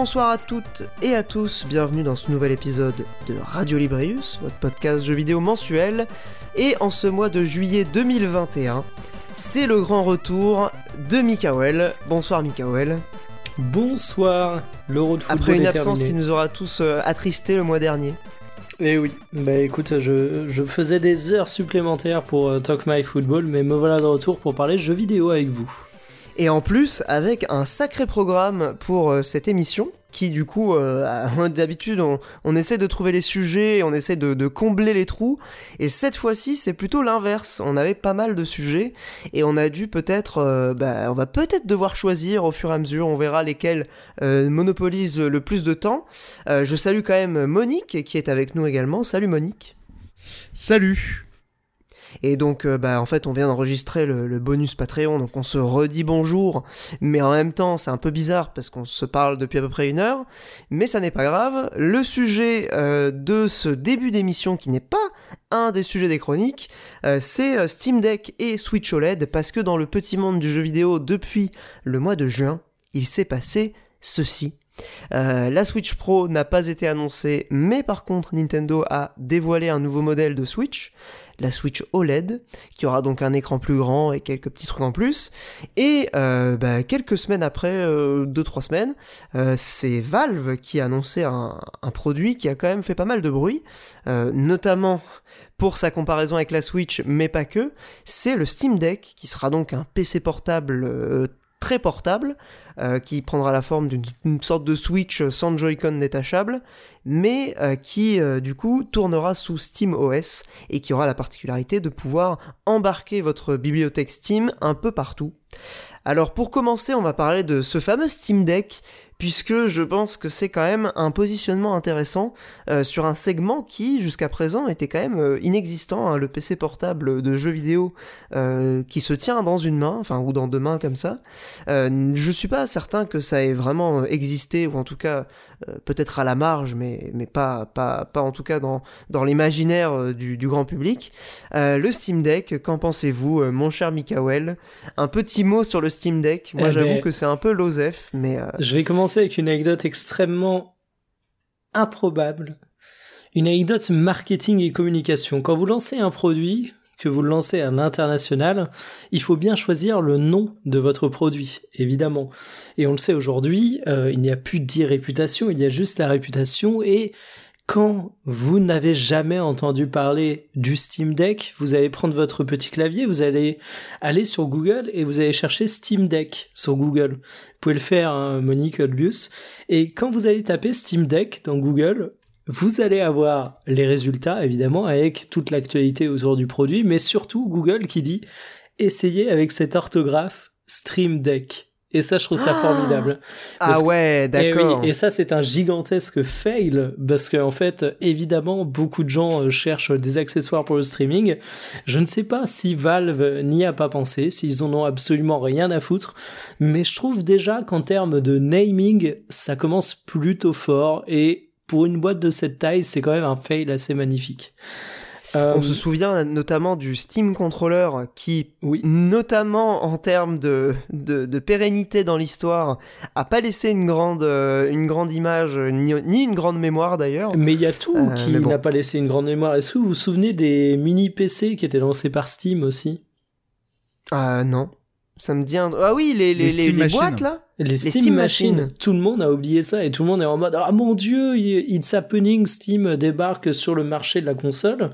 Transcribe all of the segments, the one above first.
Bonsoir à toutes et à tous, bienvenue dans ce nouvel épisode de Radio Librius, votre podcast jeux vidéo mensuel. Et en ce mois de juillet 2021, c'est le grand retour de Mikael. Bonsoir Mikael. Bonsoir, l'Euro de football Après une est absence qui nous aura tous euh, attristés le mois dernier. Eh oui, bah écoute, je, je faisais des heures supplémentaires pour euh, Talk My Football, mais me voilà de retour pour parler jeux vidéo avec vous. Et en plus, avec un sacré programme pour euh, cette émission, qui du coup, euh, d'habitude, on, essaie de trouver les sujets, on essaie de, combler les trous, et cette fois-ci, c'est plutôt l'inverse. On avait pas mal de sujets, et on a dû peut-être, euh, bah, on va peut-être devoir choisir au fur et à mesure, on verra lesquels monopolisent le plus de temps. Je salue quand même Monique, qui est avec nous également. Salut Monique. Salut Et donc, euh, bah, en fait, on vient d'enregistrer le, bonus Patreon, donc on se redit bonjour, mais en même temps, c'est un peu bizarre parce qu'on se parle depuis à peu près une heure, mais ça n'est pas grave. Le sujet euh, de ce début d'émission, qui n'est pas un des sujets des chroniques, euh, c'est Steam Deck et Switch OLED, parce que dans le petit monde du jeu vidéo, depuis le mois de juin, il s'est passé ceci. La Switch Pro n'a pas été annoncée, mais par contre Nintendo a dévoilé un nouveau modèle de Switch, la Switch OLED, qui aura donc un écran plus grand et quelques petits trucs en plus. Et euh, bah, quelques semaines après, euh, deux trois semaines, euh, c'est Valve qui a annoncé un, un produit qui a quand même fait pas mal de bruit, euh, notamment pour sa comparaison avec la Switch, mais pas que. C'est le Steam Deck, qui sera donc un PC portable euh, très portable, euh, qui prendra la forme d'une une sorte de Switch sans Joy-Con détachable, mais euh, qui euh, du coup tournera sous Steam OS et qui aura la particularité de pouvoir embarquer votre bibliothèque Steam un peu partout. Alors pour commencer, on va parler de ce fameux Steam Deck, puisque je pense que c'est quand même un positionnement intéressant euh, sur un segment qui jusqu'à présent était quand même euh, inexistant, hein, le PC portable de jeux vidéo euh, qui se tient dans une main, enfin ou dans deux mains comme ça. Je suis pas certain que ça ait vraiment existé, ou en tout cas peut-être à la marge, mais, mais pas, pas, pas en tout cas dans, dans l'imaginaire euh, du, du grand public. Euh, le Steam Deck, qu'en pensez-vous, euh, mon cher Mikael? Un petit mot sur le Steam Deck. Moi Eh j'avoue ben- que c'est un peu l'osef, mais euh, Je vais commencer avec une anecdote extrêmement improbable. Une anecdote marketing et communication. Quand vous lancez un produit, que vous le lancez à l'international, il faut bien choisir le nom de votre produit, évidemment. Et on le sait aujourd'hui, euh, il n'y a plus de réputation, il y a juste la réputation et quand vous n'avez jamais entendu parler du Steam Deck, vous allez prendre votre petit clavier, vous allez aller sur Google et vous allez chercher Steam Deck sur Google. Vous pouvez le faire, hein, Monique Olbius. Et quand vous allez taper Steam Deck dans Google, vous allez avoir les résultats, évidemment, avec toute l'actualité autour du produit, mais surtout Google qui dit essayez avec cette orthographe Stream Deck. Et ça, je trouve ça Ah formidable. ah Parce ouais, Et, d'accord. oui, et ça, c'est un gigantesque fail, parce qu'en fait, évidemment, beaucoup de gens euh, cherchent des accessoires pour le streaming. Je ne sais pas si Valve n'y a pas pensé, s'ils en ont absolument rien à foutre, mais je trouve déjà qu'en termes de naming, ça commence plutôt fort, et pour une boîte de cette taille, c'est quand même un fail assez magnifique. Euh, On se souvient notamment du Steam Controller qui, oui. notamment en termes de, de, de pérennité dans l'histoire, a pas laissé une grande, euh, une grande image, ni, ni une grande mémoire d'ailleurs. Mais il y a tout Euh, qui bon. n'a pas laissé une grande mémoire. Est-ce que vous vous souvenez des mini PC qui étaient lancés par Steam aussi? Ah non, ça me dit un... Ah oui, les, les, boîtes là Les Steam, Steam Machines. Tout le monde a oublié ça et tout le monde est en mode ah mon dieu, it's happening, Steam débarque sur le marché de la console.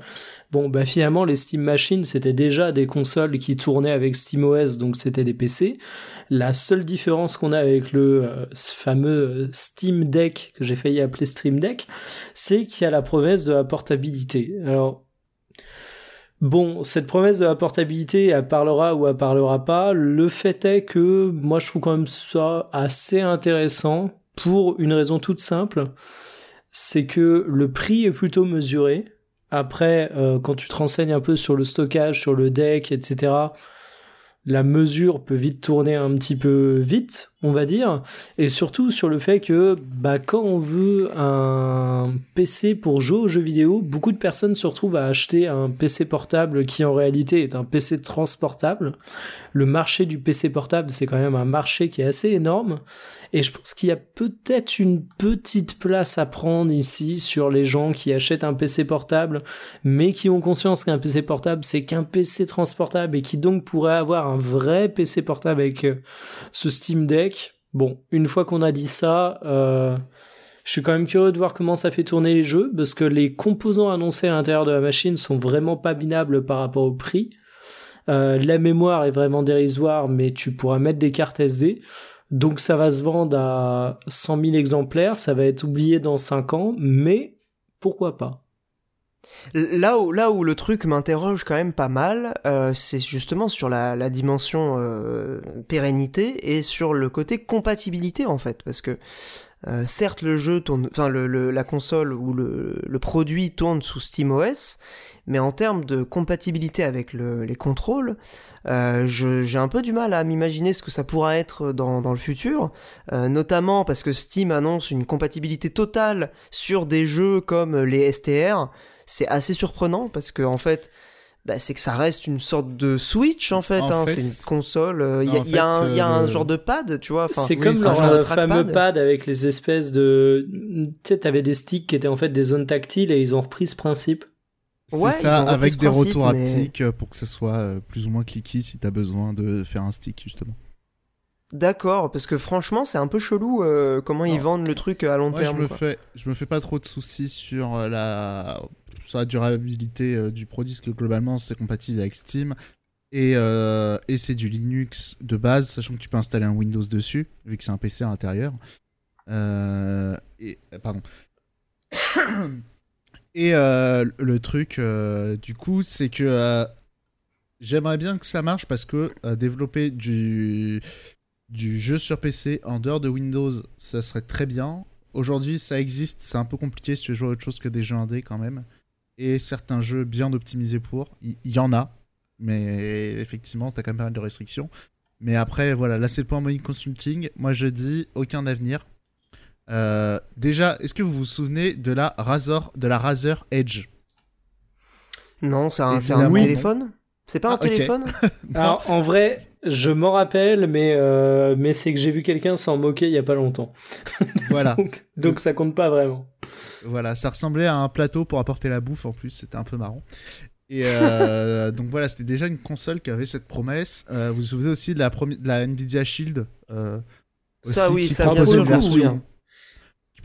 Bon bah finalement les Steam Machines c'était déjà des consoles qui tournaient avec SteamOS donc c'était des PC. La seule différence qu'on a avec le euh, ce fameux euh, Steam Deck que j'ai failli appeler Stream Deck, c'est qu'il y a la promesse de la portabilité. Alors Bon, cette promesse de la portabilité, elle parlera ou elle parlera pas. Le fait est que moi je trouve quand même ça assez intéressant pour une raison toute simple, c'est que le prix est plutôt mesuré. Après, euh, quand tu te renseignes un peu sur le stockage, sur le deck, etc., la mesure peut vite tourner un petit peu vite, on va dire, et surtout sur le fait que bah, quand on veut un PC pour jouer aux jeux vidéo, beaucoup de personnes se retrouvent à acheter un PC portable qui en réalité est un PC transportable. Le marché du PC portable, c'est quand même un marché qui est assez énorme, et je pense qu'il y a peut-être une petite place à prendre ici sur les gens qui achètent un PC portable, mais qui ont conscience qu'un PC portable, c'est qu'un PC transportable et qui donc pourrait avoir un vrai PC portable avec euh, ce Steam Deck. Bon, une fois qu'on a dit ça, euh, je suis quand même curieux de voir comment ça fait tourner les jeux, parce que les composants annoncés à l'intérieur de la machine sont vraiment pas minables par rapport au prix. Euh, la mémoire est vraiment dérisoire, mais tu pourras mettre des cartes SD. Donc ça va se vendre à 100 000 exemplaires, ça va être oublié dans 5 ans, mais pourquoi pas? Là où, le truc m'interroge quand même pas mal, euh, c'est justement sur la, dimension euh, pérennité et sur le côté compatibilité en fait, parce que euh, certes le jeu tourne, enfin la console ou le, le produit tourne sous SteamOS, mais en termes de compatibilité avec le, les contrôles, euh, j'ai un peu du mal à m'imaginer ce que ça pourra être dans, dans le futur, euh, notamment parce que Steam annonce une compatibilité totale sur des jeux comme les STR. C'est assez surprenant parce que en fait, bah, c'est que ça reste une sorte de Switch en fait, hein, fait- c'est une console. Il y, a- en y a un, y a un euh, genre de pad, tu vois. enfin, C'est oui, comme c'est leur euh, fameux pad avec les espèces de... Tu sais, t'avais des sticks qui étaient en fait des zones tactiles et ils ont repris ce principe. C'est Ouais, ça, avec des principe, retours mais- haptiques euh, pour que ce soit euh, plus ou moins clicky si t'as besoin de faire un stick justement. D'accord, parce que franchement, c'est un peu chelou euh, comment ils vendent le truc à long Moi, je terme. me quoi. fais, je me fais pas trop de soucis sur la, sur la durabilité euh, du produit, parce que globalement, c'est compatible avec Steam. Et, euh, et c'est du Linux de base, sachant que tu peux installer un Windows dessus, vu que c'est un PC à l'intérieur. Euh, et, euh, pardon. Et euh, le truc, euh, du coup, c'est que euh, j'aimerais bien que ça marche parce que développer du, jeu sur PC en dehors de Windows, ça serait très bien. Aujourd'hui, ça existe, c'est un peu compliqué si tu veux jouer à autre chose que des jeux indés quand même. Et certains jeux bien optimisés pour, il il y, en a, mais effectivement, t'as quand même pas mal de restrictions. Mais après, voilà, là c'est le point Money Consulting. Moi je dis aucun avenir. Euh, déjà, est-ce que vous vous souvenez de la Razer, de la Razer Edge? Non, c'est un, téléphone? C'est pas un Ah, téléphone? Alors en vrai, je m'en rappelle, mais, euh, mais c'est que j'ai vu quelqu'un s'en moquer il y a pas longtemps. Voilà, Donc, donc ça compte pas vraiment. voilà, ça ressemblait à un plateau pour apporter la bouffe en plus, c'était un peu marrant. Et euh, donc voilà, c'était déjà une console qui avait cette promesse. Euh, vous vous souvenez aussi de la, promi- de la Nvidia Shield euh, Ça, aussi, oui, qui ça, bien proposait sûr une version,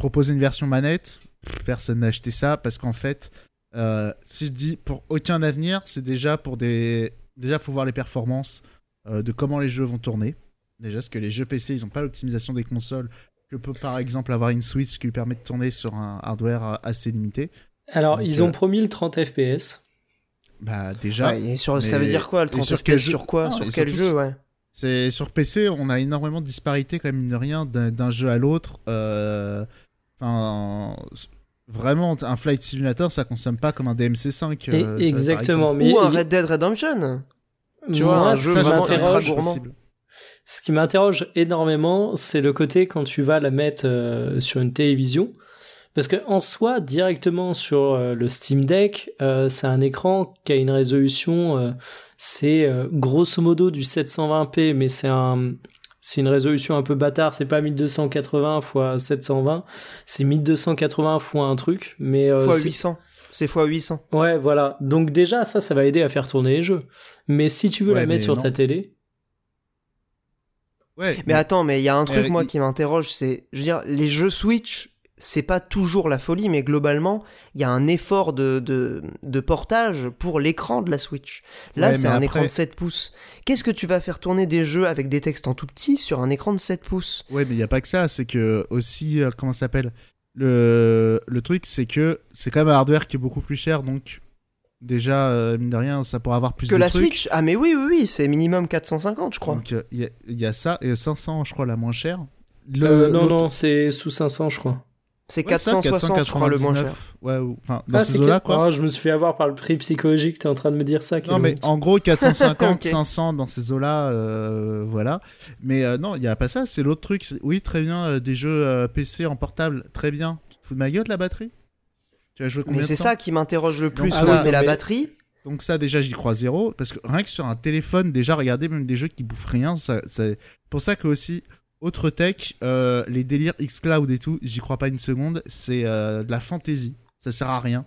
qui proposait une version manette. Personne n'a acheté ça parce qu'en fait, euh, si je dis pour aucun avenir, c'est déjà pour des. Déjà, faut voir les performances euh, de comment les jeux vont tourner. Déjà, parce que les jeux PC, ils n'ont pas l'optimisation des consoles que peut par exemple avoir une Switch qui lui permet de tourner sur un hardware euh, assez limité. Alors Donc, ils euh, ont promis le 30 FPS. Bah déjà, Ouais, et sur, Ça veut dire quoi le et 30 sur FPS quel jeu Sur quoi Non, Sur quel surtout jeu, sur- ouais c'est sur PC, on a énormément de disparités quand même mine de rien d'un d'un jeu à l'autre. Euh, Enfin, vraiment, un Flight Simulator, ça consomme pas comme un DMC5. Et- euh, vois, exactement. Mais Ou un il- Red Dead Redemption tu moi, vois, un ce jeu qui vraiment ultra gourmand. Ce qui m'interroge énormément, c'est le côté quand tu vas la mettre euh, sur une télévision. Parce que en soi, directement sur euh, le Steam Deck, euh, c'est un écran qui a une résolution, euh, c'est euh, grosso modo du 720p, mais c'est un, c'est une résolution un peu bâtard. C'est pas 1280 x 720, c'est 1280 x un truc. Mais euh, Fois c'est- 800. C'est fois 800. Ouais, voilà. Donc déjà, ça, ça va aider à faire tourner les jeux. Mais si tu veux Ouais, la mettre sur non. ta télé, Ouais, Mais attends, mais il y a un truc, moi, qui m'interroge, c'est, je veux dire, les jeux Switch, c'est pas toujours la folie, mais globalement, il y a un effort de, de, de portage pour l'écran de la Switch. Là, Ouais, c'est un après- écran de 7 pouces. Qu'est-ce que tu vas faire tourner des jeux avec des textes en tout petit sur un écran de 7 pouces? Ouais, mais il n'y a pas que ça, c'est que aussi, euh, comment ça s'appelle? Le, le truc, c'est que c'est quand même un hardware qui est beaucoup plus cher, donc déjà, euh, mine de rien, ça pourra avoir plus Que de la trucs. Switch? Ah, mais oui, oui, oui, c'est minimum 450, je crois. Donc il y, a- y a ça, et 500, je crois, la moins chère. Le- Euh, non, non, c'est sous 500, je crois. C'est Ouais, ça, 460, je crois, le moins cher. 499. Ouais, ou- enfin, dans Ah, ces eaux-là, quoi. Oh, je me suis fait avoir par le prix psychologique, t'es en train de me dire ça. Non, mais en gros, 450, Ok. 500 dans ces eaux-là, euh, voilà. Mais euh, non, il n'y a pas ça, c'est l'autre truc. Oui, très bien, euh, des jeux euh, PC en portable, très bien. Tu te fous de ma gueule, la batterie? Tu as joué combien Mais c'est ça qui m'interroge le plus, ouais, c'est la batterie. Donc ça, déjà, j'y crois zéro. Parce que rien que sur un téléphone, déjà, regardez même des jeux qui bouffent rien. ça- C'est pour ça que aussi, autre tech, euh, les délires xCloud et tout, j'y crois pas une seconde. C'est euh, de la fantaisie. Ça sert à rien.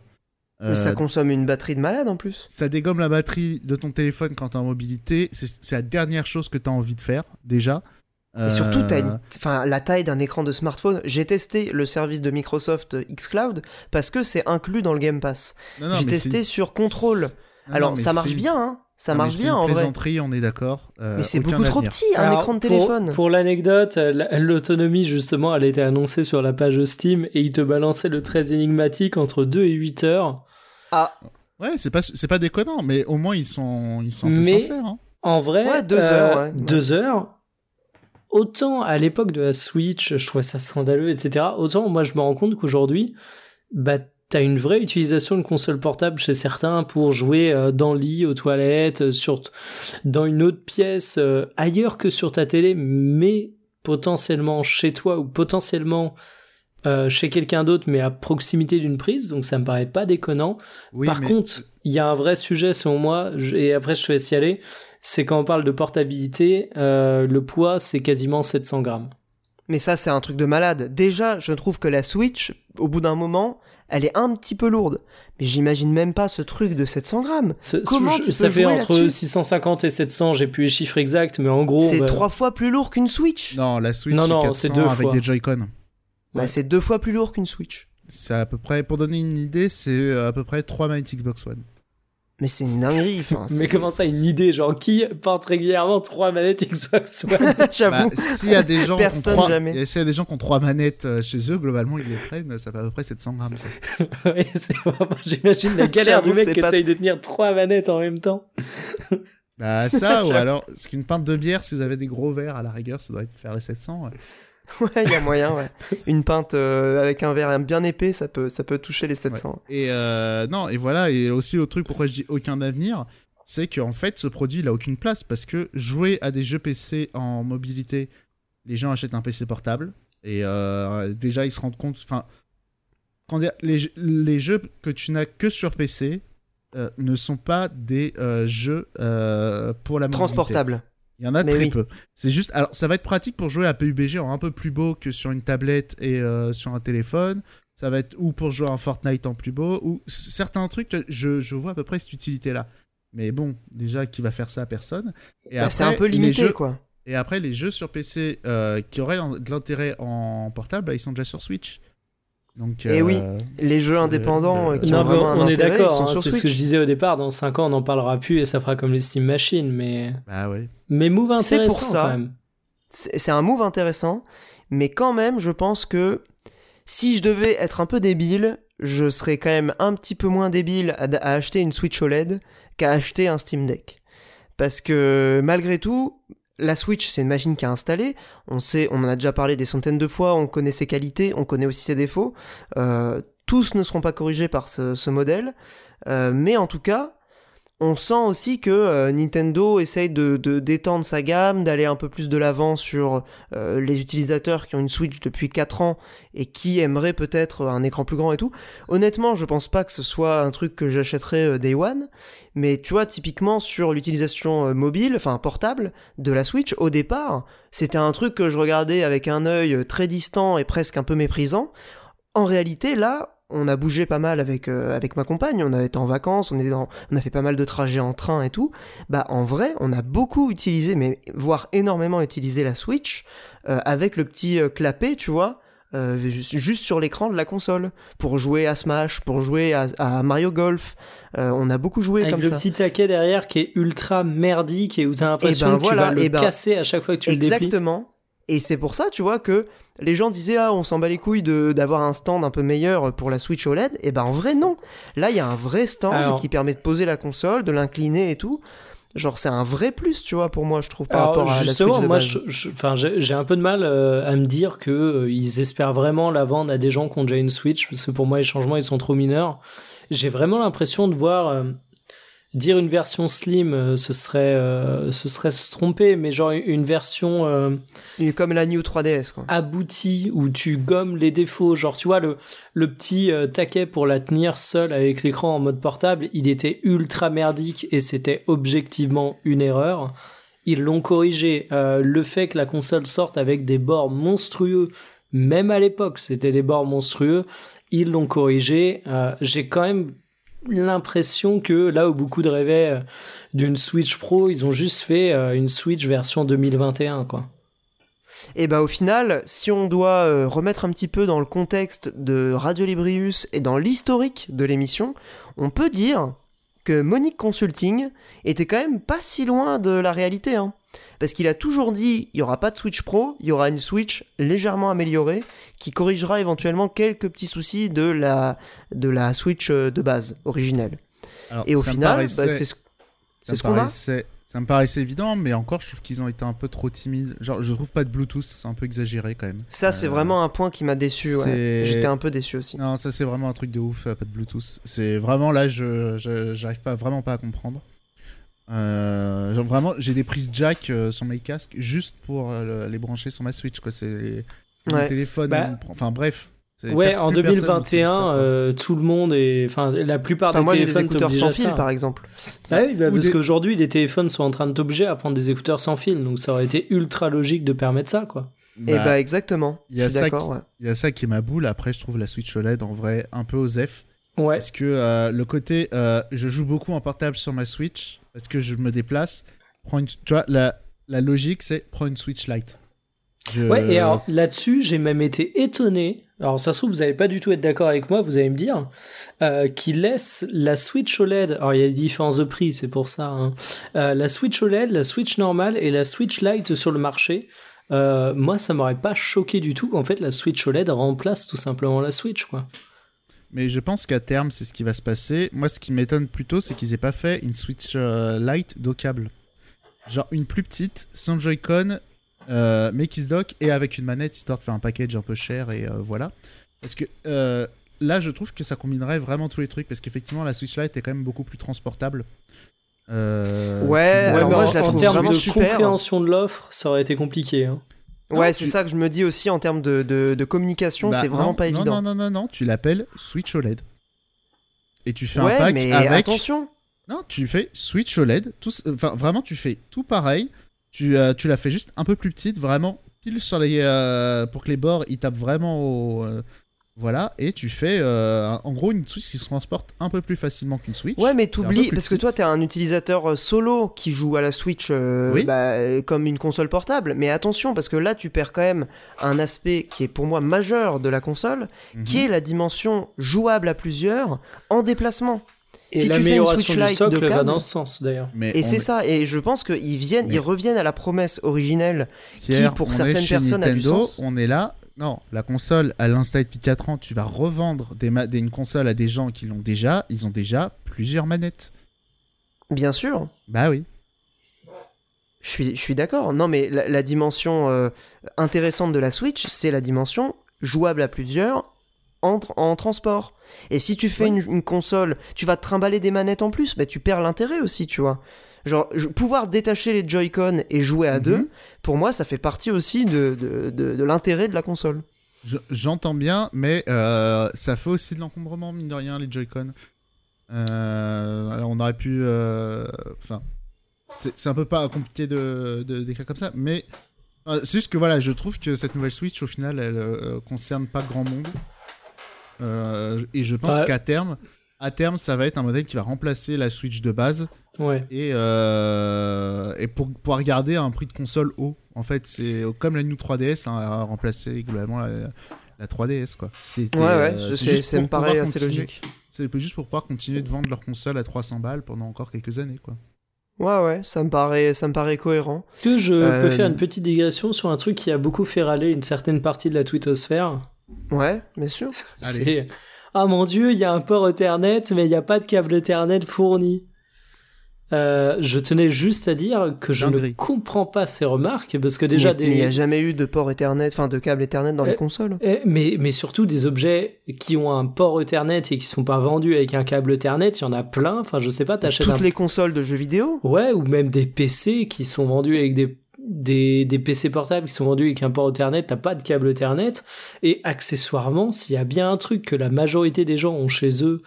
Mais Euh, ça consomme une batterie de malade en plus. ça dégomme la batterie de ton téléphone quand t'es en mobilité. C'est la dernière chose que t'as envie de faire, déjà. Et surtout, Euh, une... enfin, la taille d'un écran de smartphone. J'ai testé le service de Microsoft euh, xCloud parce que c'est inclus dans le Game Pass. J'ai testé sur non, Alors, ça marche bien, hein. Ça mais marche c'est bien une en vrai. plaisanterie, on est d'accord. Euh, Mais c'est beaucoup trop petit, un Alors, écran de téléphone. Pour, l'anecdote, euh, la- l'autonomie, justement, elle a été annoncée sur la page Steam et il te balançait le très énigmatique entre 2 et 8 heures. Ah, Ouais, c'est pas, c'est pas déconnant, mais au moins ils sont, ils sont un peu Mais- sincères. hein. En vrai, Ouais, deux euh, heures, ouais. deux heures. Autant à l'époque de la Switch, je trouvais ça scandaleux, etc. Autant moi je me rends compte qu'aujourd'hui, bah t'as une vraie utilisation de console portable chez certains pour jouer euh, dans le lit, aux toilettes, euh, sur dans une autre pièce euh, ailleurs que sur ta télé, mais potentiellement chez toi ou potentiellement euh, chez quelqu'un d'autre, mais à proximité d'une prise. Donc ça me paraît pas déconnant. Oui, Par mais- contre, il y a un vrai sujet selon moi, et après je te laisse y aller, c'est quand on parle de portabilité, euh, le poids c'est quasiment 700 grammes. mais ça, c'est un truc de malade. Déjà, je trouve que la Switch, au bout d'un moment, elle est un petit peu lourde. Mais j'imagine même pas ce truc de 700 grammes. C'est- Comment je- tu peux ça fait entre là-dessus 650 et 700, j'ai plus les chiffres exacts, mais en gros... C'est bah, trois fois plus lourd qu'une Switch. Non, la Switch, Non, c'est non, 400 c'est deux avec fois. des Joy-Con. Bah, c'est deux fois plus lourd qu'une Switch. C'est à peu près, pour donner une idée, c'est à peu près 3 manettes Xbox One. Mais c'est une dinguerie. Enfin, Mais comment ça, une idée Genre, qui porte régulièrement trois manettes Xbox One J'avoue. Bah, s'il y a des gens qui ont Personne trois, jamais. s'il y a des gens qui ont trois manettes euh, chez eux, globalement ils les prennent, ça fait à peu près 700 grammes. vraiment- J'imagine la galère du mec qui pas- essaye de tenir trois manettes en même temps. Bah ça, ou alors, parce qu'une pinte de bière, si vous avez des gros verres à la rigueur, ça doit être faire les 700. ouais. Ouais, il y a moyen, ouais. Une pinte euh, avec un verre bien épais, ça peut, ça peut toucher les 700. Et euh, non, et voilà, et aussi le truc pourquoi je dis aucun avenir, c'est qu'en fait ce produit il a aucune place parce que jouer à des jeux PC en mobilité, les gens achètent un PC portable et euh, déjà ils se rendent compte, enfin, dire, les, jeux- les jeux que tu n'as que sur PC ne sont pas des jeux pour la mobilité. Transportable. Il y en a Mais très oui. peu. C'est juste, alors ça va être pratique pour jouer à PUBG en un peu plus beau que sur une tablette et euh, sur un téléphone. Ça va être ou pour jouer à Fortnite en plus beau, ou certains trucs, je, je vois à peu près cette utilité-là. Mais bon, déjà, qui va faire ça Personne. Et Bah, c'est un peu limité, jeux- quoi. Et après, les jeux sur PC euh, qui auraient en- de l'intérêt en portable, bah, ils sont déjà sur Switch. Donc, Eh euh, oui, Les jeux indépendants euh, qui non, ont mais vraiment un on est d'accord, hein, sur c'est ce que je disais au départ, dans 5 ans on n'en parlera plus et ça fera comme les Steam Machines, mais... Bah ouais. Mais move C'est intéressant pour ça. quand même. C'est c'est un move intéressant, mais quand même, je pense que si je devais être un peu débile, je serais quand même un petit peu moins débile à, à acheter une Switch OLED qu'à acheter un Steam Deck. Parce que malgré tout, la Switch, c'est une machine qui a installé. On sait, on en a déjà parlé des centaines de fois. On connaît ses qualités, on connaît aussi ses défauts. Euh, tous ne seront pas corrigés par ce, modèle, Euh, mais en tout cas, on sent aussi que euh, Nintendo essaye de d'étendre sa gamme, d'aller un peu plus de l'avant sur euh, les utilisateurs qui ont une Switch depuis 4 ans et qui aimeraient peut-être un écran plus grand et tout. Honnêtement, je pense pas que ce soit un truc que j'achèterais euh, day one, mais tu vois, typiquement sur l'utilisation mobile, enfin portable, de la Switch, au départ, c'était un truc que je regardais avec un œil très distant et presque un peu méprisant. En réalité, là, on a bougé pas mal avec, euh, avec ma compagne, on a été en vacances, on, est dans- on a fait pas mal de trajets en train et tout. Bah, en vrai, on a beaucoup utilisé, mais voire énormément utilisé la Switch euh, avec le petit euh, clapet, tu vois, euh, juste sur l'écran de la console, pour jouer à Smash, pour jouer à, à Mario Golf. On a beaucoup joué Avec comme le ça. petit taquet derrière qui est ultra merdique et où t'as l'impression ben que voilà, tu vas le ben- casser à chaque fois que tu le déplies. Exactement. Et c'est pour ça, tu vois, que les gens disaient ah on s'en bat les couilles de d'avoir un stand un peu meilleur pour la Switch OLED. Et ben en vrai non. Là il y a un vrai stand Alors- qui permet de poser la console, de l'incliner et tout. Genre, c'est un vrai plus, tu vois, pour moi, je trouve, par Alors, rapport à la Switch de moi, j'ai un peu de mal euh, à me dire que euh, ils espèrent vraiment la vendre à des gens qui ont déjà une Switch, parce que pour moi, les changements, ils sont trop mineurs. J'ai vraiment l'impression de voir euh, dire une version slim, euh, ce serait, euh, ce serait se tromper, mais genre une version euh, Comme la New 3DS, quoi. aboutie où tu gommes les défauts. Genre, tu vois, le, le petit euh, taquet pour la tenir seule avec l'écran en mode portable, il était ultra merdique et c'était objectivement une erreur. Ils l'ont corrigé. Euh, le fait que la console sorte avec des bords monstrueux, même à l'époque, c'était des bords monstrueux, ils l'ont corrigé. Euh, J'ai quand même l'impression que là où beaucoup de rêvaient euh, d'une Switch Pro, ils ont juste fait euh, une Switch version 2021, quoi. Et bah au final, si on doit euh, remettre un petit peu dans le contexte de Radio Librius et dans l'historique de l'émission, on peut dire que Monique Consulting était quand même pas si loin de la réalité. Hein. Parce qu'il a toujours dit il y aura pas de Switch Pro, il y aura une Switch légèrement améliorée qui corrigera éventuellement quelques petits soucis de la, de la Switch euh, de base originelle. Alors, Et au final, bah, c'est ce, qu'on a. paraissait- Ça me paraissait évident, mais encore, je trouve qu'ils ont été un peu trop timides. Genre, je trouve pas de Bluetooth, c'est un peu exagéré quand même. Ça, c'est Euh, vraiment un point qui m'a déçu. ouais. J'étais un peu déçu aussi. Non, ça c'est vraiment un truc de ouf, euh, pas de Bluetooth. C'est vraiment là, je je- j'arrive pas vraiment pas à comprendre. Euh, genre vraiment, j'ai des prises jack euh, sur mes casques juste pour euh, le- les brancher sur ma Switch quoi. C'est mon Ouais. téléphone, Bah, enfin bref. Ouais, en plus personne n'utilise 2021, ça, quoi. euh, tout le monde est, enfin, la plupart Enfin, des moi, j'ai des téléphones écouteurs sans fil, ça. par exemple. Ah oui, bah, parce des- qu'aujourd'hui, les téléphones sont en train de t'obliger à prendre des écouteurs sans fil, donc ça aurait été ultra logique de permettre ça, quoi. Et Bah, bah exactement. il y a ça ouais. il y a ça qui est ma boule. Après, je trouve la Switch OLED en vrai un peu osef. Ouais. Parce que euh, le côté, euh, je joue beaucoup en portable sur ma Switch parce que je me déplace. Prends une, tu la, la logique c'est prends une Switch Lite. Je- Ouais, et alors là-dessus, j'ai même été étonné. Alors, ça se trouve, vous allez pas du tout être d'accord avec moi, vous allez me dire, euh, qu'ils laissent la Switch OLED. Alors, il y a des différences de prix, c'est pour ça. hein. Euh, la Switch OLED, la Switch normale et la Switch Lite sur le marché. Euh, moi, ça m'aurait pas choqué du tout qu'en fait la Switch OLED remplace tout simplement la Switch, quoi. Mais je pense qu'à terme, c'est ce qui va se passer. Moi, ce qui m'étonne plutôt, c'est qu'ils aient pas fait une Switch euh, Lite dockable. Genre une plus petite, sans Joy-Con, euh, mais qui se dock et avec une manette, histoire de faire un package un peu cher et euh, voilà. Parce que euh, là, je trouve que ça combinerait vraiment tous les trucs. Parce qu'effectivement, la Switch Lite est quand même beaucoup plus transportable. Euh, Ouais, alors moi, en, je la en trouve termes de super. compréhension de l'offre, ça aurait été compliqué. hein. Ouais, c'est tu- ça que je me dis aussi en termes de, de, de communication, Bah, c'est vraiment non, pas non, évident. Non, non, non, non, tu l'appelles Switch OLED. Et tu fais ouais, un pack mais avec. attention. Non, tu fais Switch OLED. Tout, enfin, vraiment, tu fais tout pareil. Tu, euh, tu la fais juste un peu plus petite, vraiment pile sur les. euh, pour que les bords ils tapent vraiment au. euh, voilà, et tu fais euh, en gros une Switch qui se transporte un peu plus facilement qu'une Switch. Ouais, mais t'oublies, parce que toi, t'es un utilisateur euh, solo qui joue à la Switch euh, Oui. bah, comme une console portable. Mais attention, parce que là, tu perds quand même un aspect qui est pour moi majeur de la console, Mhm. qui est la dimension jouable à plusieurs en déplacement. Et Si tu fais une l'amélioration Switch du socle de va câble- dans ce sens, d'ailleurs. Mais Et c'est est- ça, et je pense qu'ils viennent, Mais- ils reviennent à la promesse originelle. Pierre, pour certaines personnes a du Nintendo, sens. On est là. Non, la console, elle installe depuis 4 ans. Tu vas revendre des ma- des- une console à des gens qui l'ont déjà. Ils ont déjà plusieurs manettes. Bien sûr, Bah oui. je suis, je suis d'accord. Non, mais la, la dimension euh, intéressante de la Switch, c'est la dimension jouable à plusieurs en, en transport. Et si tu fais Ouais. une, une console, tu vas te trimballer des manettes en plus, bah, tu perds l'intérêt aussi, tu vois. Genre, je- pouvoir détacher les Joy-Con et jouer à Mhm. deux, pour moi, ça fait partie aussi de, de, de- de l'intérêt de la console. Je- J'entends bien, mais euh, ça fait aussi de l'encombrement, mine de rien, les Joy-Con. Euh, alors on aurait pu. euh, Enfin. c'est c'est un peu pas compliqué de, d'écrire comme ça, mais. c'est juste que voilà, je trouve que cette nouvelle Switch, au final, elle concerne pas grand monde. Euh, et je pense Ouais. qu'à terme, à terme, ça va être un modèle qui va remplacer la Switch de base Ouais. et, euh, et pour pouvoir garder un prix de console haut. En fait, c'est comme la New 3DS hein, a remplacé globalement la, la 3DS quoi. C'était, Ouais, ouais, euh, je c'est juste ça pour me paraît pouvoir assez continuer- logique. C'est juste pour pouvoir continuer de vendre leur console à 300 balles pendant encore quelques années quoi. Ouais, ouais, ça me paraît, ça me paraît cohérent. Que je Euh, peux faire une petite digression sur un truc qui a beaucoup fait râler une certaine partie de la twittosphère. Ouais, bien sûr. Allez. Ah mon dieu, il y a un port Ethernet, mais il n'y a pas de câble Ethernet fourni. Euh, je tenais juste à dire que je ne comprends pas ces remarques parce que déjà mais, des il n'y a jamais eu de port Ethernet, enfin de câble Ethernet dans Euh, les consoles. Eh, mais, mais surtout des objets qui ont un port Ethernet et qui sont pas vendus avec un câble Ethernet, il y en a plein. Enfin, je sais pas, t'achètes Toutes un les consoles de jeux vidéo. Ouais, ou même des PC qui sont vendus avec des, des, des PC portables qui sont vendus avec un port Ethernet, t'as pas de câble Ethernet. Et accessoirement, s'il y a bien un truc que la majorité des gens ont chez eux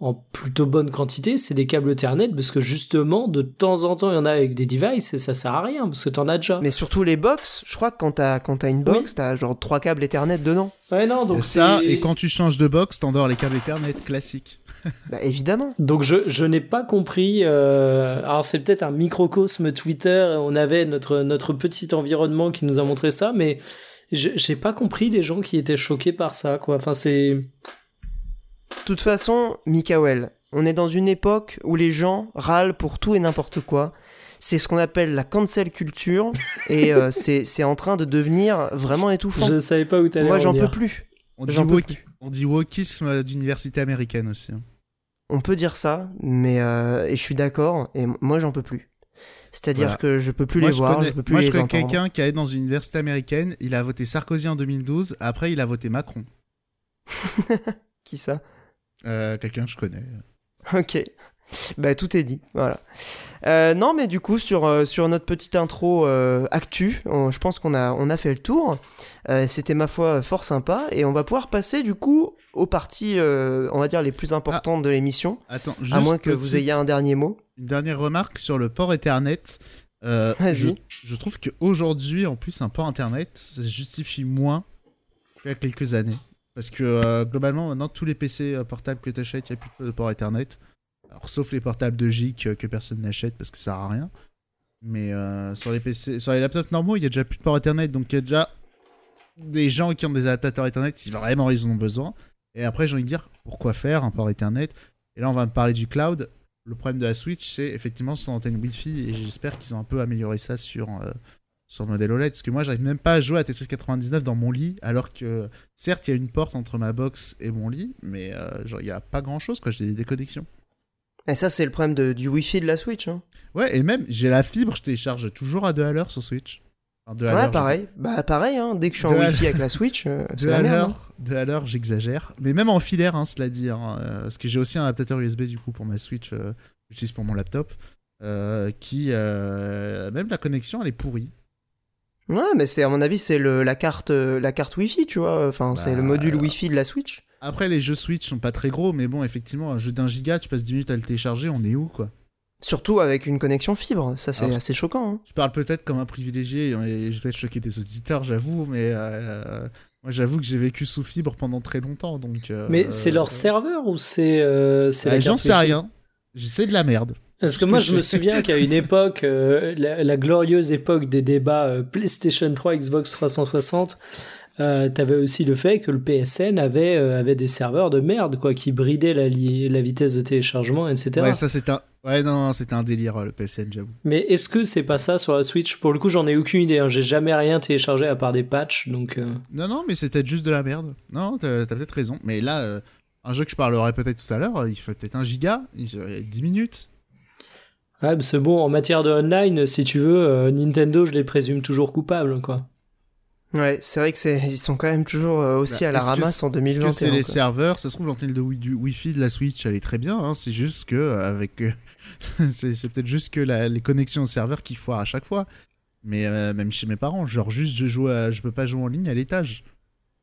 en plutôt bonne quantité, c'est des câbles Ethernet, parce que justement, de temps en temps, il y en a avec des devices et ça sert à rien, parce que t'en as déjà. Mais surtout les box, je crois que quand t'as quand t'as une box, Oui. t'as genre trois câbles Ethernet dedans. Ouais, non, donc ça, c'est- et quand tu changes de box, t'endors les câbles Ethernet classiques. Bah évidemment. Donc je, je n'ai pas compris. euh, alors c'est peut-être un microcosme Twitter. On avait notre notre petit environnement qui nous a montré ça, mais je- j'ai pas compris les gens qui étaient choqués par ça. Quoi. Enfin c'est De toute façon, Mikael, on est dans une époque où les gens râlent pour tout et n'importe quoi. C'est ce qu'on appelle la cancel culture et euh, c'est c'est en train de devenir vraiment étouffant. je savais pas où t'allais. Moi, j'en en peux plus. On dit, on wokisme d'université américaine aussi. On peut dire ça, mais euh, et je suis d'accord. Et moi, j'en peux plus. C'est-à-dire Voilà. que je peux plus moi, les je voir, connais, je peux plus moi, je connais quelqu'un qui allait dans une université américaine, il a voté Sarkozy en 2012, après il a voté Macron. Qui ça? Euh, quelqu'un que je connais. Ok. Bah tout est dit, voilà. Euh, non mais du coup sur, euh, sur notre petite intro euh, actu, on- je pense qu'on a, on a fait le tour. Euh, C'était ma foi fort sympa et on va pouvoir passer du coup aux parties, on va dire les plus importantes de l'émission, Attends, à juste moins que vous ayez un dernier mot. une dernière remarque sur le port Ethernet. Vas-y. je, je trouve qu'aujourd'hui, en plus, un port Internet, ça justifie moins qu'il y a quelques années. Parce que globalement, maintenant, tous les PC portables que tu achètes, il n'y a plus de port Ethernet. Alors, sauf les portables de GIC euh, que personne n'achète parce que ça sert à rien. Mais euh, sur les PC, sur les laptops normaux, il y a déjà plus de port Ethernet. Donc, il y a déjà des gens qui ont des adaptateurs Ethernet si vraiment ils en ont besoin. Et après, j'ai envie de dire, pourquoi faire un port Ethernet? Et là, on va me parler du cloud. Le problème de la Switch, c'est effectivement son antenne Wi-Fi. Et j'espère qu'ils ont un peu amélioré ça sur, euh, sur le modèle OLED. Parce que moi, j'arrive même pas à jouer à Tetris 99 dans mon lit. Alors que, certes, il y a une porte entre ma box et mon lit. Mais il n'y a pas grand chose. J'ai des déconnexions. Et ça c'est le problème de- du Wi-Fi de la Switch. Hein. Ouais, et même, j'ai la fibre, je télécharge toujours à 2 à l'heure sur Switch. Enfin, 2 à Ouais pareil, bah pareil, hein. dès que je suis en De Wi-Fi avec la Switch, euh, c'est la merde. hein. deux à l'heure, j'exagère. Mais même en filaire, hein, cela dit. hein, euh, parce que j'ai aussi un adaptateur USB du coup pour ma Switch, euh, que j'utilise pour mon laptop. qui, même la connexion, elle est pourrie. Ouais, mais c'est à mon avis c'est la carte la carte Wi-Fi, tu vois. Enfin c'est Bah, le module Wi-Fi de la Switch. Après, les jeux Switch sont pas très gros, mais bon, effectivement, un jeu d'un giga, tu passes 10 minutes à le télécharger, on est où quoi? Surtout avec une connexion fibre, ça c'est assez choquant. hein. Je parle peut-être comme un privilégié, et je vais peut-être choquer des auditeurs, j'avoue, mais euh, moi j'avoue que j'ai vécu sous fibre pendant très longtemps, donc. euh, Mais c'est leur euh, serveur ou c'est euh, bah, J'en sais rien. C'est de la merde. Parce que moi, que je me souviens qu'à une époque, euh, la, la glorieuse époque des débats euh, PlayStation 3, Xbox 360, euh, t'avais aussi le fait que le PSN avait, euh, avait des serveurs de merde, quoi, qui bridaient la, vitesse de téléchargement, etc. Ouais, ça c'est un. Ouais, non, non, c'était un délire, euh, le PSN, j'avoue. Mais est-ce que c'est pas ça sur la Switch? Pour le coup, j'en ai aucune idée. hein. J'ai jamais rien téléchargé à part des patchs, donc. euh, Non, non, mais c'est peut-être juste de la merde. Non, t'as peut-être raison. Mais là, un jeu que je parlerai peut-être tout à l'heure, il fait peut-être un giga, il fait 10 minutes. Ouais, c'est bon, en matière de online, si tu veux, euh, Nintendo, je les présume toujours coupables, quoi. Ouais, c'est vrai que c'est ils sont quand même toujours euh, aussi Bah, à la est-ce ramasse en Parce 2021. que c'est les quoi. serveurs, ça se trouve l'antenne de wi- du Wi-Fi de la Switch, elle est très bien. hein, c'est juste que avec, euh, c'est peut-être juste que la- les connexions au serveur qui foirent à chaque fois. Mais euh, même chez mes parents, genre juste je joue, à- je peux pas jouer en ligne à l'étage.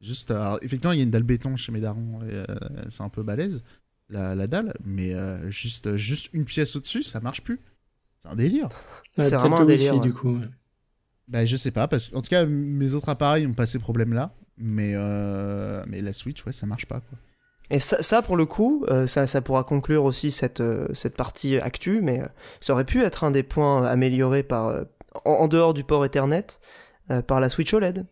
Juste, alors, effectivement, il y a une dalle béton chez mes darons, euh, c'est un peu balèze la, la dalle, mais euh, juste, juste une pièce au-dessus, ça marche plus. C'est un délire. C'est Ouais, vraiment un délire, Wi-Fi, ouais. du coup. ouais. Bah, je sais pas, parce qu'en tout cas, mes autres appareils ont pas ces problèmes-là, mais, euh, mais la Switch, ouais, ça marche pas, quoi. Et ça, ça, pour le coup, euh, ça, ça pourra conclure aussi cette, euh, cette partie actu, mais ça aurait pu être un des points améliorés par, en, en dehors du port Ethernet par la Switch OLED.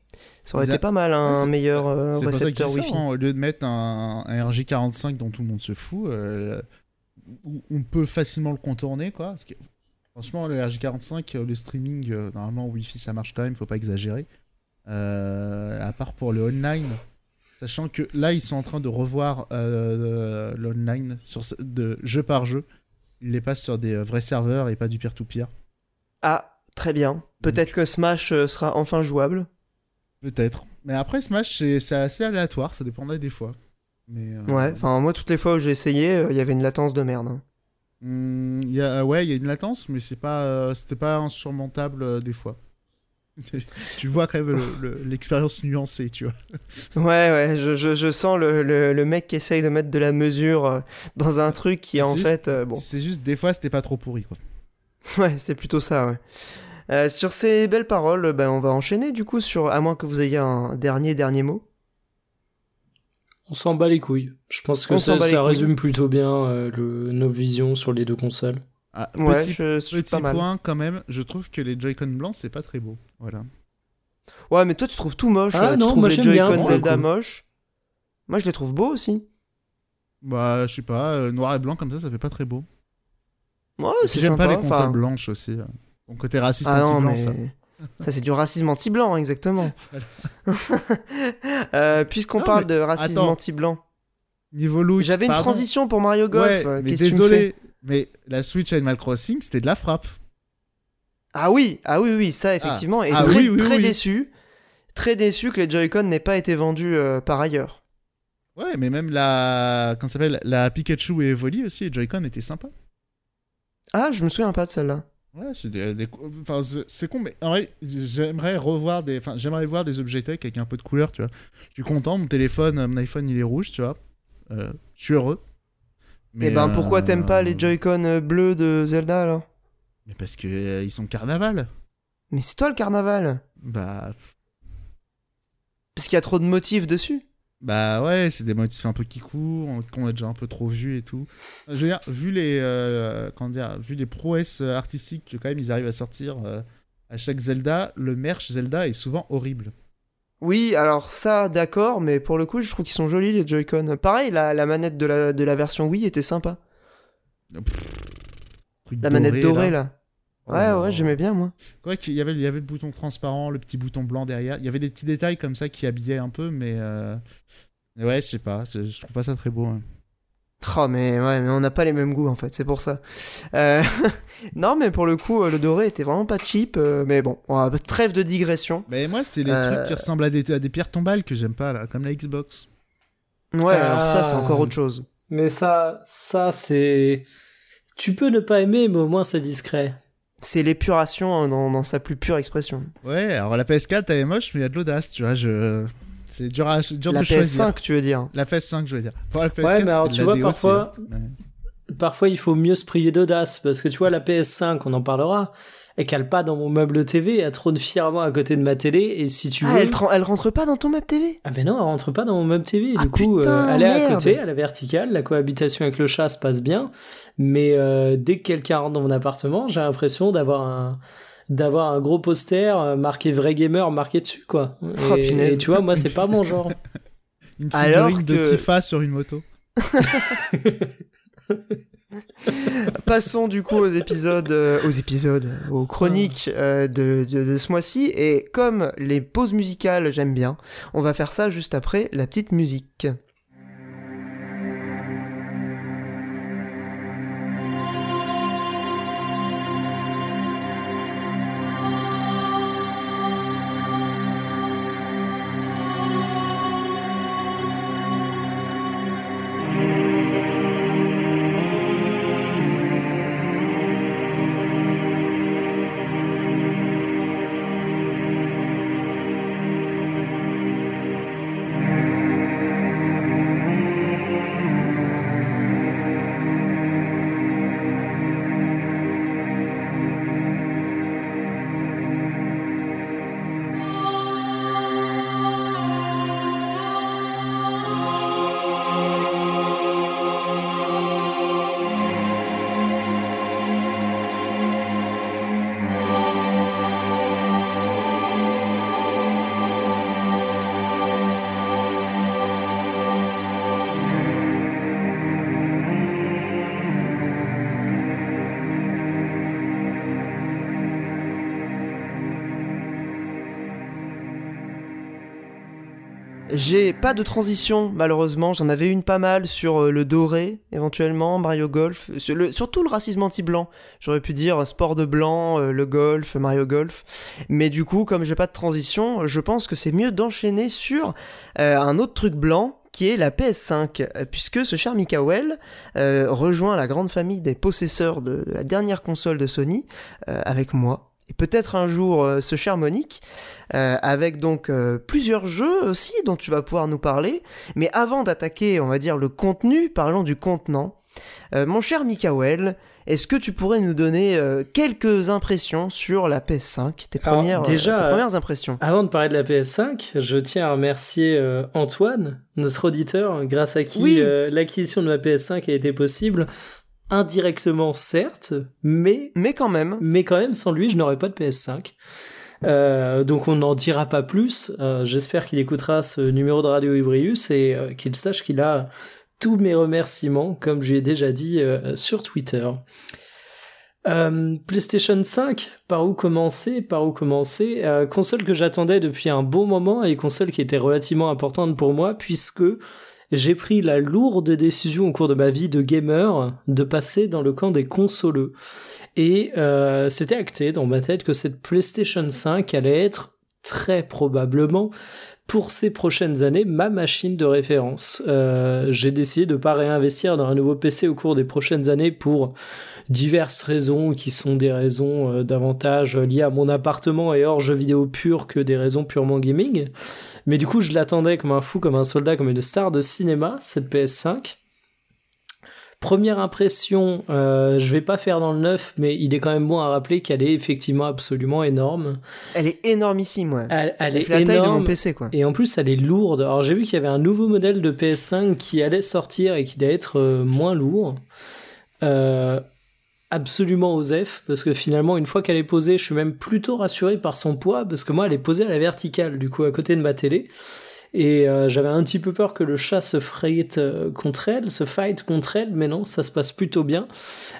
Ça aurait été pas mal, un Ouais, c'est- meilleur récepteur Wi-Fi. sortent, hein, au lieu de mettre un, un RJ45 dont tout le monde se fout, on peut facilement le contourner, quoi. Parce que, franchement, le RJ45, euh, le streaming, euh, normalement, Wi-Fi, ça marche quand même, faut pas exagérer. Euh, à part pour le online, sachant que là, ils sont en train de revoir euh, l'online de jeu par jeu. il les passe sur des vrais serveurs et pas du peer-to-peer. Ah, très bien. Peut-être que Smash sera enfin jouable. Peut-être. Mais après, Smash, c'est assez aléatoire, ça dépendrait des fois. Mais, Ouais, enfin moi toutes les fois où j'ai essayé, il y avait une latence de merde. Il y a, ouais, il y a une latence, mais c'est pas, euh, c'était pas insurmontable euh, des fois. tu vois quand même le- le- l'expérience nuancée, tu vois. Ouais, ouais, je, je, je sens le, le, mec qui essaye de mettre de la mesure euh, dans un truc qui en C'est juste- fait... euh, bon, C'est juste des fois, c'était pas trop pourri, quoi. ouais, c'est plutôt ça, ouais. Euh, sur ces belles paroles, ben, on va enchaîner du coup sur... À moins que vous ayez un dernier, dernier mot. On s'en bat les couilles. Je pense que On s'en ça, résume plutôt bien euh, le- nos visions sur les deux consoles. Ah, Ouais, petit je suis petit pas mal. point quand même, je trouve que les Joy-Con blancs, c'est pas très beau. Voilà. Ouais, mais toi tu trouves tout moche. Ah euh, tu non, trouves moi, les j'aime bien, Joy-Con Zelda coup. moches. Moi je les trouve beaux aussi. Bah, je sais pas, euh, noir et blanc comme ça, ça fait pas très beau. Ouais, c'est J'aime pas les consoles enfin- blanches aussi. Mon côté raciste Ah non, anti-blanc, mais... ça. Ça, c'est du racisme anti-blanc, exactement. Euh, Puisqu'on parle mais de racisme anti-blanc, Niveau look, j'avais une transition pour Mario Golf. Ouais, euh, mais désolé, mais la Switch Animal Crossing, c'était de la frappe. Ah oui, ah oui, oui, ça effectivement. Et Ah très, oui, oui, très oui. déçu, très déçu que les Joy-Con n'aient pas été vendus euh, par ailleurs. Ouais, mais même la, comment ça s'appelle, la Pikachu et Evoli aussi, les Joy-Con étaient sympas. Ah, je me souviens pas de celle-là. Ouais, c'est des, des- enfin, c'est- con, mais en vrai, j'aimerais revoir des, enfin, j'aimerais voir des objets tech avec un peu de couleur, tu vois. Je suis content, mon téléphone, mon iPhone, il est rouge, tu vois. Euh, je suis heureux. Et ben euh, pourquoi t'aimes pas les Joy-Con euh, bleus de Zelda alors? Mais parce que euh, ils sont carnaval. Mais c'est toi le carnaval? Bah, Parce qu'il y a trop de motifs dessus. Bah ouais, c'est des motifs un peu kikou, on- qu'on a déjà un peu trop vu et tout. Je veux dire, vu les, euh, comment dire, vu les prouesses euh, artistiques que quand même ils arrivent à sortir euh, à chaque Zelda, le merch Zelda est souvent horrible. Oui, alors ça, d'accord, mais pour le coup, je trouve qu'ils sont jolis les Joy-Con. Pareil, la, la manette de la, de la version Wii était sympa. La manette dorée là. là. Oh Ouais, ouais, là. j'aimais bien moi. Ouais, qu'il y avait, il y avait le bouton transparent, le petit bouton blanc derrière. Il y avait des petits détails comme ça qui habillaient un peu, mais euh, ouais, je sais pas, je, trouve pas ça très beau. hein. Oh, mais ouais, mais on n'a pas les mêmes goûts en fait, c'est pour ça. Euh, non, mais pour le coup, euh, le doré était vraiment pas cheap, euh, mais bon, on va- trêve de digression. Mais moi, c'est les Euh, trucs qui ressemblent à des, à des pierres tombales que j'aime pas là, comme la Xbox. Ouais, alors ça, c'est encore autre chose. Mais ça, ça c'est. Tu peux ne pas aimer, mais au moins c'est discret. C'est l'épuration hein, dans, dans sa plus pure expression. Ouais, alors la PS4, elle est moche, mais il y a de l'audace, tu vois. Je... C'est dur, à... dur La de choisir. PS5, tu veux dire La PS5, je veux dire. Pour la PS4, Ouais, mais alors, tu la vois, parfois- hein. Ouais. Parfois, il faut mieux se priver d'audace, parce que tu vois, la PS5, on en parlera, elle cale pas dans mon meuble TV, elle trône fièrement à côté de ma télé, et si tu veux. Ah, elle, tra- elle rentre pas dans ton map TV Ah ben non, elle rentre pas dans mon meuble TV. Ah, du coup, putain, euh, elle est à côté, à la verticale. La cohabitation avec le chat se passe bien. Mais euh, dès que quelqu'un rentre dans mon appartement, j'ai l'impression d'avoir un d'avoir un gros poster euh, marqué vrai gamer marqué dessus quoi. Oh, Et, tu vois, moi c'est pas mon genre. Une Alors figurine de que- Tifa sur une moto. Passons du coup aux épisodes, euh, aux épisodes, aux chroniques euh, de, de, de ce mois-ci. Et comme les pauses musicales, j'aime bien, on va faire ça juste après la petite musique. J'ai pas de transition, malheureusement. J'en avais une pas mal sur euh, le doré, éventuellement, Mario Golf. Sur le, surtout le racisme anti-blanc. J'aurais pu dire sport de blanc, euh, le golf, Mario Golf. Mais du coup, comme j'ai pas de transition, je pense que c'est mieux d'enchaîner sur euh, un autre truc blanc qui est la PS5, puisque ce cher Mikael rejoint la grande famille des possesseurs de, la dernière console de Sony, avec moi, et peut-être un jour euh, ce cher Monique, euh, avec donc euh, plusieurs jeux aussi dont tu vas pouvoir nous parler. Mais avant d'attaquer, on va dire, le contenu, parlons du contenant. mon cher Mikael, est-ce que tu pourrais nous donner quelques impressions sur la PS5, tes premières, déjà, tes premières impressions? Avant de parler de la PS5, je tiens à remercier Antoine, notre auditeur, grâce à qui l'acquisition de ma PS5 a été possible indirectement certes, mais mais quand même, mais quand même sans lui je n'aurais pas de PS5. Euh, donc on n'en dira pas plus. Euh, j'espère qu'il écoutera ce numéro de Radio Ibrius et euh, qu'il sache qu'il a tous mes remerciements, comme je lui ai déjà dit sur Twitter. PlayStation 5, par où commencer Par où commencer? Console que j'attendais depuis un bon moment et console qui était relativement importante pour moi puisque j'ai pris la lourde décision au cours de ma vie de gamer de passer dans le camp des consoleux. Et euh, c'était acté dans ma tête que cette PlayStation 5 allait être très probablement pour ces prochaines années ma machine de référence. Euh, j'ai décidé de pas réinvestir dans un nouveau PC au cours des prochaines années pour diverses raisons qui sont des raisons euh, davantage liées à mon appartement et hors jeux vidéo pur que des raisons purement gaming. Mais du coup, je l'attendais comme un fou, comme un soldat, comme une star de cinéma, cette PS5. Première impression, euh, je vais pas faire dans le neuf, mais il est quand même bon à rappeler qu'elle est effectivement absolument énorme. Elle est énormissime, ouais. Elle, elle, est la taille de mon PC, quoi. Et en plus, elle est lourde. Alors j'ai vu qu'il y avait un nouveau modèle de PS5 qui allait sortir et qui allait être euh, moins lourd. Euh, absolument F parce que finalement une fois qu'elle est posée je suis même plutôt rassuré par son poids parce que moi elle est posée à la verticale du coup à côté de ma télé et euh, j'avais un petit peu peur que le chat se fight euh, contre elle, se fight contre elle, mais non, ça se passe plutôt bien.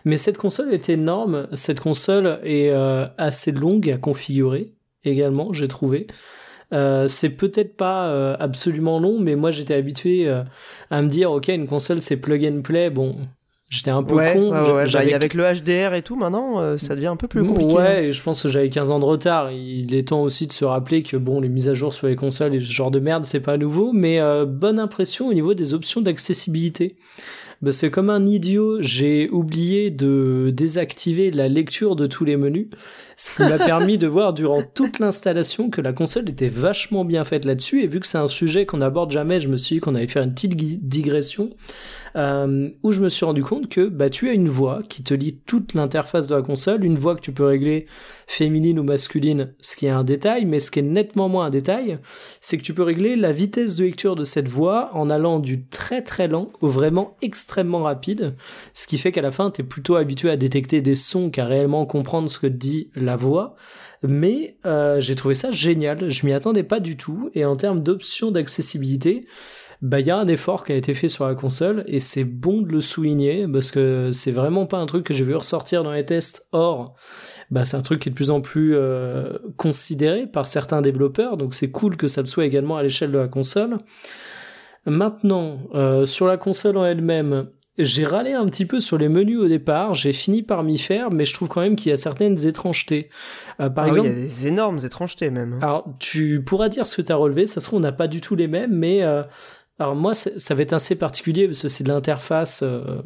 Mais cette console est énorme, cette console est euh, assez longue à configurer également, j'ai trouvé. c'est peut-être pas absolument long, mais moi j'étais habitué à me dire ok une console c'est plug and play, bon J'étais un peu con. Bah, avec le HDR et tout, maintenant, euh, ça devient un peu plus compliqué. Ouais, hein. je pense que j'avais 15 ans de retard. Il est temps aussi de se rappeler que bon, les mises à jour sur les consoles et ce genre de merde, c'est pas nouveau, mais euh, bonne impression au niveau des options d'accessibilité. Parce que comme un idiot, j'ai oublié de désactiver la lecture de tous les menus, ce qui m'a permis de voir durant toute l'installation que la console était vachement bien faite là-dessus. Et vu que c'est un sujet qu'on n'aborde jamais, je me suis dit qu'on allait faire une petite digression euh, où je me suis rendu compte que bah, tu as une voix qui te lit toute l'interface de la console, une voix que tu peux régler féminine ou masculine, ce qui est un détail, mais ce qui est nettement moins un détail, c'est que tu peux régler la vitesse de lecture de cette voix en allant du très très lent au vraiment extrêmement rapide, ce qui fait qu'à la fin, tu es plutôt habitué à détecter des sons qu'à réellement comprendre ce que dit la voix. Mais euh, j'ai trouvé ça génial, je m'y attendais pas du tout, et en termes d'options d'accessibilité, bah il y a un effort qui a été fait sur la console et c'est bon de le souligner parce que c'est vraiment pas un truc que j'ai vu ressortir dans les tests. Or, bah c'est un truc qui est de plus en plus euh, considéré par certains développeurs, donc c'est cool que ça le soit également à l'échelle de la console. Maintenant, euh, sur la console en elle-même, j'ai râlé un petit peu sur les menus au départ, j'ai fini par m'y faire, mais je trouve quand même qu'il y a certaines étrangetés. Euh, par exemple, ah il y a des énormes étrangetés même. Alors, tu pourras dire ce que tu as relevé, ça se trouve on n'a pas du tout les mêmes, mais alors moi, ça va être assez particulier parce que c'est de l'interface euh,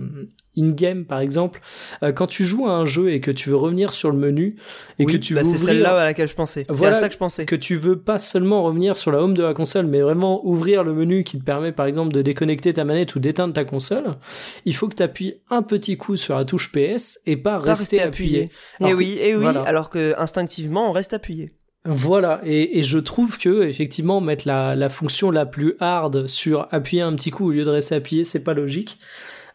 in-game, par exemple. Euh, quand tu joues à un jeu et que tu veux revenir sur le menu et que tu bah veux c'est celle-là à laquelle je pensais. Voilà, c'est à ça que je pensais. Que tu veux pas seulement revenir sur la home de la console, mais vraiment ouvrir le menu qui te permet, par exemple, de déconnecter ta manette ou d'éteindre ta console. Il faut que tu appuies un petit coup sur la touche PS et pas, rester, appuyé. Et oui, et oui. Alors que instinctivement, on reste appuyé. Voilà, et, je trouve que effectivement mettre la, fonction la plus hard sur appuyer un petit coup au lieu de rester appuyé, c'est pas logique.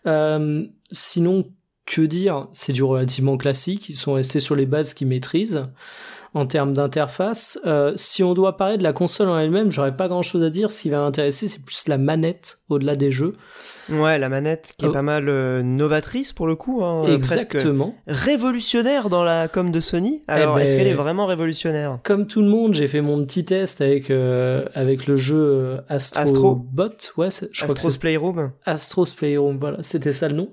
Euh, sinon, que dire? C'est du relativement classique. Ils sont restés sur les bases qu'ils maîtrisent. en termes d'interface. Euh, si on doit parler de la console en elle-même, j'aurais pas grand-chose à dire. Ce qui va m'intéresser, c'est plus la manette au-delà des jeux. Ouais, la manette qui est Oh. pas mal euh, novatrice pour le coup, hein, euh, presque Exactement. révolutionnaire dans la com de Sony. Alors, ben- est-ce qu'elle est vraiment révolutionnaire? Comme tout le monde, j'ai fait mon petit test avec euh, avec le jeu Astro, Astro. Bot. Ouais, je crois Astro's Playroom Astro's Playroom, voilà, c'était ça le nom.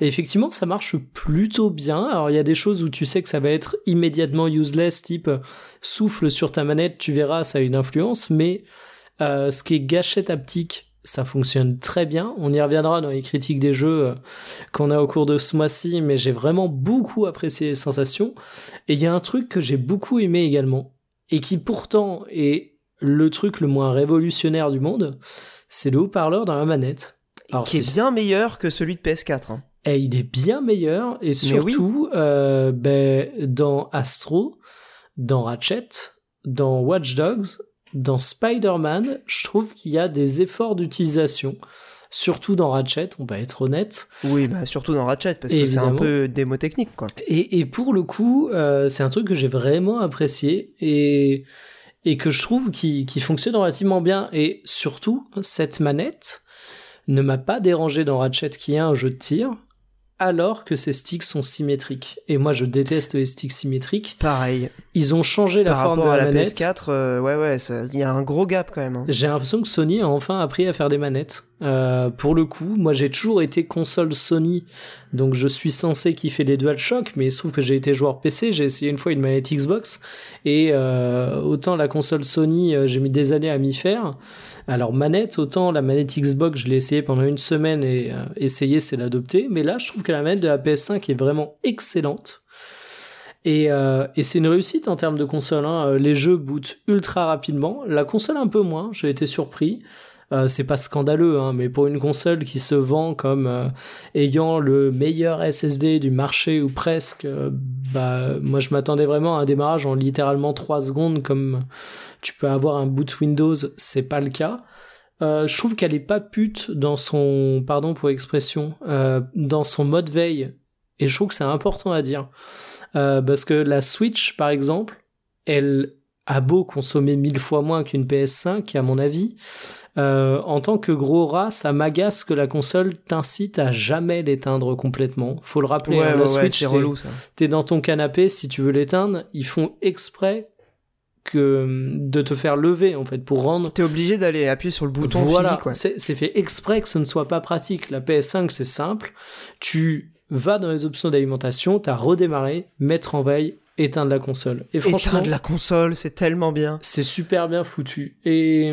Et effectivement, ça marche plutôt bien. Alors, il y a des choses où tu sais que ça va être immédiatement useless, type souffle sur ta manette, tu verras, ça a une influence, mais euh, ce qui est gâchette haptique, ça fonctionne très bien. On y reviendra dans les critiques des jeux euh, qu'on a au cours de ce mois-ci, mais j'ai vraiment beaucoup apprécié les sensations. Et il y a un truc que j'ai beaucoup aimé également, et qui pourtant est le truc le moins révolutionnaire du monde, c'est le haut-parleur dans la manette. Alors, qui est bien meilleur que celui de PS4. hein. et il est bien meilleur et oui. surtout euh, ben, dans Astro, dans Ratchet, dans Watch Dogs, dans Spider-Man, je trouve qu'il y a des efforts d'utilisation. Surtout dans Ratchet, on va être honnête. Oui, bah surtout dans Ratchet parce que c'est un peu démo technique quoi. Et, et pour le coup, euh, c'est un truc que j'ai vraiment apprécié et, et que je trouve qui, qui fonctionne relativement bien. Et surtout, cette manette ne m'a pas dérangé dans Ratchet qui est un jeu de tir, alors que ses sticks sont symétriques. Et moi, je déteste les sticks symétriques. Pareil. Ils ont changé la Par forme rapport de à la, la manette. PS4, euh, ouais ouais, il y a un gros gap quand même. hein. J'ai l'impression que Sony a enfin appris à faire des manettes. Euh, pour le coup, moi j'ai toujours été console Sony, donc je suis censé kiffer les DualShock, mais il se trouve que j'ai été joueur PC, j'ai essayé une fois une manette Xbox, et euh, autant la console Sony, j'ai mis des années à m'y faire. Alors manette, autant la manette Xbox, je l'ai essayé pendant une semaine et essayer c'est l'adopter, mais là je trouve que la manette de la PS5 est vraiment excellente. Et, euh, et c'est une réussite en termes de console. hein. Les jeux bootent ultra rapidement. La console un peu moins. J'ai été surpris. Euh, c'est pas scandaleux, hein, mais pour une console qui se vend comme euh, ayant le meilleur SSD du marché ou presque, euh, bah moi je m'attendais vraiment à un démarrage en littéralement 3 secondes comme tu peux avoir un boot Windows, c'est pas le cas. Euh, je trouve qu'elle est pas pute dans son, pardon pour l'expression, euh, dans son mode veille. Et je trouve que c'est important à dire. Euh, parce que la Switch, par exemple, elle a beau consommer mille fois moins qu'une PS5, à mon avis. Euh, en tant que gros rat, ça m'agace que la console t'incite à jamais l'éteindre complètement. Faut le rappeler, Ouais, hein, ouais, la Switch, t'es- dans ton canapé, si tu veux l'éteindre, ils font exprès que de te faire lever en fait pour rendre T'es obligé d'aller appuyer sur le bouton voilà, c'est fait exprès que ce ne soit pas pratique. La PS5, c'est simple. Tu vas dans les options d'alimentation, t'as redémarré, mettre en veille, éteindre la console. Et franchement, Éteindre la console, c'est tellement bien. c'est super bien foutu. Et,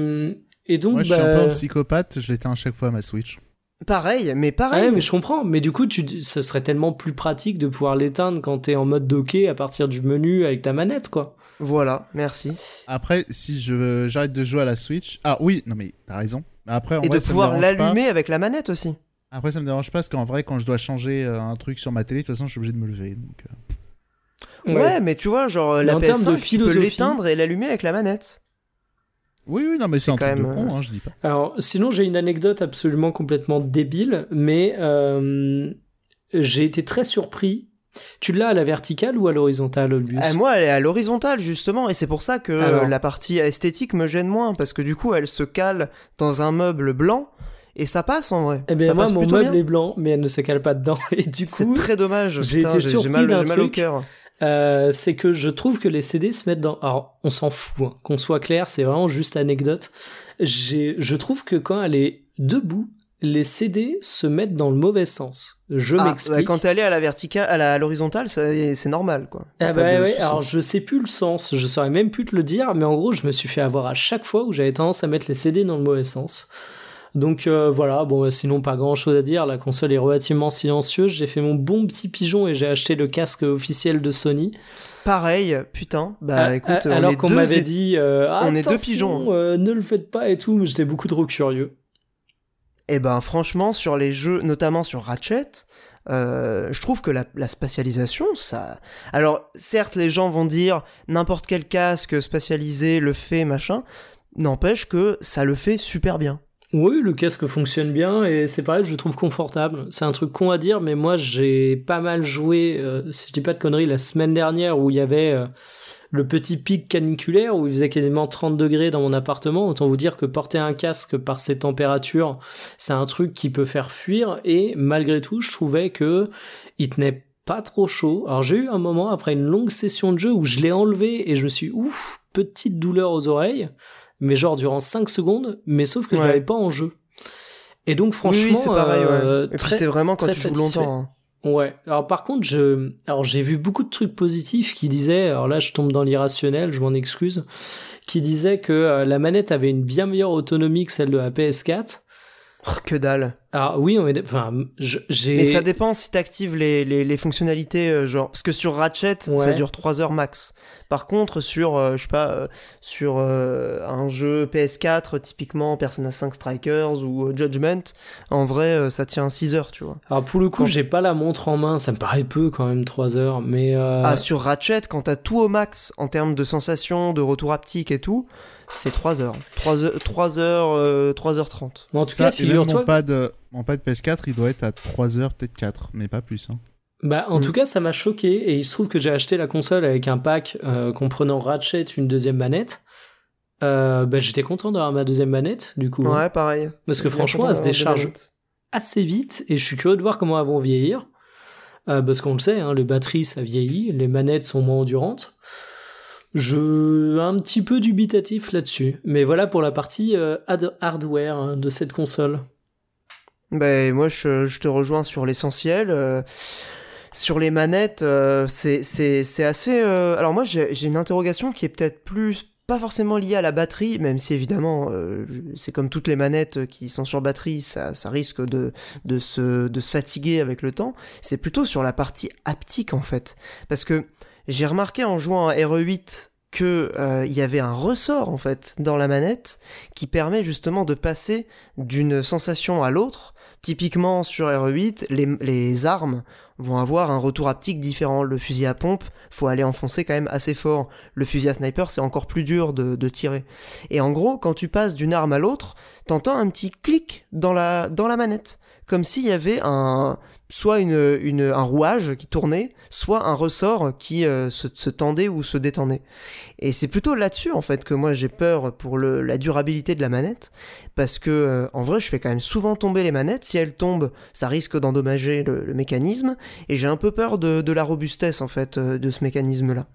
et donc, Moi, je suis bah, un peu un psychopathe, je l'éteins à chaque fois à ma Switch. Pareil, mais ah pareil. ouais, mais je comprends. Mais du coup, tu, ce serait tellement plus pratique de pouvoir l'éteindre quand t'es en mode docké à partir du menu avec ta manette, quoi. Voilà, merci. Après, si je j'arrête de jouer à la Switch. Ah oui, non mais t'as raison. Après, en Et vrai, de pouvoir l'allumer avec la manette aussi. Après, ça me dérange pas parce qu'en vrai, quand je dois changer euh, un truc sur ma télé, de toute façon, je suis obligé de me lever. Donc, euh. Ouais, mais tu vois, genre la en termes de PS5, tu peux philosophie- l'éteindre et l'allumer avec la manette. Oui, oui, non, mais c'est un quand truc de même, con, euh, hein, je dis pas. Alors, sinon, j'ai une anecdote absolument complètement débile, mais euh, j'ai été très surpris. Tu l'as à la verticale ou à l'horizontale, Olbius Ah, moi, elle est à l'horizontale, justement, et c'est pour ça que Alors. la partie esthétique me gêne moins, parce que du coup, elle se cale dans un meuble blanc, et ça passe en vrai. Eh bien, ça moi, passe mon meuble bien. est blanc, mais elle ne se cale pas dedans. Et du C'est coup, très dommage. j'ai été surpris mal, mal au cœur. euh, c'est que je trouve que les CD se mettent dans. Alors, on s'en fout, hein. qu'on soit clair, c'est vraiment juste anecdote. J'ai, je trouve que quand elle est debout, les CD se mettent dans le mauvais sens. Je Ah, m'explique. ouais, quand t'es allé à la verticale, à la- à l'horizontale, c'est normal, quoi. Ah bah ouais, alors je sais plus le sens, je saurais même plus te le dire, mais en gros je me suis fait avoir à chaque fois où j'avais tendance à mettre les CD dans le mauvais sens. Donc euh, voilà, bon sinon pas grand chose à dire, la console est relativement silencieuse, j'ai fait mon bon petit pigeon et j'ai acheté le casque officiel de Sony. Pareil, putain. Bah Ah, écoute, ah, on alors qu'on deux m'avait et- dit euh, on est deux pigeons. euh, ne le faites pas et tout, mais j'étais beaucoup trop curieux. Eh ben franchement, sur les jeux, notamment sur Ratchet, euh, je trouve que la, la spatialisation, ça... Alors, certes, les gens vont dire n'importe quel casque spatialisé le fait, machin. N'empêche que ça le fait super bien. Oui, le casque fonctionne bien et c'est pareil, je le trouve confortable. C'est un truc con à dire, mais moi j'ai pas mal joué, euh, si je dis pas de conneries, la semaine dernière où il y avait euh, le petit pic caniculaire où il faisait quasiment 30 degrés dans mon appartement. Autant vous dire que porter un casque par ces températures, c'est un truc qui peut faire fuir. Et malgré tout, je trouvais que il tenait pas trop chaud. Alors j'ai eu un moment après une longue session de jeu où je l'ai enlevé et je me suis ouf, petite douleur aux oreilles, mais genre durant 5 secondes, mais sauf que je l'avais pas en jeu. Et donc franchement, oui, c'est pareil, euh, Et puis très- c'est vraiment quand tu joues longtemps. hein. Ouais. Alors par contre, je, alors j'ai vu beaucoup de trucs positifs qui disaient, alors là je tombe dans l'irrationnel, je m'en excuse, qui disaient que euh, la manette avait une bien meilleure autonomie que celle de la PS4. Oh, que dalle. Alors oui, on est, enfin, j'ai. Mais ça dépend si t'actives les, les, les fonctionnalités, euh, genre. Parce que sur Ratchet, ça dure 3 heures max. Par contre, sur, euh, je sais pas, euh, sur un jeu PS4, typiquement Persona 5 Strikers ou Judgment, en vrai, ça tient 6 heures, tu vois. Alors pour le coup, Quand- j'ai pas la montre en main, ça me paraît peu quand même 3 heures, mais. Ah, sur Ratchet, quand t'as tout au max en termes de sensations, de retour haptique et tout, c'est 3 heures. 3 heures, 3 heures, euh, 3h30. mais en tout Ça, cas, et même mon figure-toi. pad, euh, mon pad PS4, il doit être à 3 heures, peut-être 4, mais pas plus. Hein. Bah, en Mm. tout cas, ça m'a choqué et il se trouve que j'ai acheté la console avec un pack euh, comprenant Ratchet, une deuxième manette. Euh, bah, j'étais content d'avoir ma deuxième manette, du coup. hein. Ouais, pareil. Parce que franchement, elle se décharge assez vite et je suis curieux de voir comment elles vont vieillir. Euh, parce qu'on le sait, hein, les batteries ça vieillit, les manettes sont moins endurantes. Je un petit peu dubitatif là-dessus, mais voilà pour la partie euh, hard- hardware hein, de cette console. Ben moi je, te rejoins sur l'essentiel. euh, sur les manettes, euh, c'est assez. euh, Alors moi j'ai une interrogation qui est peut-être plus pas forcément liée à la batterie, même si évidemment c'est comme toutes les manettes qui sont sur batterie, ça ça risque de de se de se fatiguer avec le temps. C'est plutôt sur la partie haptique en fait, parce que j'ai remarqué en jouant à RE8 que euh, y avait un ressort en fait dans la manette qui permet justement de passer d'une sensation à l'autre. Typiquement sur RE8, les, armes vont avoir un retour haptique différent. Le fusil à pompe, faut aller enfoncer quand même assez fort. Le fusil à sniper, c'est encore plus dur de, de tirer. Et en gros, quand tu passes d'une arme à l'autre, t'entends un petit clic dans la, dans la manette. Comme s'il y avait un, soit une, une, un rouage qui tournait, soit un ressort qui euh, se, se tendait ou se détendait. Et c'est plutôt là-dessus en fait que moi j'ai peur pour le, la durabilité de la manette, parce que euh, en vrai je fais quand même souvent tomber les manettes. Si elles tombent, ça risque d'endommager le, le mécanisme, et j'ai un peu peur de, de la robustesse en fait euh, de ce mécanisme-là.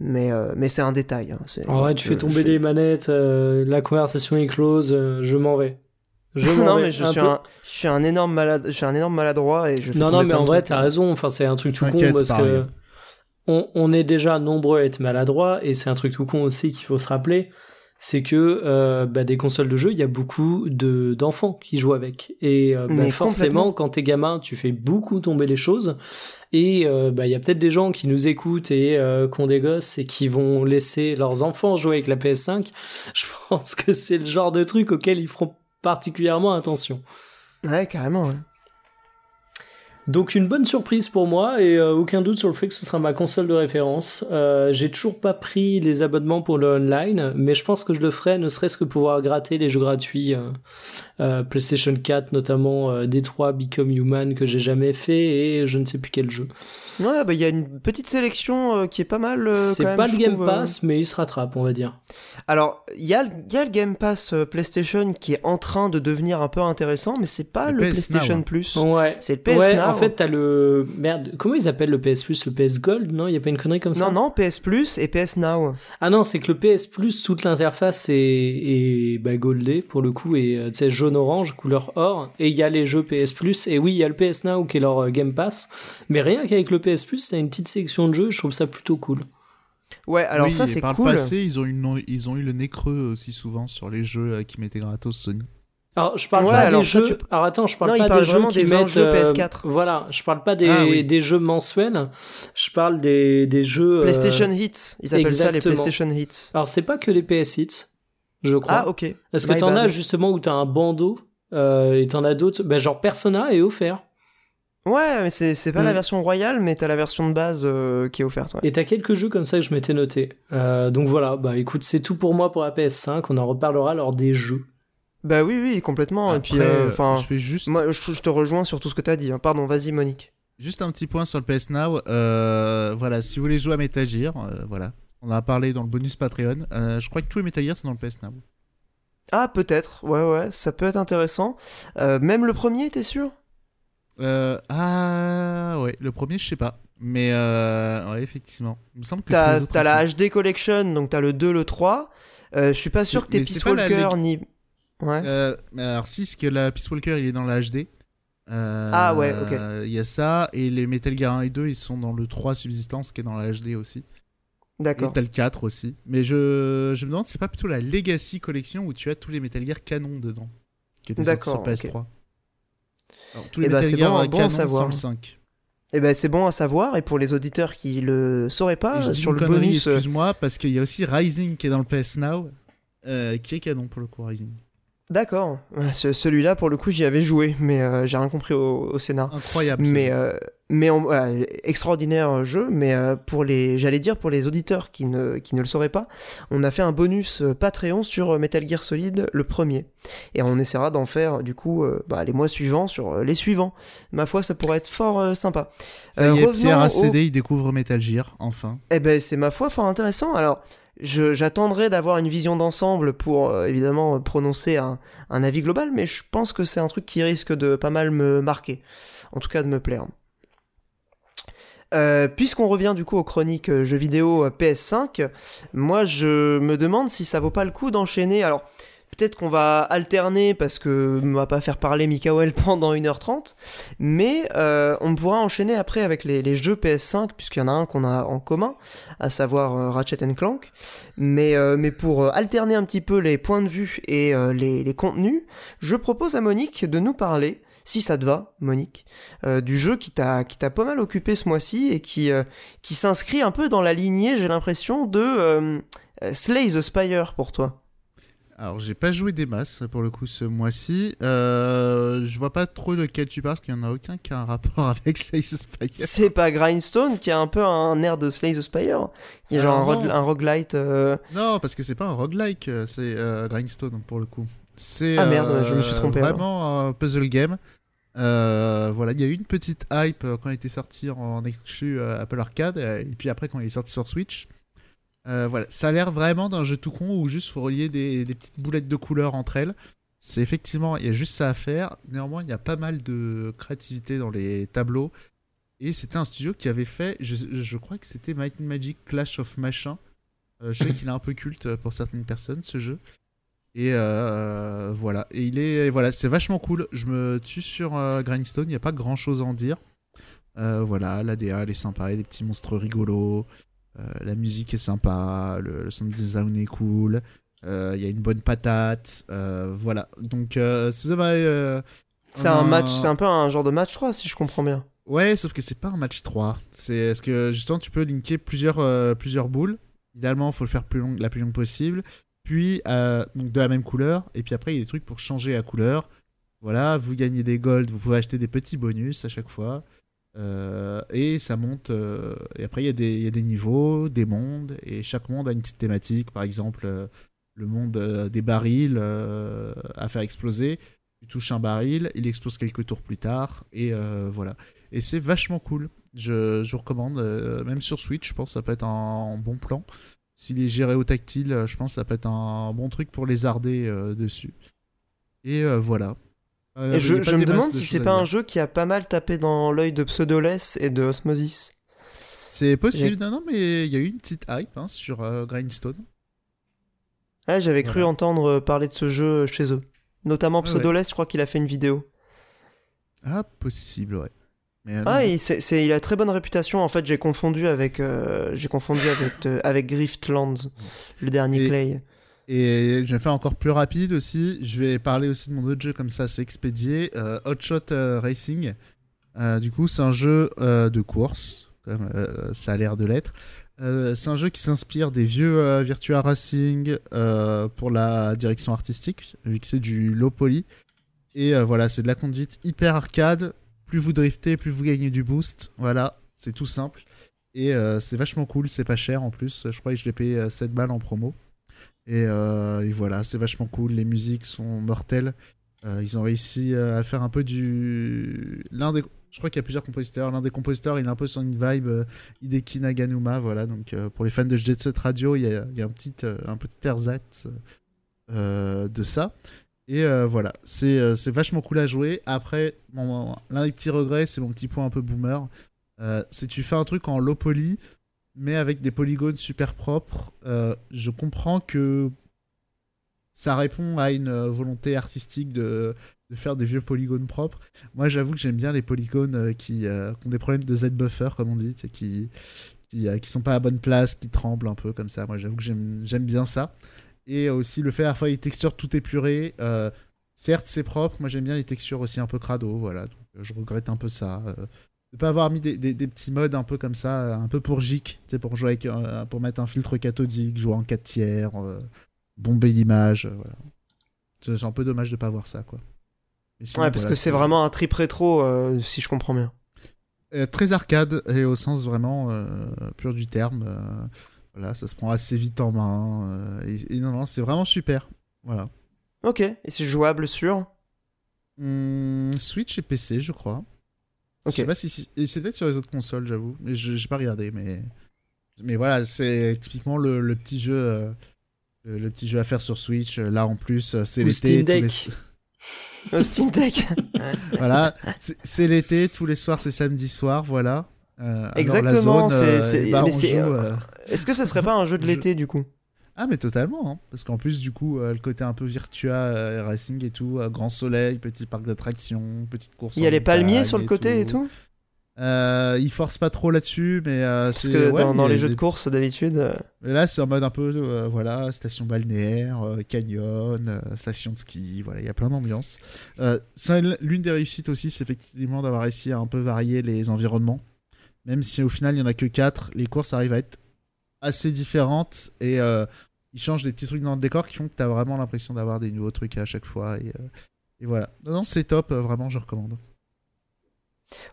Mais, euh, mais c'est un détail. hein, En vrai, tu fais tomber je- les manettes, euh, la conversation est close, je m'en vais. Je non mais je Un suis peu- un, je suis un énorme malade, je suis un énorme maladroit et je fais Non, non, mais en vrai, t'as raison. Enfin, c'est un truc tout con parce pareil. que on, on est déjà nombreux à être maladroits et c'est un truc tout con aussi qu'il faut se rappeler. C'est que euh, bah, des consoles de jeu, il y a beaucoup de d'enfants qui jouent avec et euh, bah, forcément, quand t'es gamin, tu fais beaucoup tomber les choses et euh, bah, il y a peut-être des gens qui nous écoutent et euh, qui ont des gosses et qui vont laisser leurs enfants jouer avec la PS5. Je pense que c'est le genre de truc auquel ils feront particulièrement attention. Ouais, carrément. ouais. Donc une bonne surprise pour moi et euh, aucun doute sur le fait que ce sera ma console de référence. Euh, J'ai toujours pas pris les abonnements pour le online, mais je pense que je le ferai, ne serait-ce que pouvoir gratter les jeux gratuits, euh, euh, PlayStation 4 notamment, euh, D3, Become Human que j'ai jamais fait et je ne sais plus quel jeu. Ouais, bah il y a une petite sélection euh, qui est pas mal. euh, C'est même, pas le Game trouve, euh. Pass, mais il se rattrape, on va dire. Alors, il y, a y a le Game Pass euh, PlayStation qui est en train de devenir un peu intéressant, mais c'est pas Le le, PS PlayStation Now. Plus. Ouais. C'est le PS ouais, Now. en fait, t'as le. Merde, comment ils appellent le PS Plus Le PS Gold Non, il y a pas une connerie comme ça? Non, non, PS Plus et PS Now. Ah non, c'est que le PS Plus, toute l'interface est, est bah, goldée pour le coup, et tu sais, jaune-orange, couleur or, et il y a les jeux PS Plus, et oui, il y a le PS Now qui est leur euh, Game Pass, mais rien qu'avec le PS Plus, t'as une petite sélection de jeux, je trouve ça plutôt cool. Ouais, alors Oui, ça c'est par cool. le passé, ils ont, ils ont eu le nez creux aussi souvent sur les jeux euh, qui mettaient gratos Sony. Alors, je parle Ouais, pas alors des jeux. tu- Alors attends, je parle Non, pas parle des jeux vraiment qui des 20 mettent. jeux euh, PS4. Voilà, je parle pas des, Ah oui. des jeux mensuels. Je parle des, des jeux. euh, PlayStation Hits, ils appellent ça les exactement. PlayStation Hits. Alors c'est pas que les PS Hits, je crois. Ah, ok. Parce que t'en as justement où t'as un bandeau euh, et t'en as d'autres? Ben, genre Persona est offert. Ouais, mais c'est c'est pas la Mm. version royale, mais t'as la version de base euh, qui est offerte. Ouais. Et t'as quelques jeux comme ça que je m'étais noté. Euh, donc voilà, bah écoute, c'est tout pour moi pour la PS5. On en reparlera lors des jeux. Bah oui, oui, complètement. et puis, Après, euh, enfin, je fais juste, moi, je, je te rejoins sur tout ce que t'as dit. hein. Pardon, vas-y, Monique. juste un petit point sur le PS Now. Euh, voilà, si vous voulez jouer à Metal Gear, euh, voilà, On en a parlé dans le bonus Patreon. Euh, je crois que tous les Metal Gear sont dans le PS Now. Ah, peut-être. Ouais, ouais, ça peut être intéressant. Euh, même le premier, t'es sûr? Euh, ah ouais, le premier, je sais pas. Mais ouais, effectivement. Il me semble que T'as la HD Collection, donc t'as le 2, le 3. Euh, je suis pas C'est- sûr que t'aies c'est Peace la Walker ni. Ouais. Mais alors si, c'est que la Peace Walker, il est dans la HD. Ah ouais, ok. Il y a ça, et les Metal Gear 1 et 2, ils sont dans le 3 Subsistance, qui est dans la HD aussi. D'accord. le 4 aussi. Mais je, je me demande, c'est pas plutôt la Legacy Collection où tu as tous les Metal Gear canon dedans, qui étaient sortis sur D'accord, PS3. Alors, tous les Eh ben, Metal c'est Gear bon- bon à canon savoir. sans le 5. Eh ben, c'est bon à savoir. Et pour les auditeurs qui le sauraient pas, je sur le connerie, bonus. euh, excuse-moi, parce qu'il y a aussi Rising qui est dans le PS Now, euh, qui est canon pour le coup, Rising. D'accord. Ce- Celui-là, pour le coup, j'y avais joué, mais euh, j'ai rien compris au, au scénar. Incroyable. Mais, euh, mais extraordinaire jeu, mais euh, pour les, j'allais dire pour les auditeurs qui ne, qui ne le sauraient pas, on a fait un bonus euh, Patreon sur euh, Metal Gear Solid, le premier. Et on essaiera d'en faire, du coup, euh, bah, les mois suivants sur euh, les suivants. Ma foi, ça pourrait être fort euh, sympa. Ça euh, y est, Pierre au- ACD, il découvre Metal Gear, enfin. Eh ben, c'est ma foi fort intéressant. Alors, j'attendrai d'avoir une vision d'ensemble pour euh, évidemment prononcer un, avis global, mais je pense que c'est un truc qui risque de pas mal me marquer, en tout cas de me plaire. Euh, Puisqu'on revient du coup aux chroniques euh, jeux vidéo euh, PS5, moi je me demande si ça vaut pas le coup d'enchaîner. Alors peut-être qu'on va alterner parce que on va pas faire parler Mikael pendant 1h30, mais euh, on pourra enchaîner après avec les, jeux PS5 puisqu'il y en a un qu'on a en commun, à savoir euh, Ratchet Clank. Mais, euh, mais pour euh, alterner un petit peu les points de vue et les, contenus, je propose à Monique de nous parler si ça te va, Monique, du jeu qui t'a qui t'a pas mal occupé ce mois-ci et qui qui s'inscrit un peu dans la lignée, j'ai l'impression, de Slay the Spire pour toi. Alors, j'ai pas joué des masses pour le coup ce mois-ci. Euh, je vois pas trop lequel tu parles, parce qu'il y en a aucun qui a un rapport avec Slay the Spire. C'est pas Grindstone qui a un peu un air de Slay the Spire, qui est genre un, non. un roguelite. euh, Non, parce que c'est pas un roguelike, euh, c'est euh, Grindstone pour le coup. C'est Ah, merde, je me suis trompé, alors. Vraiment un puzzle game. Euh, voilà, il y a eu une petite hype quand il était sorti en exclu Apple Arcade, et puis après quand il est sorti sur Switch. Euh, voilà, ça a l'air vraiment d'un jeu tout con où juste faut relier des, des petites boulettes de couleurs entre elles. C'est effectivement, il y a juste ça à faire. Néanmoins, il y a pas mal de créativité dans les tableaux. Et c'était un studio qui avait fait, je, je crois que c'était Might and Magic Clash of Machin. Euh, je sais qu'il est un peu culte pour certaines personnes, ce jeu. Et euh, voilà. Et il est, voilà, c'est vachement cool. Je me tue sur Grindstone, il n'y a pas grand chose à en dire. Voilà, la DA elle est sympa, il y a des petits monstres rigolos. Euh, la musique est sympa, le, le sound design est cool. euh, Il y a une bonne patate. euh, voilà. Donc, C'est un match, c'est un peu un genre de match 3 si je comprends bien. Ouais, sauf que c'est pas un match 3. C'est est-ce que justement tu peux linker plusieurs, euh, plusieurs boules? Idéalement, il faut le faire plus long, la plus longue possible. Puis euh, donc de la même couleur. Et puis après, il y a des trucs pour changer la couleur. Voilà, vous gagnez des golds, vous pouvez acheter des petits bonus à chaque fois. Euh, et ça monte. euh, et après, il y, a des- niveaux, des mondes. Et chaque monde a une petite thématique. Par exemple, euh, le monde des barils à faire exploser. Tu touches un baril, il explose quelques tours plus tard. Et voilà. Et c'est vachement cool. Je, je recommande, même sur Switch, je pense que ça peut être un, bon plan. S'il est géré au tactile, je pense que ça peut être un bon truc pour lézarder euh, dessus. Et voilà. Euh, Et je, me demande de si c'est pas un jeu qui a pas mal tapé dans l'œil de Pseudoless et de Osmosis. C'est possible, non, non, mais il y a eu une petite hype hein, sur euh, Grindstone. Ouais, j'avais cru entendre euh, parler de ce jeu chez eux. Notamment Ouais, Pseudoless, je crois qu'il a fait une vidéo. Ah, possible, ouais. Mais, euh, Ah, il a très bonne réputation. En fait, j'ai confondu avec, euh, j'ai confondu avec, euh, avec Griftlands, le dernier Et- Clay. Et je vais faire encore plus rapide aussi. Je vais parler aussi de mon autre jeu comme ça, c'est expédié. Euh, Hotshot euh, Racing. Euh, du coup, c'est un jeu de course, comme ça a l'air de l'être. C'est un jeu qui s'inspire des vieux Virtua Racing pour la direction artistique, vu que c'est du low poly. Et voilà, c'est de la conduite hyper arcade. Plus vous driftez, plus vous gagnez du boost. Voilà, c'est tout simple. Et c'est vachement cool, c'est pas cher en plus. Je crois que je l'ai payé euh, 7 balles en promo. Et, euh, et voilà, c'est vachement cool. Les musiques sont mortelles. Euh, ils ont réussi euh, à faire un peu du. L'un des... Je crois qu'il y a plusieurs compositeurs. L'un des compositeurs, il est un peu sur une vibe Hideki Naganuma, voilà. Donc pour les fans de Jet Set Radio, il y a, un petit un petit de ça. Et voilà, c'est vachement cool à jouer. Après, l'un des petits regrets, c'est mon petit point un peu boomer. Euh, c'est tu fais un truc en low poly, mais avec des polygones super propres. Euh, je comprends que ça répond à une euh, volonté artistique de, faire des vieux polygones propres. Moi, j'avoue que j'aime bien les polygones euh, qui, ont des problèmes de Z-buffer, comme on dit, qui, qui, sont pas à bonne place, qui tremblent un peu comme ça. Moi, j'avoue que j'aime bien ça. Et aussi le fait faire les textures tout épurées. certes, c'est propre. Moi, j'aime bien les textures aussi un peu crado. Voilà. Donc, je regrette un peu ça. De pas avoir mis des, des- des petits modes un peu comme ça, euh, un peu pour gic, tu sais, pour jouer avec, euh, pour mettre un filtre cathodique, jouer en 4 tiers, euh, bomber l'image, euh, voilà. C'est un peu dommage de pas voir ça, quoi. Sinon, Ouais, parce voilà, que c'est vraiment un trip rétro, si je comprends bien. très arcade et au sens vraiment pur du terme. voilà, ça se prend assez vite en main. et, et non, non, c'est vraiment super. Voilà. Ok, et c'est jouable sur? Hum, Switch et PC, je crois. Ok. Je sais pas si, c'est peut-être sur les autres consoles, j'avoue, mais je j'ai pas regardé. Mais mais voilà, c'est typiquement le, le petit jeu, euh, le, le petit jeu à faire sur Switch. Là en plus, euh, c'est l'été. Steam Deck. les- Au Steam Deck. Voilà, c'est l'été, tous les soirs c'est samedi soir, voilà. Euh, Exactement, c'est- euh, c'est, joue, euh, euh, Est-ce que ça serait pas un jeu de l'été du coup? Ah mais totalement, hein. parce qu'en plus du coup euh, le côté un peu Virtua euh, Racing et tout, euh, grand soleil, petit parc d'attractions, petite course. Il y a les palmiers sur le côté et tout Euh, il force pas trop là-dessus, mais Parce c'est que ouais, dans, les jeux de course d'habitude. là c'est en mode un peu voilà station balnéaire, canyon, station de ski, voilà il y a plein d'ambiances. C'est l'une des réussites aussi, c'est effectivement d'avoir réussi à un peu varier les environnements, même si au final il y en a que 4 les courses arrivent à être assez différentes et euh, ils changent des petits trucs dans le décor qui font que tu vraiment l'impression d'avoir des nouveaux trucs à chaque fois et, euh, voilà. Non, non c'est top, euh, vraiment je recommande.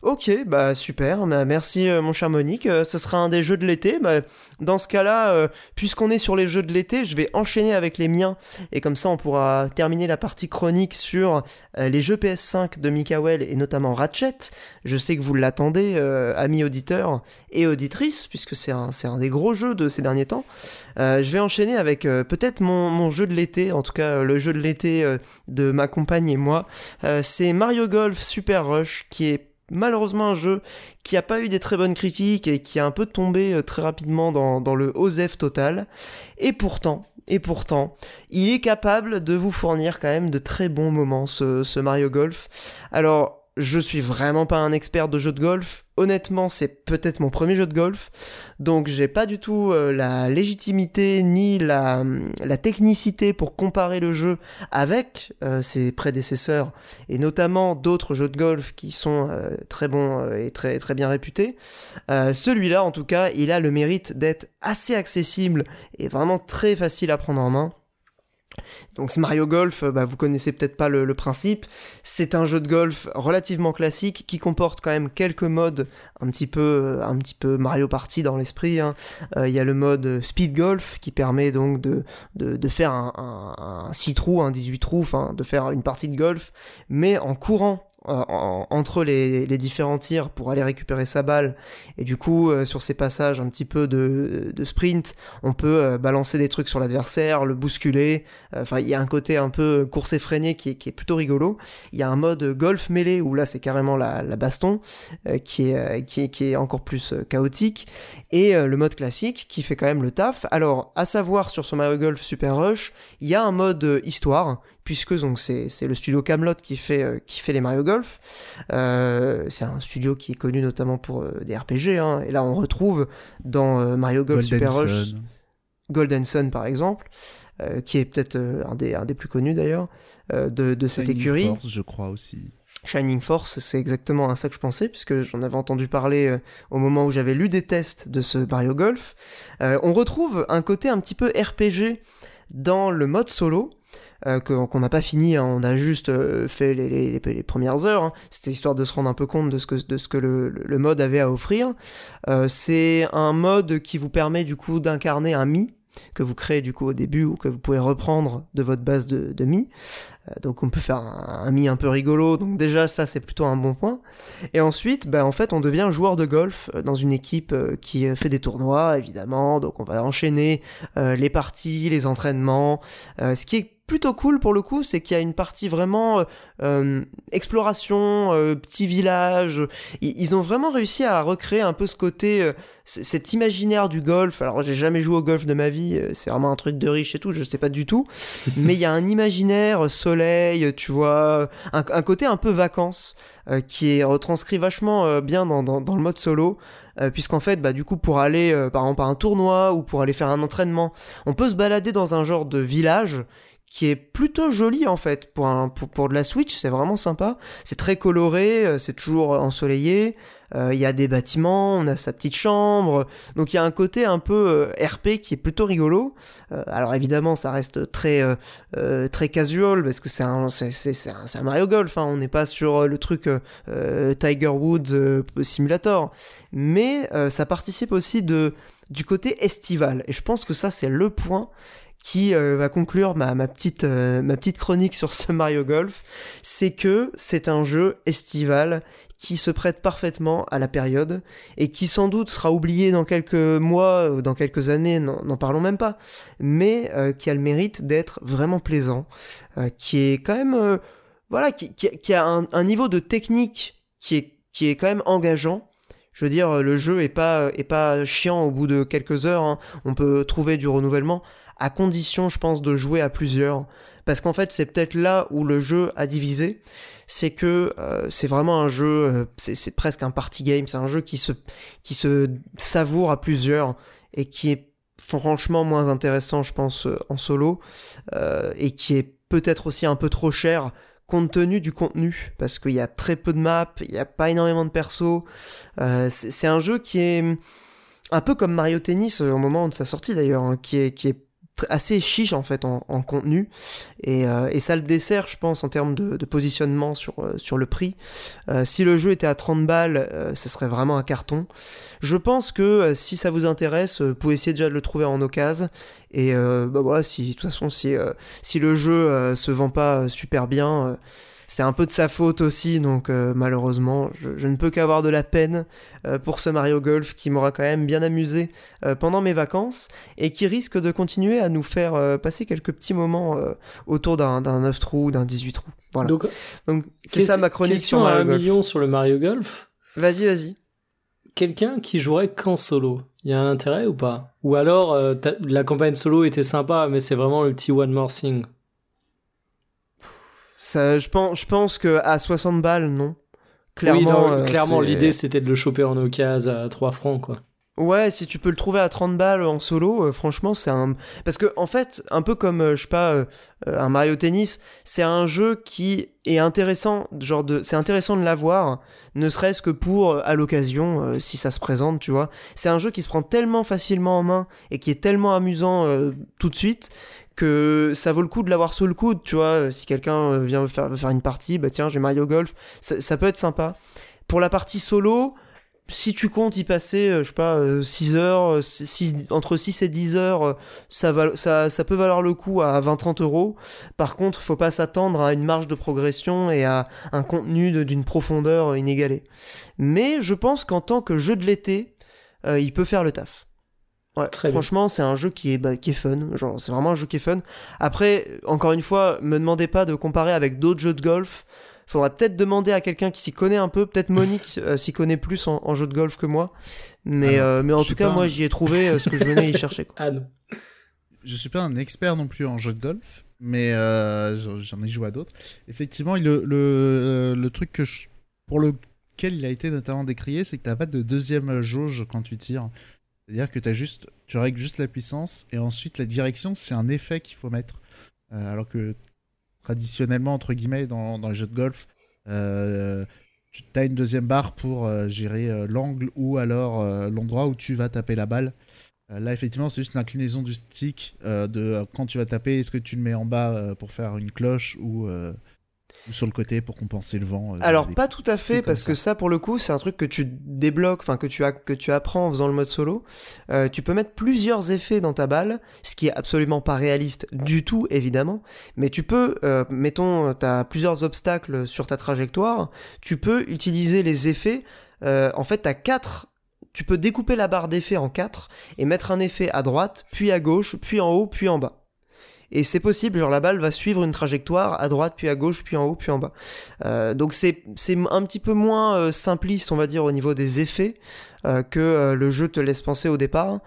Ok, bah super, bah, merci euh, mon cher Monique. Euh, ça sera un des jeux de l'été. Bah, dans ce cas-là, euh, puisqu'on est sur les jeux de l'été, je vais enchaîner avec les miens et comme ça on pourra terminer la partie chronique sur les jeux PS5 de Mikael et notamment Ratchet. Je sais que vous l'attendez, amis auditeurs et auditrices, puisque c'est un, des gros jeux de ces derniers temps. Je vais enchaîner avec peut-être mon, jeu de l'été, en tout cas le jeu de l'été de ma compagne et moi. C'est Mario Golf Super Rush qui est malheureusement un jeu qui a pas eu des très bonnes critiques et qui a un peu tombé euh, très rapidement dans, le OZEF total. Et pourtant, et pourtant, il est capable de vous fournir quand même de très bons moments, ce Mario Golf. Alors, je suis vraiment pas un expert de jeux de golf. Honnêtement, c'est peut-être mon premier jeu de golf. Donc, j'ai pas du tout euh, la légitimité ni la, technicité pour comparer le jeu avec euh, ses prédécesseurs et notamment d'autres jeux de golf qui sont euh, très bons et très, bien réputés. Celui-là, en tout cas, il a le mérite d'être assez accessible et vraiment très facile à prendre en main. Donc Mario Golf, euh, bah, vous connaissez peut-être pas le, principe. C'est un jeu de golf relativement classique qui comporte quand même quelques modes un petit peu, euh, Mario Party dans l'esprit. hein. Euh, Il y a le mode Speed Golf qui permet donc de, faire un, un, un 6 trous, un 18 trous, enfin de faire une partie de golf, mais en courant entre les, différents tirs pour aller récupérer sa balle. Et du coup, euh, sur ces passages un petit peu de, sprint, on peut euh, balancer des trucs sur l'adversaire, le bousculer. Euh, Enfin, il y a un côté un peu course effrénée qui est, qui est plutôt rigolo. Il y a un mode golf mêlé où là, c'est carrément la, la baston qui, est, qui, est, qui est encore plus chaotique. Et le mode classique qui fait quand même le taf. Alors, à savoir sur ce Mario Golf Super Rush, il y a un mode histoire puisque donc c'est c'est le studio Camelot qui fait euh, qui fait les Mario Golf. Euh, c'est un studio qui est connu notamment pour euh, des RPG. hein. et là, on retrouve dans Mario Golf Golden Super Rush. Golden Sun par exemple, qui est peut-être un, des, un des plus connus d'ailleurs de, de cette Shining écurie. Force, je crois aussi. Shining Force, c'est exactement à ça que je pensais, puisque j'en avais entendu parler au moment où j'avais lu des tests de ce Mario Golf. On retrouve un côté un petit peu RPG dans le mode solo. Euh, qu'on n'a pas fini, hein, on a juste euh, fait les, les- les- premières heures. hein. C'était histoire de se rendre un peu compte de ce que, de ce que le, le mode avait à offrir. Euh, c'est un mode qui vous permet du coup d'incarner un Mi que vous créez du coup au début ou que vous pouvez reprendre de votre base de, de Mi. donc on peut faire un, mi un peu rigolo, donc déjà ça c'est plutôt un bon point. Et ensuite, ben, en fait on devient joueur de golf dans une équipe qui fait des tournois évidemment, donc on va enchaîner les parties, les entraînements, ce qui est plutôt cool pour le coup, c'est qu'il y a une partie vraiment euh, euh, exploration, euh, petit village. Ils, ont vraiment réussi à recréer un peu ce côté, cet imaginaire du golf. Alors j'ai jamais joué au golf de ma vie, c'est vraiment un truc de riche et tout, je sais pas du tout. Mais il y a un imaginaire, soleil, tu vois, un, côté un peu vacances qui est retranscrit vachement bien dans, dans, le mode solo. puisqu'en fait, bah, du coup, pour aller, par exemple, à un tournoi ou pour aller faire un entraînement, on peut se balader dans un genre de village qui est plutôt joli en fait pour, pour, pour de la Switch, c'est vraiment sympa. C'est très coloré, euh, c'est toujours ensoleillé. Euh, il y a des bâtiments, on a sa petite chambre, donc il y a un côté un peu euh, RP qui est plutôt rigolo. alors évidemment, ça reste très très casual parce que c'est un c'est c'est un, Mario Golf. Hein. on n'est pas sur le truc Tiger Woods Simulator, mais ça participe aussi de du côté estival. Et je pense que ça c'est le point qui euh, va conclure ma, petite, euh, ma petite chronique sur ce Mario Golf, c'est que c'est un jeu estival qui se prête parfaitement à la période et qui sans doute sera oublié dans quelques mois ou dans quelques années, n'en parlons même pas, mais euh, qui a le mérite d'être vraiment plaisant, qui est quand même, voilà, qui, a un, un, niveau de technique qui est, qui est quand même engageant. Je veux dire, le jeu est pas, est pas chiant au bout de quelques heures. Hein. On peut trouver du renouvellement à condition, je pense, de jouer à plusieurs. Parce qu'en fait, c'est peut-être là où le jeu a divisé. C'est que euh, c'est vraiment un jeu, euh, c'est presque un party game. C'est un jeu qui se, qui se savoure à plusieurs et qui est franchement moins intéressant, je pense, euh, en solo. et qui est peut-être aussi un peu trop cher compte tenu du contenu, parce qu'il y a très peu de maps, il n'y a pas énormément de persos. c'est un jeu qui est un peu comme Mario Tennis au moment de sa sortie d'ailleurs, hein, qui est, qui est assez chiche en fait en, contenu. Et, euh, et, ça le dessert je pense en termes de, positionnement sur, euh, sur le prix. Euh, si le jeu était à 30 balles ce serait vraiment un carton. Je pense que si ça vous intéresse vous pouvez essayer déjà de le trouver en occasion. Et bah voilà si de toute façon si, si le jeu se vend pas super bien c'est un peu de sa faute aussi, donc euh, malheureusement, je, ne peux qu'avoir de la peine euh, pour ce Mario Golf qui m'aura quand même bien amusé euh, pendant mes vacances et qui risque de continuer à nous faire passer quelques petits moments autour d'un 9 trous, d'un 18 trous. Voilà. Donc, c'est ça ma chronique sur Mario Golf. un million sur le Mario Golf. Vas-y, vas-y. Quelqu'un qui jouerait qu'en solo, il y a un intérêt ou pas? Ou alors la campagne solo était sympa, mais c'est vraiment le petit one more thing ça, je pense, je pense que à 60 balles, non. Clairement, euh, clairement, l'idée c'était de le choper en occasion à 3 francs, quoi. Ouais, si tu peux le trouver à 30 balles en solo, euh, franchement, c'est un. Parce que, en fait, un peu comme, euh, je sais pas, un Mario Tennis, c'est un jeu qui est intéressant, genre de. C'est intéressant de l'avoir, ne serait-ce que pour, à l'occasion, si ça se présente, tu vois. C'est un jeu qui se prend tellement facilement en main et qui est tellement amusant tout de suite que ça vaut le coup de l'avoir sous le coude, tu vois. Si quelqu'un euh, vient faire, une partie, bah tiens, j'ai Mario Golf, ça, peut être sympa. Pour la partie solo, si tu comptes y passer, euh, je sais pas, 6 euh, heures, entre 6 et 10 heures, ça peut valoir le coup à 20-30 euros. Par contre, faut pas s'attendre à une marge de progression et à un contenu d'une profondeur inégalée. Mais je pense qu'en tant que jeu de l'été, il peut faire le taf. Ouais, franchement, c'est un jeu qui est, bah, qui est fun. Genre, c'est vraiment un jeu qui est fun. Après, encore une fois, me demandez pas de comparer avec d'autres jeux de golf. Faudrait peut-être demander à quelqu'un qui s'y connaît un peu. Peut-être Monique euh, s'y connaît plus en, jeu de golf que moi. Mais, euh, mais en tout cas, moi, j'y ai trouvé euh, ce que je venais y chercher. Quoi. Ah non. Je suis pas un expert non plus en jeu de golf, mais j'en ai joué à d'autres. Effectivement, le, le, le truc que je, pour lequel il a été notamment décrié, c'est que tu n'as pas de deuxième jauge quand tu tires. C'est-à-dire que as juste, tu règles juste la puissance et ensuite la direction, c'est un effet qu'il faut mettre. Euh, alors que traditionnellement, entre guillemets, dans, les jeux de golf, euh, tu as une deuxième barre pour euh, gérer l'angle ou alors l'endroit où tu vas taper la balle. là, effectivement, c'est juste une inclinaison du stick de quand tu vas taper, est-ce que tu le mets en bas pour faire une cloche ou Ou sur le côté pour compenser le vent. euh, Alors des- pas tout à fait parce que ça pour le coup c'est un truc que tu débloques, enfin que tu as que tu apprends en faisant le mode solo. Euh, tu peux mettre plusieurs effets dans ta balle, ce qui est absolument pas réaliste du tout évidemment, mais tu peux, euh, mettons, t'as plusieurs obstacles sur ta trajectoire, tu peux utiliser les effets. euh, en fait t'as quatre. Tu peux découper la barre d'effets en quatre et mettre un effet à droite, puis à gauche, puis en haut, puis en bas. Et c'est possible, genre la balle va suivre une trajectoire à droite, puis à gauche, puis en haut, puis en bas. Euh, donc c'est c'est un petit peu moins euh, simpliste, on va dire, au niveau des effets euh, que le jeu te laisse penser au départ.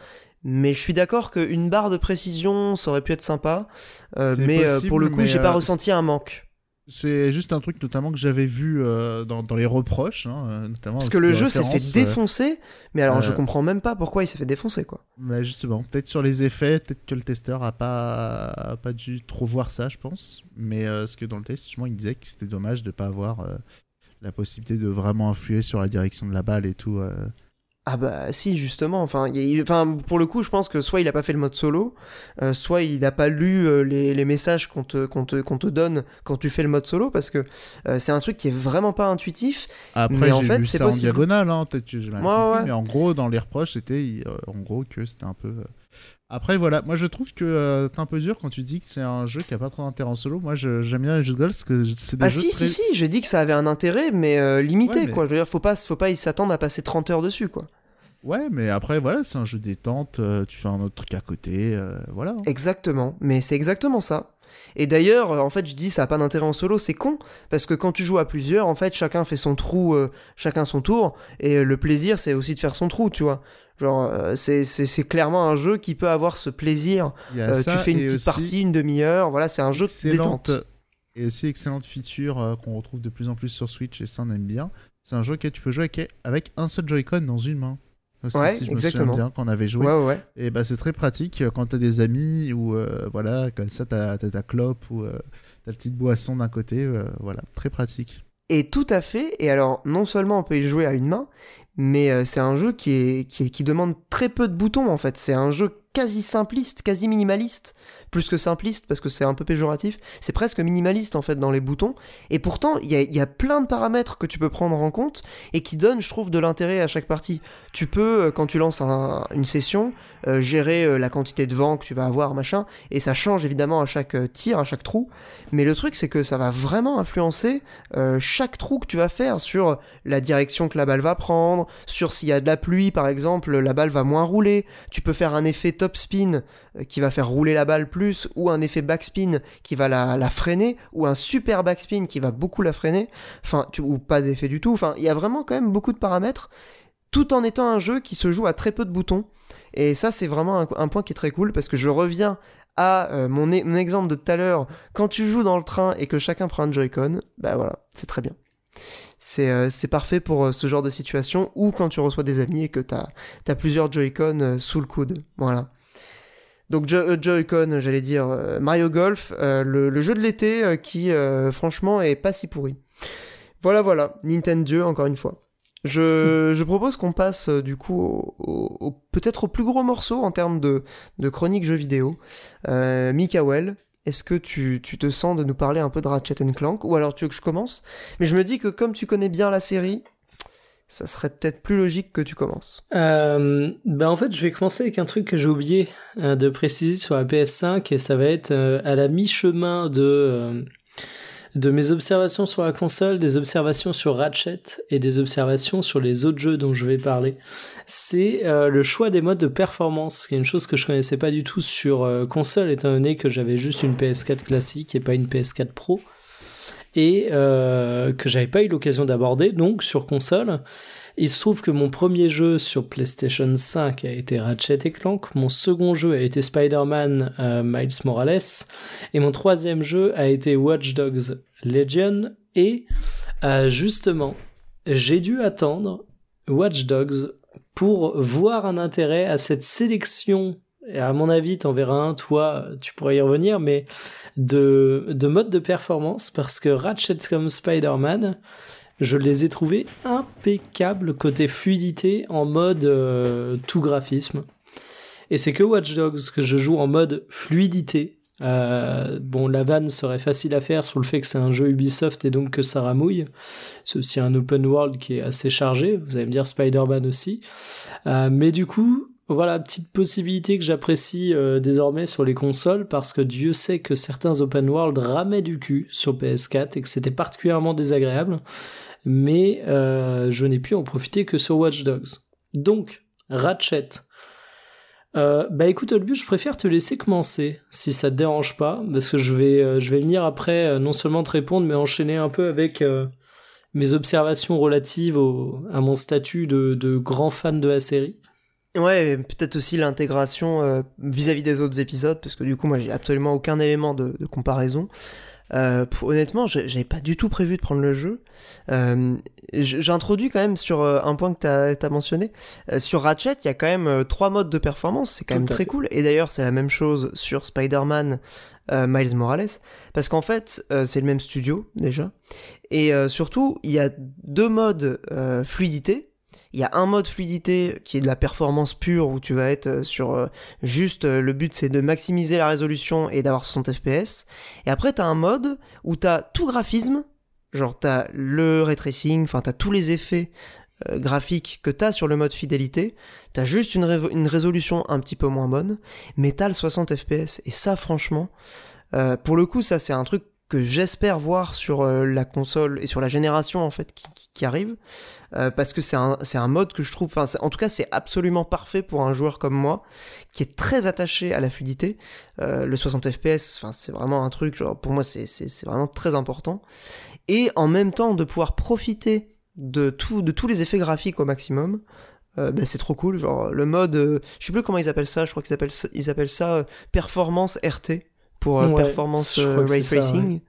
Mais je suis d'accord qu'une barre de précision, ça aurait pu être sympa. Euh, mais euh, possible, pour le coup, j'ai pas ressenti un manque. C'est juste un truc notamment que j'avais vu euh, dans, dans les reproches, hein, euh, notamment. Parce que le jeu s'est fait euh, défoncer. Mais alors, je comprends même pas pourquoi il s'est fait défoncer, quoi. bah, justement, peut-être sur les effets, peut-être que le testeur a pas, a pas dû trop voir ça, je pense. Mais euh, ce que dans le test, justement, il disait que c'était dommage de pas avoir la possibilité de vraiment influer sur la direction de la balle et tout. Ah bah si justement, enfin, il enfin pour le coup je pense que soit il a pas fait le mode solo, euh, soit il a pas lu euh, les, les messages qu'on te, qu'on te, qu'on te donne quand tu fais le mode solo parce que euh, c'est un truc qui est vraiment pas intuitif. Après, j'ai fait, lu ça en diagonale, hein, peut-être que mal Ouais, compris, ouais. mais en gros, dans les reproches, c'était en gros que c'était un peu. Après, voilà, moi je trouve que euh, t'es un peu dur quand tu dis que c'est un jeu qui a pas trop d'intérêt en solo. Moi, j'aime bien les jeux de golf parce que c'est des Ah jeux si très. si si, j'ai dit que ça avait un intérêt mais euh, limité Ouais, mais- quoi. Je veux dire faut pas faut pas y s'attendre à passer 30 heures dessus quoi. Ouais, mais après, voilà, c'est un jeu détente, euh, tu fais un autre truc à côté, euh, voilà. Exactement, mais c'est exactement ça. Et d'ailleurs, en fait, je dis ça a pas d'intérêt en solo, c'est con, parce que quand tu joues à plusieurs, en fait, chacun fait son trou, euh, chacun son tour, et le plaisir, c'est aussi de faire son trou, tu vois. Genre, euh, c'est- clairement un jeu qui peut avoir ce plaisir. Euh, tu fais une et petite aussi partie, une demi-heure, voilà, c'est un jeu détente. Et aussi, excellente feature euh, qu'on retrouve de plus en plus sur Switch, et ça, on aime bien. C'est un jeu que tu peux jouer avec, avec un seul Joy-Con dans une main. Aussi, Ouais, si je me exactement. souviens bien, quand on avait joué. Ouais, ouais, ouais. Et bah c'est très pratique quand t'as des amis ou euh, voilà, comme ça t'as t'as ta clope ou euh, ta petite boisson d'un côté, euh, voilà, très pratique. Et tout à fait. Et alors, non seulement on peut y jouer à une main, mais euh, c'est un jeu qui, demande très peu de boutons en fait. C'est un jeu quasi simpliste, quasi minimaliste. Plus que simpliste parce que c'est un peu péjoratif. C'est presque minimaliste en fait dans les boutons. Et pourtant, il y a, plein de paramètres que tu peux prendre en compte et qui donnent, je trouve, de l'intérêt à chaque partie. Tu peux, euh, quand tu lances un- une session, euh, gérer euh, la quantité de vent que tu vas avoir, machin. Et ça change évidemment à chaque tir, à chaque trou. Mais le truc, c'est que ça va vraiment influencer chaque trou que tu vas faire sur la direction que la balle va prendre, sur s'il y a de la pluie par exemple, la balle va moins rouler. Tu peux faire un effet top spin qui va faire rouler la balle plus, ou un effet backspin qui va la, freiner, ou un super backspin qui va beaucoup la freiner, enfin, ou pas d'effet du tout. Enfin, il y a vraiment quand même beaucoup de paramètres, tout en étant un jeu qui se joue à très peu de boutons. Et ça, c'est vraiment un, point qui est très cool parce que je reviens à euh, mon, e- mon exemple de tout à l'heure. Quand tu joues dans le train et que chacun prend un Joy-Con, bah voilà, c'est très bien. C'est euh, parfait pour euh, ce genre de situation ou quand tu reçois des amis et que t'as as plusieurs Joy-Con sous le coude. Voilà. Donc euh, Joy-Con, j'allais dire euh, Mario Golf, euh, le, le jeu de l'été qui franchement est pas si pourri. Voilà, voilà, Nintendo encore une fois. Je, je propose qu'on passe du coup au, au- au- peut-être au plus gros morceau en termes de, de chronique jeux vidéo. Euh, Mikael, est-ce que tu, tu te sens de nous parler un peu de Ratchet Clank? Ou alors tu veux que je commence? Mais je me dis que comme tu connais bien la série, ça serait peut-être plus logique que tu commences. Euh, ben en fait, je vais commencer avec un truc que j'ai oublié euh, de préciser sur la PS5 et ça va être euh, à la mi-chemin de de mes observations sur la console, des observations sur Ratchet et des observations sur les autres jeux dont je vais parler. C'est le choix des modes de performance, qui est une chose que je connaissais pas du tout sur console étant donné que j'avais juste une PS4 classique et pas une PS4 Pro et euh, que j'avais pas eu l'occasion d'aborder donc sur console. Il se trouve que mon premier jeu sur PlayStation 5 a été Ratchet et Clank, mon second jeu a été Spider-Man euh, Miles Morales, et mon troisième jeu a été Watch Dogs Legion, et euh, justement, j'ai dû attendre Watch Dogs pour voir un intérêt à cette sélection, et à mon avis, t'en verras un, toi, tu pourrais y revenir, mais de, de mode de performance, parce que Ratchet comme Spider-Man, je les ai trouvés impeccables côté fluidité en mode euh, tout graphisme. Et c'est que Watch Dogs que je joue en mode fluidité, Euh, bon, la vanne serait facile à faire sur le fait que c'est un jeu Ubisoft et donc que ça ramouille. C'est aussi un open world qui est assez chargé. Vous allez me dire Spider-Man aussi. Euh, mais du coup, voilà, petite possibilité que j'apprécie euh, désormais sur les consoles parce que Dieu sait que certains open world ramaient du cul sur PS4 et que c'était particulièrement désagréable. Mais je n'ai pu en profiter que sur Watch Dogs. Donc, Ratchet, euh, bah écoute Olbus, je préfère te laisser commencer si ça te dérange pas, parce que je vais, euh, je vais venir après euh, non seulement te répondre, mais enchaîner un peu avec mes observations relatives à mon statut de, grand fan de la série. Ouais, peut-être aussi l'intégration vis-à-vis des autres épisodes, parce que du coup moi j'ai absolument aucun élément de, de comparaison. Euh, honnêtement, j'avais pas du tout prévu de prendre le jeu. Euh, J'introduis quand même sur euh, un point que tu as, mentionné. Euh, sur Ratchet, il y a quand même euh, trois modes de performance, c'est quand même très cool. Et d'ailleurs, c'est la même chose sur Spider-Man Miles Morales, parce qu'en fait, c'est le même studio déjà. Et surtout, il y a deux modes fluidité il y a un mode fluidité qui est de la performance pure où tu vas être euh, sur euh, juste euh, le but c'est de maximiser la résolution et d'avoir 60 fps. Et après t'as un mode où t'as tout graphisme, genre t'as le ray tracing, enfin t'as tous les effets graphiques que t'as sur le mode fidélité, t'as juste une, résolution un petit peu moins bonne, mais t'as le 60 fps. Et ça franchement, pour le coup ça c'est un truc que j'espère voir sur la console et sur la génération en fait qui arrive. Euh, parce que c'est un, un mode que je trouve, enfin, en tout cas, c'est absolument parfait pour un joueur comme moi, qui est très attaché à la fluidité. Euh, le 60 FPS, enfin, c'est vraiment un truc, genre, pour moi, c'est, c'est, vraiment très important. Et en même temps, de pouvoir profiter de, tout, de tous les effets graphiques au maximum, euh, ben, c'est trop cool. Genre, le mode, je sais plus comment ils appellent ça, je crois qu'ils appellent, ils appellent ça performance RT pour performance ray tracing.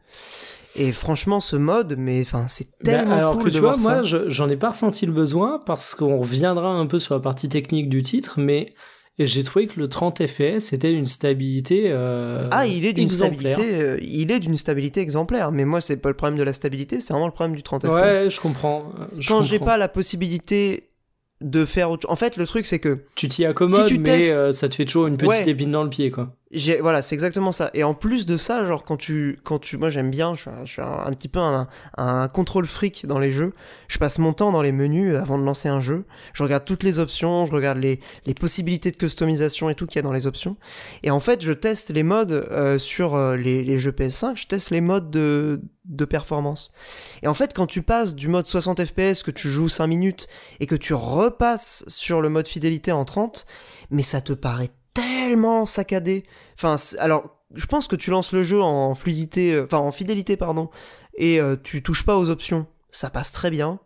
Et franchement, ce mode, mais enfin, c'est bah, tellement alors cool que tu vois, moi, j'en ai pas ressenti le besoin parce qu'on reviendra un peu sur la partie technique du titre, mais j'ai trouvé que le 30 FPS était d'une stabilité euh, ah il est d'une stabilité euh, il est d'une stabilité exemplaire mais moi c'est pas le problème de la stabilité c'est vraiment le problème du 30 FPS ouais je comprends quand j'ai pas la possibilité de faire autre chose en fait le truc c'est que tu t'y accommodes mais euh, ça te fait toujours une petite épine dans le pied quoi voilà, c'est exactement ça. Et en plus de ça, genre quand tu, quand tu, moi j'aime bien, je suis, un, petit peu un, un, contrôle fric dans les jeux. Je passe mon temps dans les menus avant de lancer un jeu. Je regarde toutes les options, je regarde les, les possibilités de customisation et tout qu'il y a dans les options. Et en fait, je teste les modes euh, sur euh, les, les, jeux PS5. Je teste les modes de, de performance. Et en fait, quand tu passes du mode 60 FPS que tu joues 5 minutes et que tu repasses sur le mode fidélité en 30, mais ça te paraît tellement saccadé. Enfin, alors, je pense que tu lances le jeu en fluidité, euh, enfin en fidélité, pardon, et euh, tu touches pas aux options, ça passe très bien.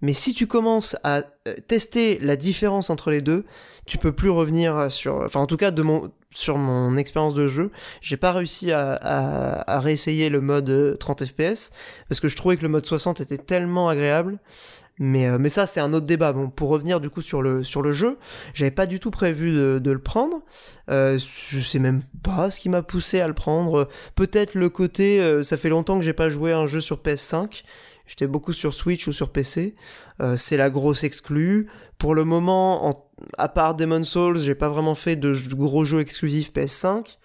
Mais si tu commences à euh, tester la différence entre les deux, tu peux plus revenir sur, enfin en tout cas de mon, sur mon expérience de jeu, j'ai pas réussi à, réessayer le mode 30 fps parce que je trouvais que le mode 60 était tellement agréable mais, euh, mais ça, c'est un autre débat. Bon, pour revenir du coup sur le, sur le jeu, j'avais pas du tout prévu de, le prendre. Euh, je sais même pas ce qui m'a poussé à le prendre. Peut-être le côté, euh, ça fait longtemps que j'ai pas joué à un jeu sur PS5. J'étais beaucoup sur Switch ou sur PC. C'est la grosse exclue. Pour le moment, en, à part Demon Souls, j'ai pas vraiment fait de, de gros jeux exclusifs PS5.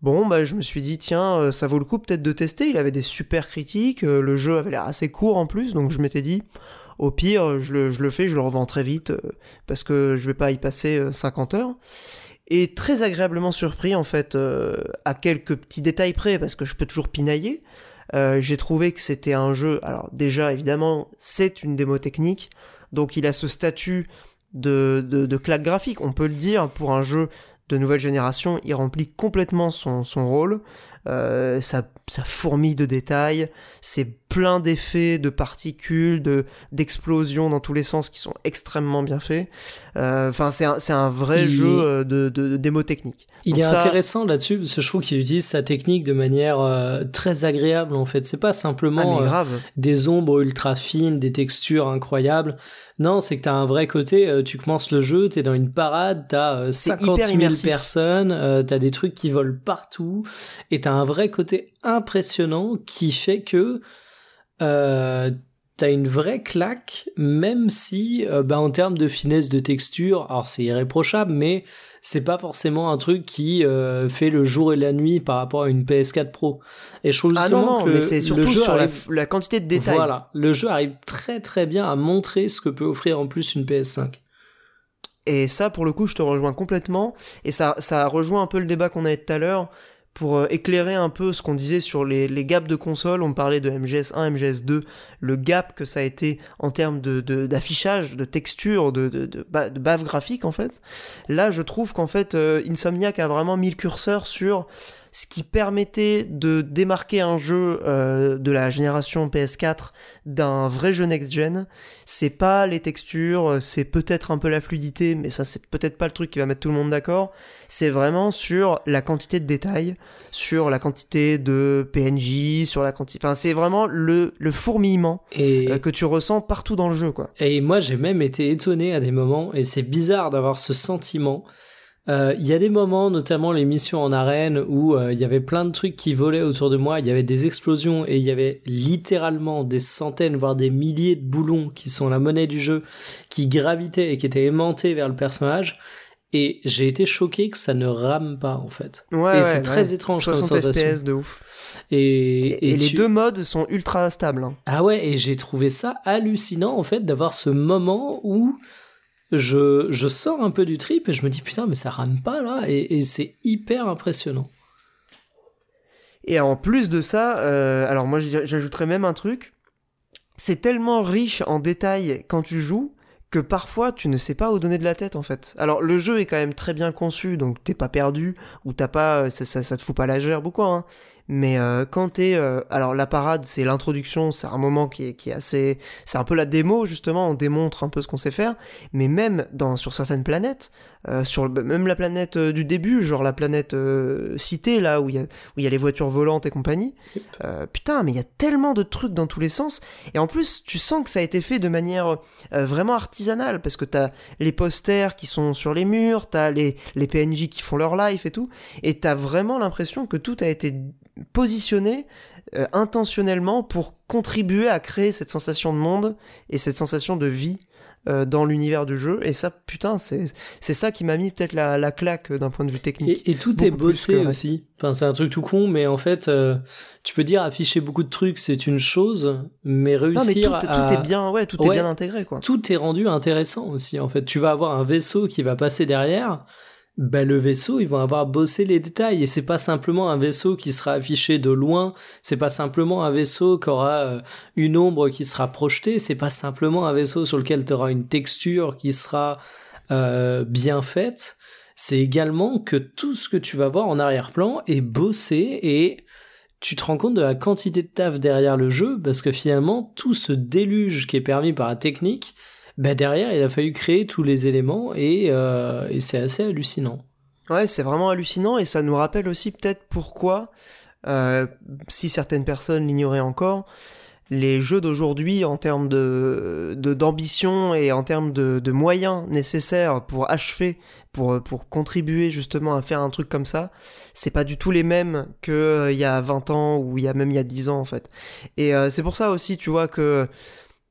Bon, bah, je me suis dit, tiens, ça vaut le coup peut-être de tester. Il avait des super critiques, le jeu avait l'air assez court en plus, donc je m'étais dit, au pire, je le, fais, je le revends très vite, euh, parce que je vais pas y passer 50 euh, heures. Et très agréablement surpris, en fait, euh, à quelques petits détails près, parce que je peux toujours pinailler. j'ai trouvé que c'était un jeu. Alors, déjà, évidemment, c'est une démo technique, donc il a ce statut de, claque graphique, on peut le dire, pour un jeu de nouvelle génération, il remplit complètement son rôle. Euh, ça, ça fourmille de détails, c'est plein d'effets, de particules, de d'explosions dans tous les sens qui sont extrêmement bien faits. Euh, enfin, c'est un, c'est un vrai jeu euh, de, de, démo technique. Il est intéressant là-dessus parce que je trouve qu'il utilise sa technique de manière très agréable en fait. C'est pas simplement ah, des ombres ultra fines, des textures incroyables. Non, c'est que t'as un vrai côté. tu commences le jeu, t'es dans une parade, t'as 50 000 personnes, t'as des trucs qui volent partout et t'as un vrai côté impressionnant qui fait que euh, t'as une vraie claque, même si, euh, bah, en termes de finesse de texture, alors c'est irréprochable, mais c'est pas forcément un truc qui euh, fait le jour et la nuit par rapport à une PS4 Pro. Et je trouve Ah justement non, non, que mais le, c'est le surtout jeu sur la, arrive- la quantité de détails. Voilà, le jeu arrive très très bien à montrer ce que peut offrir en plus une PS5. Et ça, pour le coup, je te rejoins complètement. Et ça, ça rejoint un peu le débat qu'on avait tout à l'heure pour euh, éclairer un peu ce qu'on disait sur les, les gaps de consoles. On parlait de MGS1, MGS2, le gap que ça a été en termes de, de- d'affichage, de, texture, de, de, de, de bave graphique, en fait. Là, je trouve qu'en fait, euh, Insomniac a vraiment mis le curseur sur ce qui permettait de démarquer un jeu euh, de la génération PS4 d'un vrai jeu next-gen. C'est pas les textures, c'est peut-être un peu la fluidité, mais ça c'est peut-être pas le truc qui va mettre tout le monde d'accord. C'est vraiment sur la quantité de détails, sur la quantité de PNJ, sur la quantité... Enfin, c'est vraiment le, le fourmillement Et, euh, que tu ressens partout dans le jeu, quoi. et moi j'ai même été étonné à des moments, et c'est bizarre d'avoir ce sentiment. Euh, Il y a des moments, notamment les missions en arène, où euh, il y avait plein de trucs qui volaient autour de moi, il y avait des explosions, et il y avait littéralement des centaines, voire des milliers de boulons qui sont la monnaie du jeu, qui gravitaient et qui étaient aimantés vers le personnage. Et j'ai été choqué que ça ne rame pas en fait. Ouais, Et c'est très étrange comme 60 sensation. FPS de ouf. Et, Et, et les tu- deux modes sont ultra stables. hein. Ah ouais, et j'ai trouvé ça hallucinant en fait d'avoir ce moment où je, je sors un peu du trip et je me dis putain mais ça rame pas là et, c'est hyper impressionnant. Et en plus de ça, euh, alors moi j'ajouterais même un truc. C'est tellement riche en détails quand tu joues que parfois tu ne sais pas où donner de la tête en fait. Alors le jeu est quand même très bien conçu, donc t'es pas perdu ou t'as pas, ça, ça, ça te fout pas la gerbe ou quoi. Hein. Mais euh, quand t'es, euh, alors la parade c'est l'introduction, c'est un moment qui est, qui est assez, c'est un peu la démo justement, on démontre un peu ce qu'on sait faire. Mais même dans sur certaines planètes, euh, sur le- même la planète euh, du début, genre la planète euh, cité là où il y a où il y a les voitures volantes et compagnie. Euh, putain, mais il y a tellement de trucs dans tous les sens. Et en plus, tu sens que ça a été fait de manière euh, vraiment artisanale, parce que t'as les posters qui sont sur les murs, t'as les, les PNJ qui font leur life et tout, et t'as vraiment l'impression que tout a été positionné euh, intentionnellement pour contribuer à créer cette sensation de monde et cette sensation de vie euh, dans l'univers du jeu. Et ça, putain, c'est c'est ça qui m'a mis peut-être la, la claque euh, d'un point de vue technique. Et, et tout est Beaucoup bossé aussi. Enfin c'est un truc tout con mais en fait euh, tu peux dire afficher beaucoup de trucs c'est une chose mais Non, mais réussir tout, à... tout est bien, ouais, tout Ouais. est bien intégré, quoi. tout est rendu intéressant aussi en fait. Tu vas avoir un vaisseau qui va passer derrière. Ben, le vaisseau, ils vont avoir bossé les détails. Et c'est pas simplement un vaisseau qui sera affiché de loin, c'est pas simplement un vaisseau qui aura euh, une ombre qui sera projetée, c'est pas simplement un vaisseau sur lequel tu auras une texture qui sera euh, bien faite, c'est également que tout ce que tu vas voir en arrière-plan est bossé et tu te rends compte de la quantité de taf derrière le jeu parce que finalement tout ce déluge qui est permis par la technique, bah derrière il a fallu créer tous les éléments et, euh, et c'est assez hallucinant. Ouais, c'est vraiment hallucinant et ça nous rappelle aussi peut-être pourquoi, euh, si certaines personnes l'ignoraient encore, les jeux d'aujourd'hui en termes de d'ambition et en termes de, moyens nécessaires pour achever, pour pour contribuer justement à faire un truc comme ça, c'est pas du tout les mêmes que euh, il y a 20 ans ou il y a même il y a 10 ans en fait. Et c'est pour ça aussi, tu vois que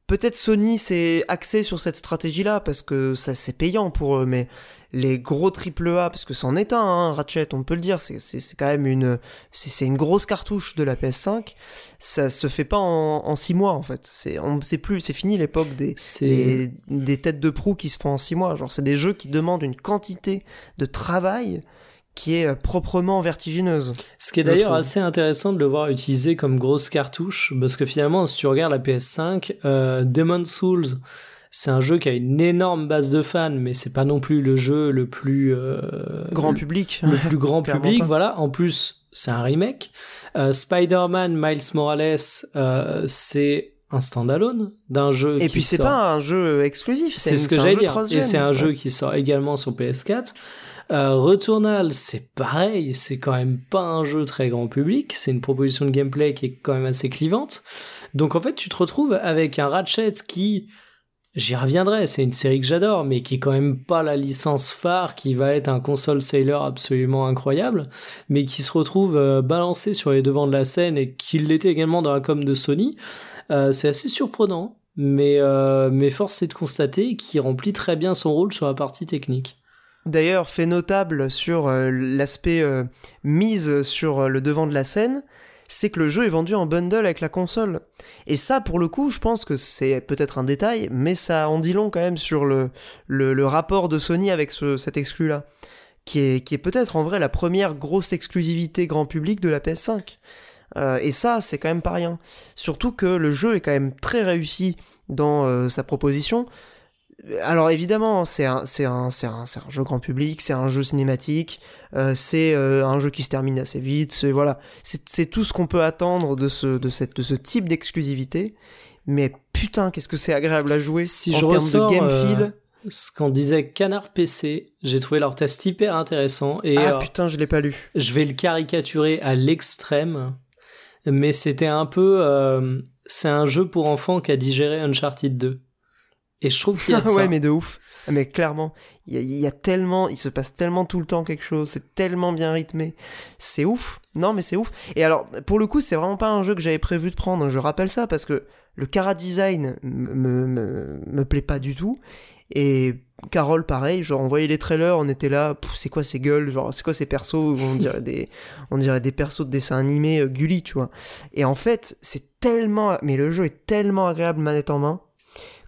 peut-être Sony s'est axé sur cette stratégie-là parce que ça c'est payant pour eux, mais les gros triple A, parce que c'en est un, hein, Ratchet, on peut le dire, c'est, c'est, c'est quand même une, c'est, c'est une grosse cartouche de la PS5. Ça se fait pas en, en six mois en fait. C'est, on, c'est plus, c'est fini l'époque des, des, des têtes de proue qui se font en six mois. Genre, c'est des jeux qui demandent une quantité de travail qui est euh, proprement vertigineuse. ce qui est d'ailleurs assez intéressant de le voir utilisé comme grosse cartouche parce que finalement si tu regardes la PS5, euh, Demon's Souls c'est un jeu qui a une énorme base de fans mais c'est pas non plus le jeu le plus euh, Grand public. le plus grand public, pas. voilà. En plus, c'est un remake. Euh, Spider-Man Miles Morales, euh, c'est un standalone d'un jeu Et qui puis c'est sort- pas un jeu exclusif. c'est ce que j'allais dire. Et c'est un Ouais. jeu qui sort également sur PS4. Euh, Returnal, c'est pareil, c'est quand même pas un jeu très grand public, c'est une proposition de gameplay qui est quand même assez clivante. Donc en fait, tu te retrouves avec un Ratchet qui, j'y reviendrai, c'est une série que j'adore, mais qui est quand même pas la licence phare qui va être un console sailor absolument incroyable, mais qui se retrouve euh, balancé sur les devants de la scène et qui l'était également dans la com de Sony. Euh, c'est assez surprenant mais, euh, mais force est de constater qu'il remplit très bien son rôle sur la partie technique. D'ailleurs, fait notable sur euh, l'aspect euh, mise sur le devant de la scène, c'est que le jeu est vendu en bundle avec la console. Et ça, pour le coup, je pense que c'est peut-être un détail, mais ça en dit long quand même sur le, rapport de Sony avec ce, cet exclu-là, qui est, qui est peut-être en vrai la première grosse exclusivité grand public de la PS5. Euh, et ça, c'est quand même pas rien. Surtout que le jeu est quand même très réussi dans euh, sa proposition. Alors évidemment, c'est un, c'est un, c'est un, un, jeu grand public, c'est un jeu cinématique, euh, c'est un jeu qui se termine assez vite, c'est voilà, c'est tout ce qu'on peut attendre de ce, de cette, de ce type d'exclusivité. Mais putain, qu'est-ce que c'est agréable à jouer si en je termes de game feel. ce qu'on disait Canard PC, j'ai trouvé leur test hyper intéressant et ah putain, je l'ai pas lu. Je vais le caricaturer à l'extrême mais c'était un peu. Euh, c'est un jeu pour enfants qui a digéré Uncharted 2. Et je trouve qu'il y a de ouais, mais de ouf. Mais clairement, il y, a tellement, il se passe tellement tout le temps quelque chose, c'est tellement bien rythmé. C'est ouf. Non, mais c'est ouf. Et alors, pour le coup, c'est vraiment pas un jeu que j'avais prévu de prendre. Je rappelle ça parce que le cara design me, me, me plaît pas du tout. Et Carole, pareil, genre on voyait les trailers, on était là, c'est quoi ces gueules, genre c'est quoi ces persos, on dirait des, on dirait des persos de dessin animé euh, Gulli, tu vois. Et en fait, c'est tellement, mais le jeu est tellement agréable manette en main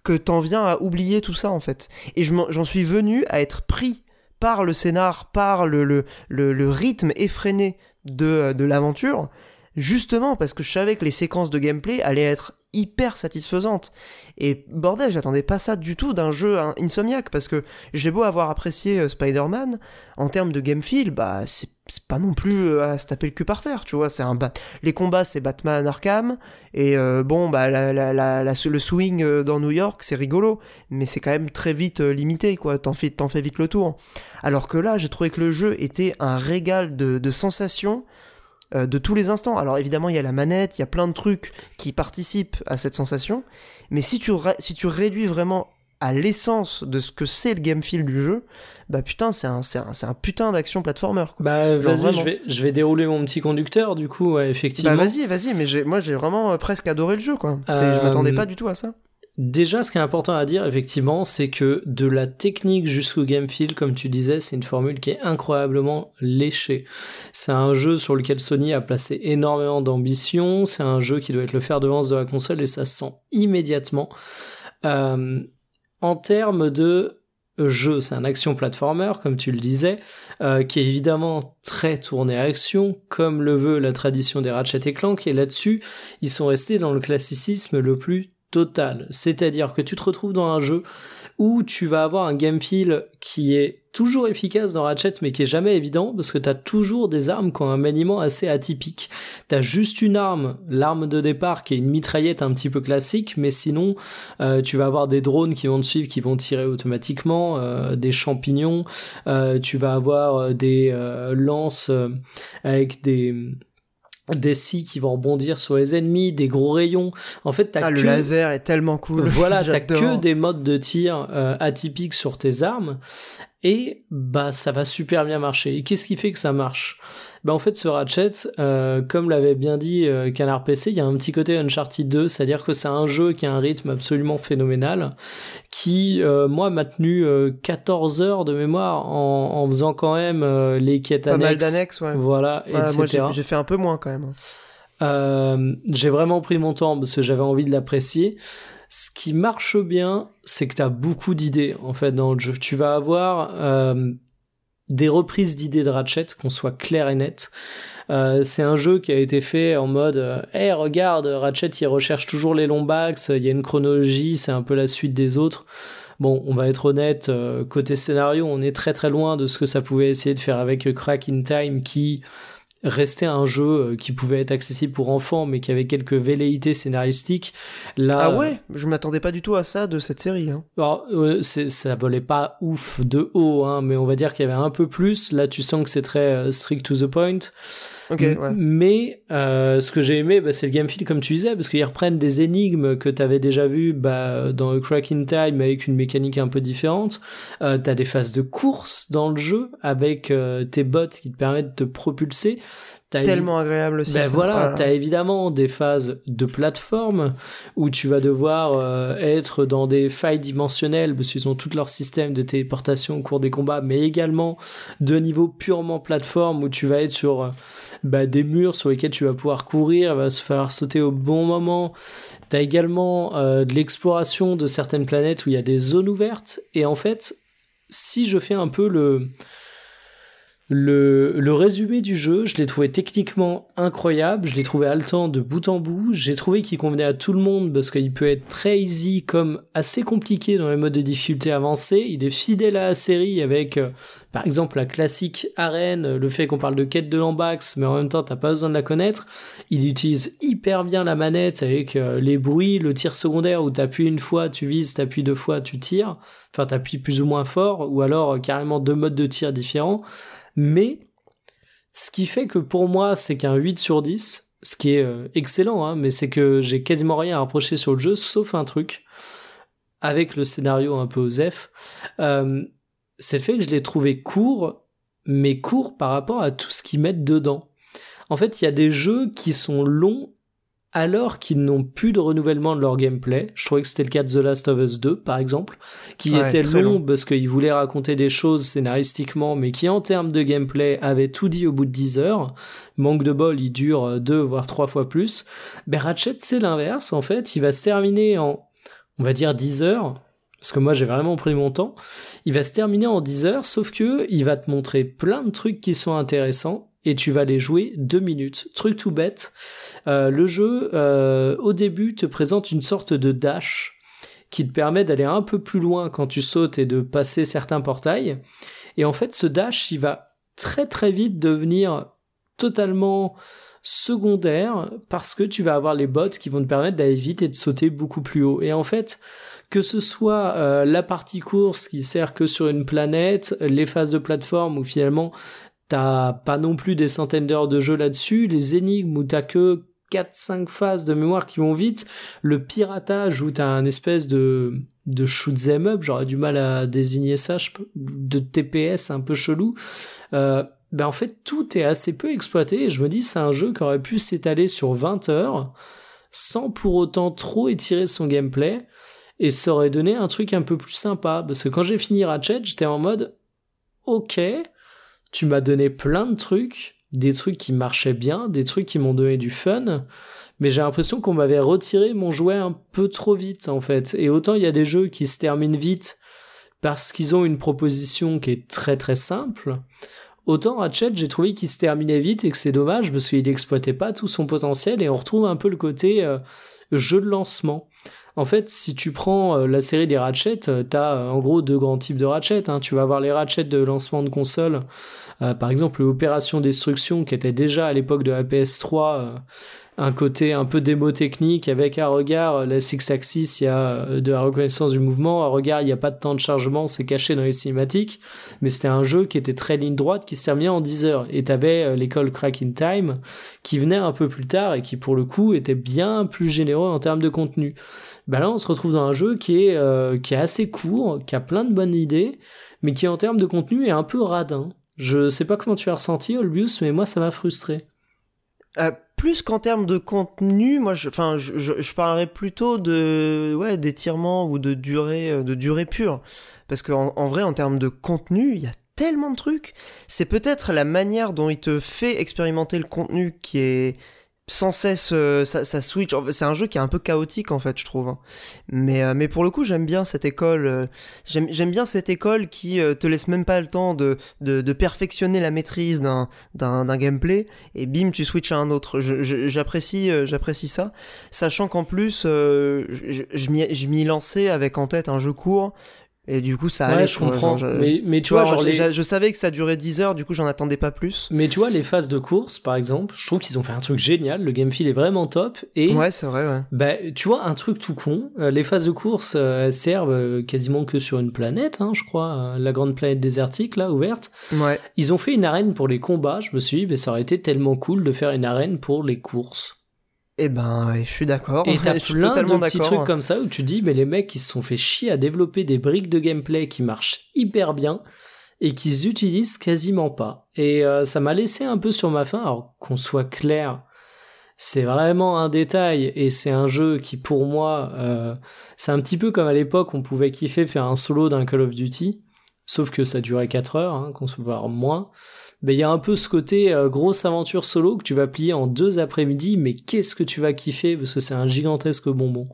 que t'en viens à oublier tout ça en fait. Et j'en suis venu à être pris par le scénar, par le, le, rythme effréné de, de l'aventure, justement parce que je savais que les séquences de gameplay allaient être hyper satisfaisante. Et bordel, j'attendais pas ça du tout d'un jeu Insomniac, parce que j'ai beau avoir apprécié euh, Spider-Man, en termes de game feel, bah c'est pas non plus euh, à se taper le cul par terre, tu vois. Un les combats c'est Batman Arkham et euh, bon bah la, la, la, le swing dans New York c'est rigolo, mais c'est quand même très vite limité quoi. T'en fais vite le tour. Alors que là j'ai trouvé que le jeu était un régal de sensations euh, de tous les instants. Alors évidemment, il y a la manette, il y a plein de trucs qui participent à cette sensation, mais si tu, si tu réduis vraiment à l'essence de ce que c'est le game feel du jeu, bah putain, c'est un, un, un, putain d'action platformer. Bah vas-y, je vais, je vais dérouler mon petit conducteur, du coup, effectivement. Bah vas-y, vas-y, mais moi j'ai vraiment presque adoré le jeu, quoi. Je m'attendais euh, pas du tout à ça. Déjà, ce qui est important à dire, effectivement, c'est que de la technique jusqu'au game feel, comme tu disais, c'est une formule qui est incroyablement léchée. C'est un jeu sur lequel Sony a placé énormément d'ambition, c'est un jeu qui doit être le fer de lance de la console et ça se sent immédiatement. Euh, en termes de jeu, c'est un action platformer, comme tu le disais, euh, qui est évidemment très tourné à action, comme le veut la tradition des Ratchet Clank, et là-dessus, ils sont restés dans le classicisme le plus total. C'est-à-dire que tu te retrouves dans un jeu où tu vas avoir un game feel qui est toujours efficace dans Ratchet mais qui est jamais évident parce que tu as toujours des armes qui ont un maniement assez atypique. Tu as juste une arme, l'arme de départ qui est une mitraillette un petit peu classique mais sinon euh, tu vas avoir des drones qui vont te suivre qui vont tirer automatiquement, euh, des champignons, euh, tu vas avoir des lances avec des des scies qui vont rebondir sur les ennemis, des gros rayons. En fait, t'as ah, le laser est tellement cool. Voilà, t'as que des modes de tir euh, atypiques sur tes armes et bah ça va super bien marcher. Et qu'est-ce qui fait que ça marche? Bah en fait ce Ratchet, euh, comme l'avait bien dit euh, Canard PC, il y a un petit côté Uncharted 2, c'est-à-dire que c'est un jeu qui a un rythme absolument phénoménal, qui euh, moi m'a tenu 14 euh, heures de mémoire en, en faisant quand même euh, les quêtes Pas annexes. mal d'annexes, ouais. Voilà, etc. Moi j'ai fait un peu moins quand même. Euh, j'ai vraiment pris mon temps parce que j'avais envie de l'apprécier. Ce qui marche bien, c'est que tu as beaucoup d'idées en fait dans le jeu. Tu vas avoir euh, des reprises d'idées de Ratchet, qu'on soit clair et net. Euh, c'est un jeu qui a été fait en mode euh, Hey regarde, Ratchet il recherche toujours les Lombax, il y a une chronologie, c'est un peu la suite des autres. Bon, on va être honnête, euh, côté scénario, on est très très loin de ce que ça pouvait essayer de faire avec Crack in Time qui restait un jeu euh, qui pouvait être accessible pour enfants mais qui avait quelques velléités scénaristiques. Là ah ouais je m'attendais pas du tout à ça de cette série hein. alors euh, ça volait pas ouf de haut hein, mais on va dire qu'il y avait un peu plus. Là tu sens que c'est très euh, strict to the point mais euh, ce que j'ai aimé, bah, c'est le game feel comme tu disais, parce qu'ils reprennent des énigmes que tu avais déjà vues bah, dans Crack in Time avec une mécanique un peu différente. Euh, t'as des phases de course dans le jeu avec euh, tes bots qui te permettent de te propulser. Tellement agréable aussi. Ben voilà, là là. t'as évidemment des phases de plateforme où tu vas devoir euh, être dans des failles dimensionnelles parce qu'ils ont tout leur système de téléportation au cours des combats, mais également de niveau purement plateforme où tu vas être sur euh, bah, des murs sur lesquels tu vas pouvoir courir, il va se falloir sauter au bon moment. T'as également euh, de l'exploration de certaines planètes où il y a des zones ouvertes et en fait, si je fais un peu le le, résumé du jeu, je l'ai trouvé techniquement incroyable, je l'ai trouvé haletant de bout en bout, j'ai trouvé qu'il convenait à tout le monde parce qu'il peut être très easy comme assez compliqué dans les modes de difficulté avancés, il est fidèle à la série avec euh, par exemple la classique arène, le fait qu'on parle de quête de Lambax mais en même temps t'as pas besoin de la connaître, il utilise hyper bien la manette avec euh, les bruits, le tir secondaire où t'appuies une fois, tu vises, t'appuies deux fois, tu tires, enfin t'appuies plus ou moins fort ou alors euh, carrément deux modes de tir différents. Mais ce qui fait que pour moi, c'est qu'un 8 sur 10, ce qui est euh, excellent, hein, mais c'est que j'ai quasiment rien à reprocher sur le jeu, sauf un truc, avec le scénario un peu osef, euh, c'est le fait que je l'ai trouvé court, mais court par rapport à tout ce qu'ils mettent dedans. En fait, il y a des jeux qui sont longs alors qu'ils n'ont plus de renouvellement de leur gameplay. Je trouvais que c'était le cas de The Last of Us 2, par exemple, qui Ouais, était long, long. parce qu'il voulait raconter des choses scénaristiquement, mais qui en termes de gameplay avait tout dit au bout de 10 heures. Manque de bol, il dure euh, deux voire trois fois plus. Ben Ratchet, c'est l'inverse. En fait, il va se terminer en, on va dire 10 heures. Parce que moi j'ai vraiment pris mon temps. Il va se terminer en 10 heures, sauf que il va te montrer plein de trucs qui sont intéressants et tu vas les jouer deux minutes. Truc tout bête. Euh, le jeu, euh, au début, te présente une sorte de dash qui te permet d'aller un peu plus loin quand tu sautes et de passer certains portails. Et en fait, ce dash, il va très très vite devenir totalement secondaire parce que tu vas avoir les bots qui vont te permettre d'aller vite et de sauter beaucoup plus haut. Et en fait, que ce soit euh, la partie course qui sert que sur une planète, les phases de plateforme où finalement t'as pas non plus des centaines d'heures de jeu là-dessus, les énigmes où t'as que 4-5 phases de mémoire qui vont vite, le piratage où t'as un espèce de, de shoot them up, j'aurais du mal à désigner ça, de TPS un peu chelou, euh, ben en fait tout est assez peu exploité et je me dis c'est un jeu qui aurait pu s'étaler sur 20 heures sans pour autant trop étirer son gameplay et ça aurait donné un truc un peu plus sympa. Parce que quand j'ai fini Ratchet j'étais en mode ok tu m'as donné plein de trucs des trucs qui marchaient bien des trucs qui m'ont donné du fun mais j'ai l'impression qu'on m'avait retiré mon jouet un peu trop vite en fait et autant il y a des jeux qui se terminent vite parce qu'ils ont une proposition qui est très très simple Autant Ratchet, j'ai trouvé qu'il se terminait vite et que c'est dommage parce qu'il n'exploitait pas tout son potentiel et on retrouve un peu le côté euh, jeu de lancement. En fait, si tu prends euh, la série des Ratchet, euh, t'as euh, en gros deux grands types de Ratchet. hein. Tu vas avoir les Ratchet de lancement de console, euh, par exemple l'opération destruction qui était déjà à l'époque de la PS3 euh, un côté un peu démo technique avec un regard, la six axis, il y a de la reconnaissance du mouvement, un regard, il n'y a pas de temps de chargement, c'est caché dans les cinématiques, mais c'était un jeu qui était très ligne droite, qui se terminait en 10 heures. Et t'avais l'école Crack in Time, qui venait un peu plus tard et qui pour le coup était bien plus généreux en termes de contenu. Ben là, on se retrouve dans un jeu qui est, euh, qui est assez court, qui a plein de bonnes idées, mais qui en termes de contenu est un peu radin. Je sais pas comment tu as ressenti, Olbius, mais moi ça m'a frustré. Euh, plus qu'en termes de contenu, moi, je, enfin, je, je, parlerais plutôt de, ouais, d'étirement ou de durée, euh, de durée pure, parce qu'en en vrai, en termes de contenu, il y a tellement de trucs. C'est peut-être la manière dont il te fait expérimenter le contenu qui est sans cesse, euh, ça, switch. C'est un jeu qui est un peu chaotique en fait, je trouve. hein. Mais, euh, mais pour le coup, j'aime bien cette école. euh, j'aime, bien cette école qui te laisse même pas le temps de, de, perfectionner la maîtrise d'un, d'un, gameplay et bim tu switches à un autre j'apprécie j'apprécie ça sachant qu'en plus je, je m'y lançais avec en tête un jeu court et du coup ça ouais, allait je comprends. genre, mais, mais tu vois, vois, genre je, les- je- je savais que ça durait 10 heures du coup j'en attendais pas plus Mais tu vois, les phases de course, par exemple, je trouve qu'ils ont fait un truc génial. Le game feel est vraiment top. Et ouais c'est vrai ouais bah, tu vois, un truc tout con. euh, les phases de course, euh, elles servent euh, quasiment que sur une planète, hein, je crois, la grande planète désertique, là, ouverte. ouais Ils ont fait une arène pour les combats. Je me suis dit, mais ça aurait été tellement cool de faire une arène pour les courses. Et ben je suis d'accord Et t'as plein de petits trucs comme ça où tu dis, mais les mecs, ils se sont fait chier à développer des briques de gameplay qui marchent hyper bien. et qu'ils utilisent quasiment pas. Et ça m'a laissé un peu sur ma faim. Alors qu'on soit clair, c'est vraiment un détail et c'est un jeu qui pour moi c'est un petit peu comme à l'époque on pouvait kiffer faire un solo d'un Call of Duty sauf que ça durait 4 heures hein, qu'on se voit moins mais il y a un peu ce côté euh, grosse aventure solo que tu vas plier en deux après-midi, mais qu'est-ce que tu vas kiffer? Parce que c'est un gigantesque bonbon.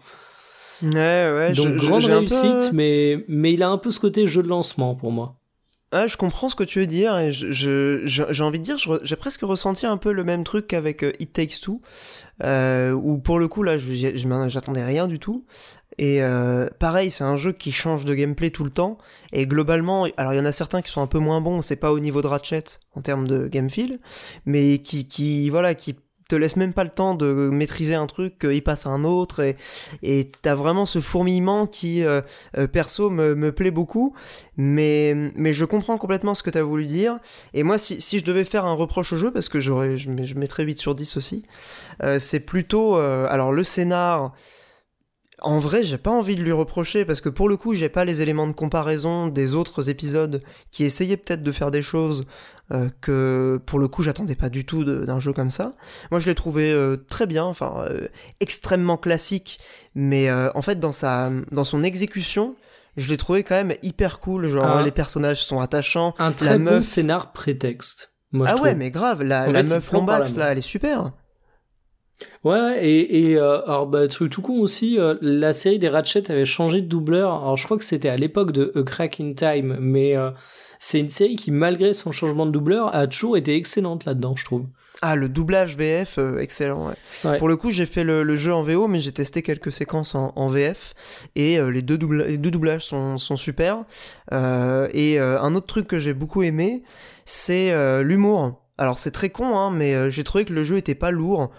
Ouais, ouais. Donc grande réussite, mais mais il a un peu ce côté jeu de lancement pour moi. Ah, je comprends ce que tu veux dire et j'ai je, envie de dire, j'ai presque ressenti un peu le même truc qu'avec euh, It Takes Two, euh, où pour le coup là, j'attendais rien du tout. Et euh, pareil, c'est un jeu qui change de gameplay tout le temps. Et globalement, alors il y en a certains qui sont un peu moins bons, c'est pas au niveau de Ratchet en termes de game feel, mais qui, qui, voilà, qui te laisse même pas le temps de maîtriser un truc, qu'il passe à un autre, et, et t'as vraiment ce fourmillement qui, euh, euh, perso, me, me, plaît beaucoup, mais, mais je comprends complètement ce que t'as voulu dire, et moi, si, si je devais faire un reproche au jeu, parce que j'aurais, je, je mettrais 8 sur 10 aussi, euh, c'est plutôt, alors le scénar, en vrai, j'ai pas envie de lui reprocher parce que pour le coup, j'ai pas les éléments de comparaison des autres épisodes qui essayaient peut-être de faire des choses euh, que pour le coup, j'attendais pas du tout d'un jeu comme ça. Moi, je l'ai trouvé euh, très bien, enfin euh, extrêmement classique, mais en fait dans sa dans son exécution, je l'ai trouvé quand même hyper cool. Genre ah. les personnages sont attachants. Un très bon scénar prétexte. Moi, ah ouais, mais grave, la, la meuf Lombax là, elle est super. Ouais, et, et euh, alors bah, truc tout con aussi, euh, la série des Ratchet avait changé de doubleur. Alors je crois que c'était à l'époque de A Crack in Time, mais euh, c'est une série qui, malgré son changement de doubleur, a toujours été excellente là-dedans, je trouve. Ah, le doublage VF, excellent. Ouais. Pour le coup, j'ai fait le, jeu en VO, mais j'ai testé quelques séquences en, VF, et les, deux les deux doublages sont, sont super. et un autre truc que j'ai beaucoup aimé, c'est l'humour. Alors c'est très con, hein, mais j'ai trouvé que le jeu était pas lourd.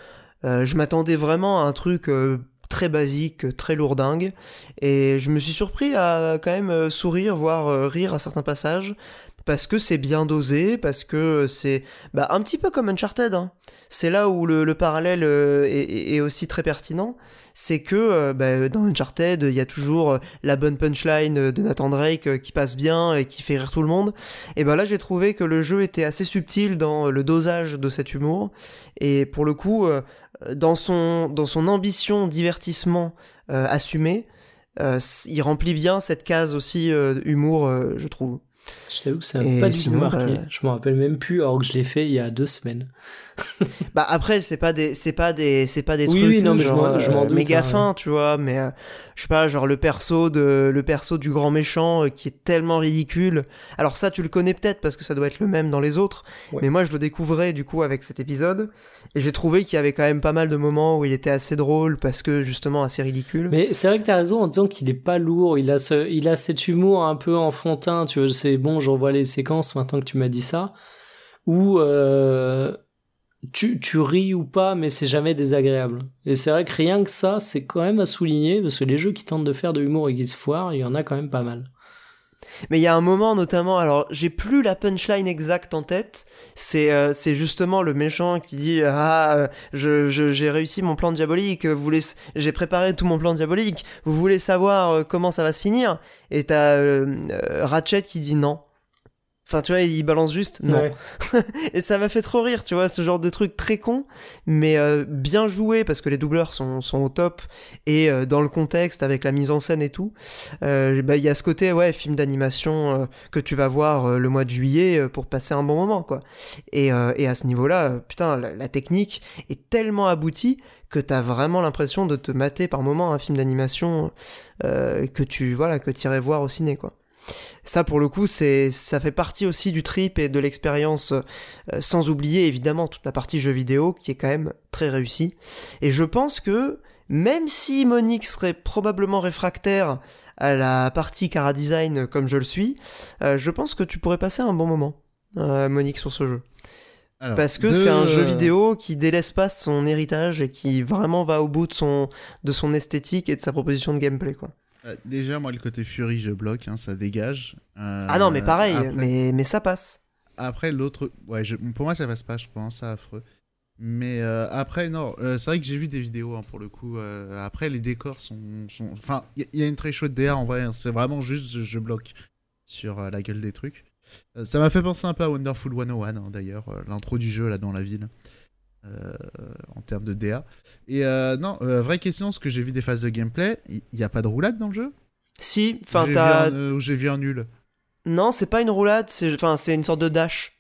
Euh, je m'attendais vraiment à un truc euh, très basique, très lourdingue, et je me suis surpris à quand même euh, sourire, voire rire à certains passages, parce que c'est bien dosé, parce que c'est bah, un petit peu comme Uncharted. Hein. C'est là où le, parallèle est, aussi très pertinent. C'est que bah, dans Uncharted, il y a toujours la bonne punchline de Nathan Drake qui passe bien et qui fait rire tout le monde. Et ben là, j'ai trouvé que le jeu était assez subtil dans le dosage de cet humour. Et pour le coup, dans son, dans son ambition divertissement euh, assumé, euh, il remplit bien cette case aussi euh, humour, je trouve. Je t'avoue que ça n'a pas du tout marqué. Bah, je me rappelle même plus alors que je l'ai fait il y a deux semaines. bah après c'est pas des c'est pas des c'est pas des trucs oui, non, mais genre, je m'en doute, méga fin, tu vois, mais je sais pas, genre le perso de le perso du grand méchant euh, qui est tellement ridicule. Alors ça, tu le connais peut-être parce que ça doit être le même dans les autres, mais moi je le découvrais du coup avec cet épisode et j'ai trouvé qu'il y avait quand même pas mal de moments où il était assez drôle parce que justement assez ridicule. Mais c'est vrai que t'as raison en disant qu'il est pas lourd, il a ce, il a cet humour un peu enfantin, tu vois. C'est bon, je revois les séquences maintenant que tu m'as dit ça, où euh, tu, tu ris ou pas, mais c'est jamais désagréable. Et c'est vrai que rien que ça, c'est quand même à souligner, parce que les jeux qui tentent de faire de l'humour et qui se foirent, il y en a quand même pas mal. Mais il y a un moment notamment, alors j'ai plus la punchline exacte en tête, c'est euh, c'est justement le méchant qui dit ah euh, je j'ai réussi mon plan diabolique, vous j'ai préparé tout mon plan diabolique, vous voulez savoir euh, comment ça va se finir? Et t'as Ratchet qui dit non. Enfin, tu vois, il balance juste non. et ça m'a fait trop rire, tu vois, ce genre de truc très con, mais euh, bien joué parce que les doubleurs sont, sont au top et euh, dans le contexte avec la mise en scène et tout. Euh, bah, il y a ce côté, ouais, film d'animation que tu vas voir le mois de juillet pour passer un bon moment, quoi. Et, et à ce niveau-là, putain, la, technique est tellement aboutie que t'as vraiment l'impression de te mater par moment un film d'animation que tu, voilà, que irais voir au ciné, quoi. Ça, pour le coup, c'est, ça fait partie aussi du trip et de l'expérience, euh, sans oublier évidemment toute la partie jeu vidéo qui est quand même très réussie. Et je pense que même si Monique serait probablement réfractaire à la partie cara design comme je le suis, euh, je pense que tu pourrais passer un bon moment, euh, Monique, sur ce jeu. Parce que c'est un jeu vidéo qui délaisse pas son héritage et qui vraiment va au bout de son, de son esthétique et de sa proposition de gameplay, quoi. Euh, déjà, moi, le côté Fury, je bloque, hein, ça dégage. Euh, ah non, mais pareil, mais, mais ça passe. Après, l'autre. Ouais, pour moi, ça passe pas, je trouve, hein, ça affreux. Mais euh, après, non, c'est vrai que j'ai vu des vidéos hein, pour le coup. après, les décors sont. Enfin, il y, a une très chouette DA en vrai, c'est vraiment juste je bloque sur la gueule des trucs. Euh, ça m'a fait penser un peu à Wonderful 101, hein, d'ailleurs, euh, l'intro du jeu là dans la ville, euh, en termes de DA. Et euh, non, euh, vraie question, ce que j'ai vu des phases de gameplay, il n'y a pas de roulade dans le jeu? Si, enfin, t'as. j'ai vu un nul? Non, c'est pas une roulade, c'est enfin, une sorte de dash.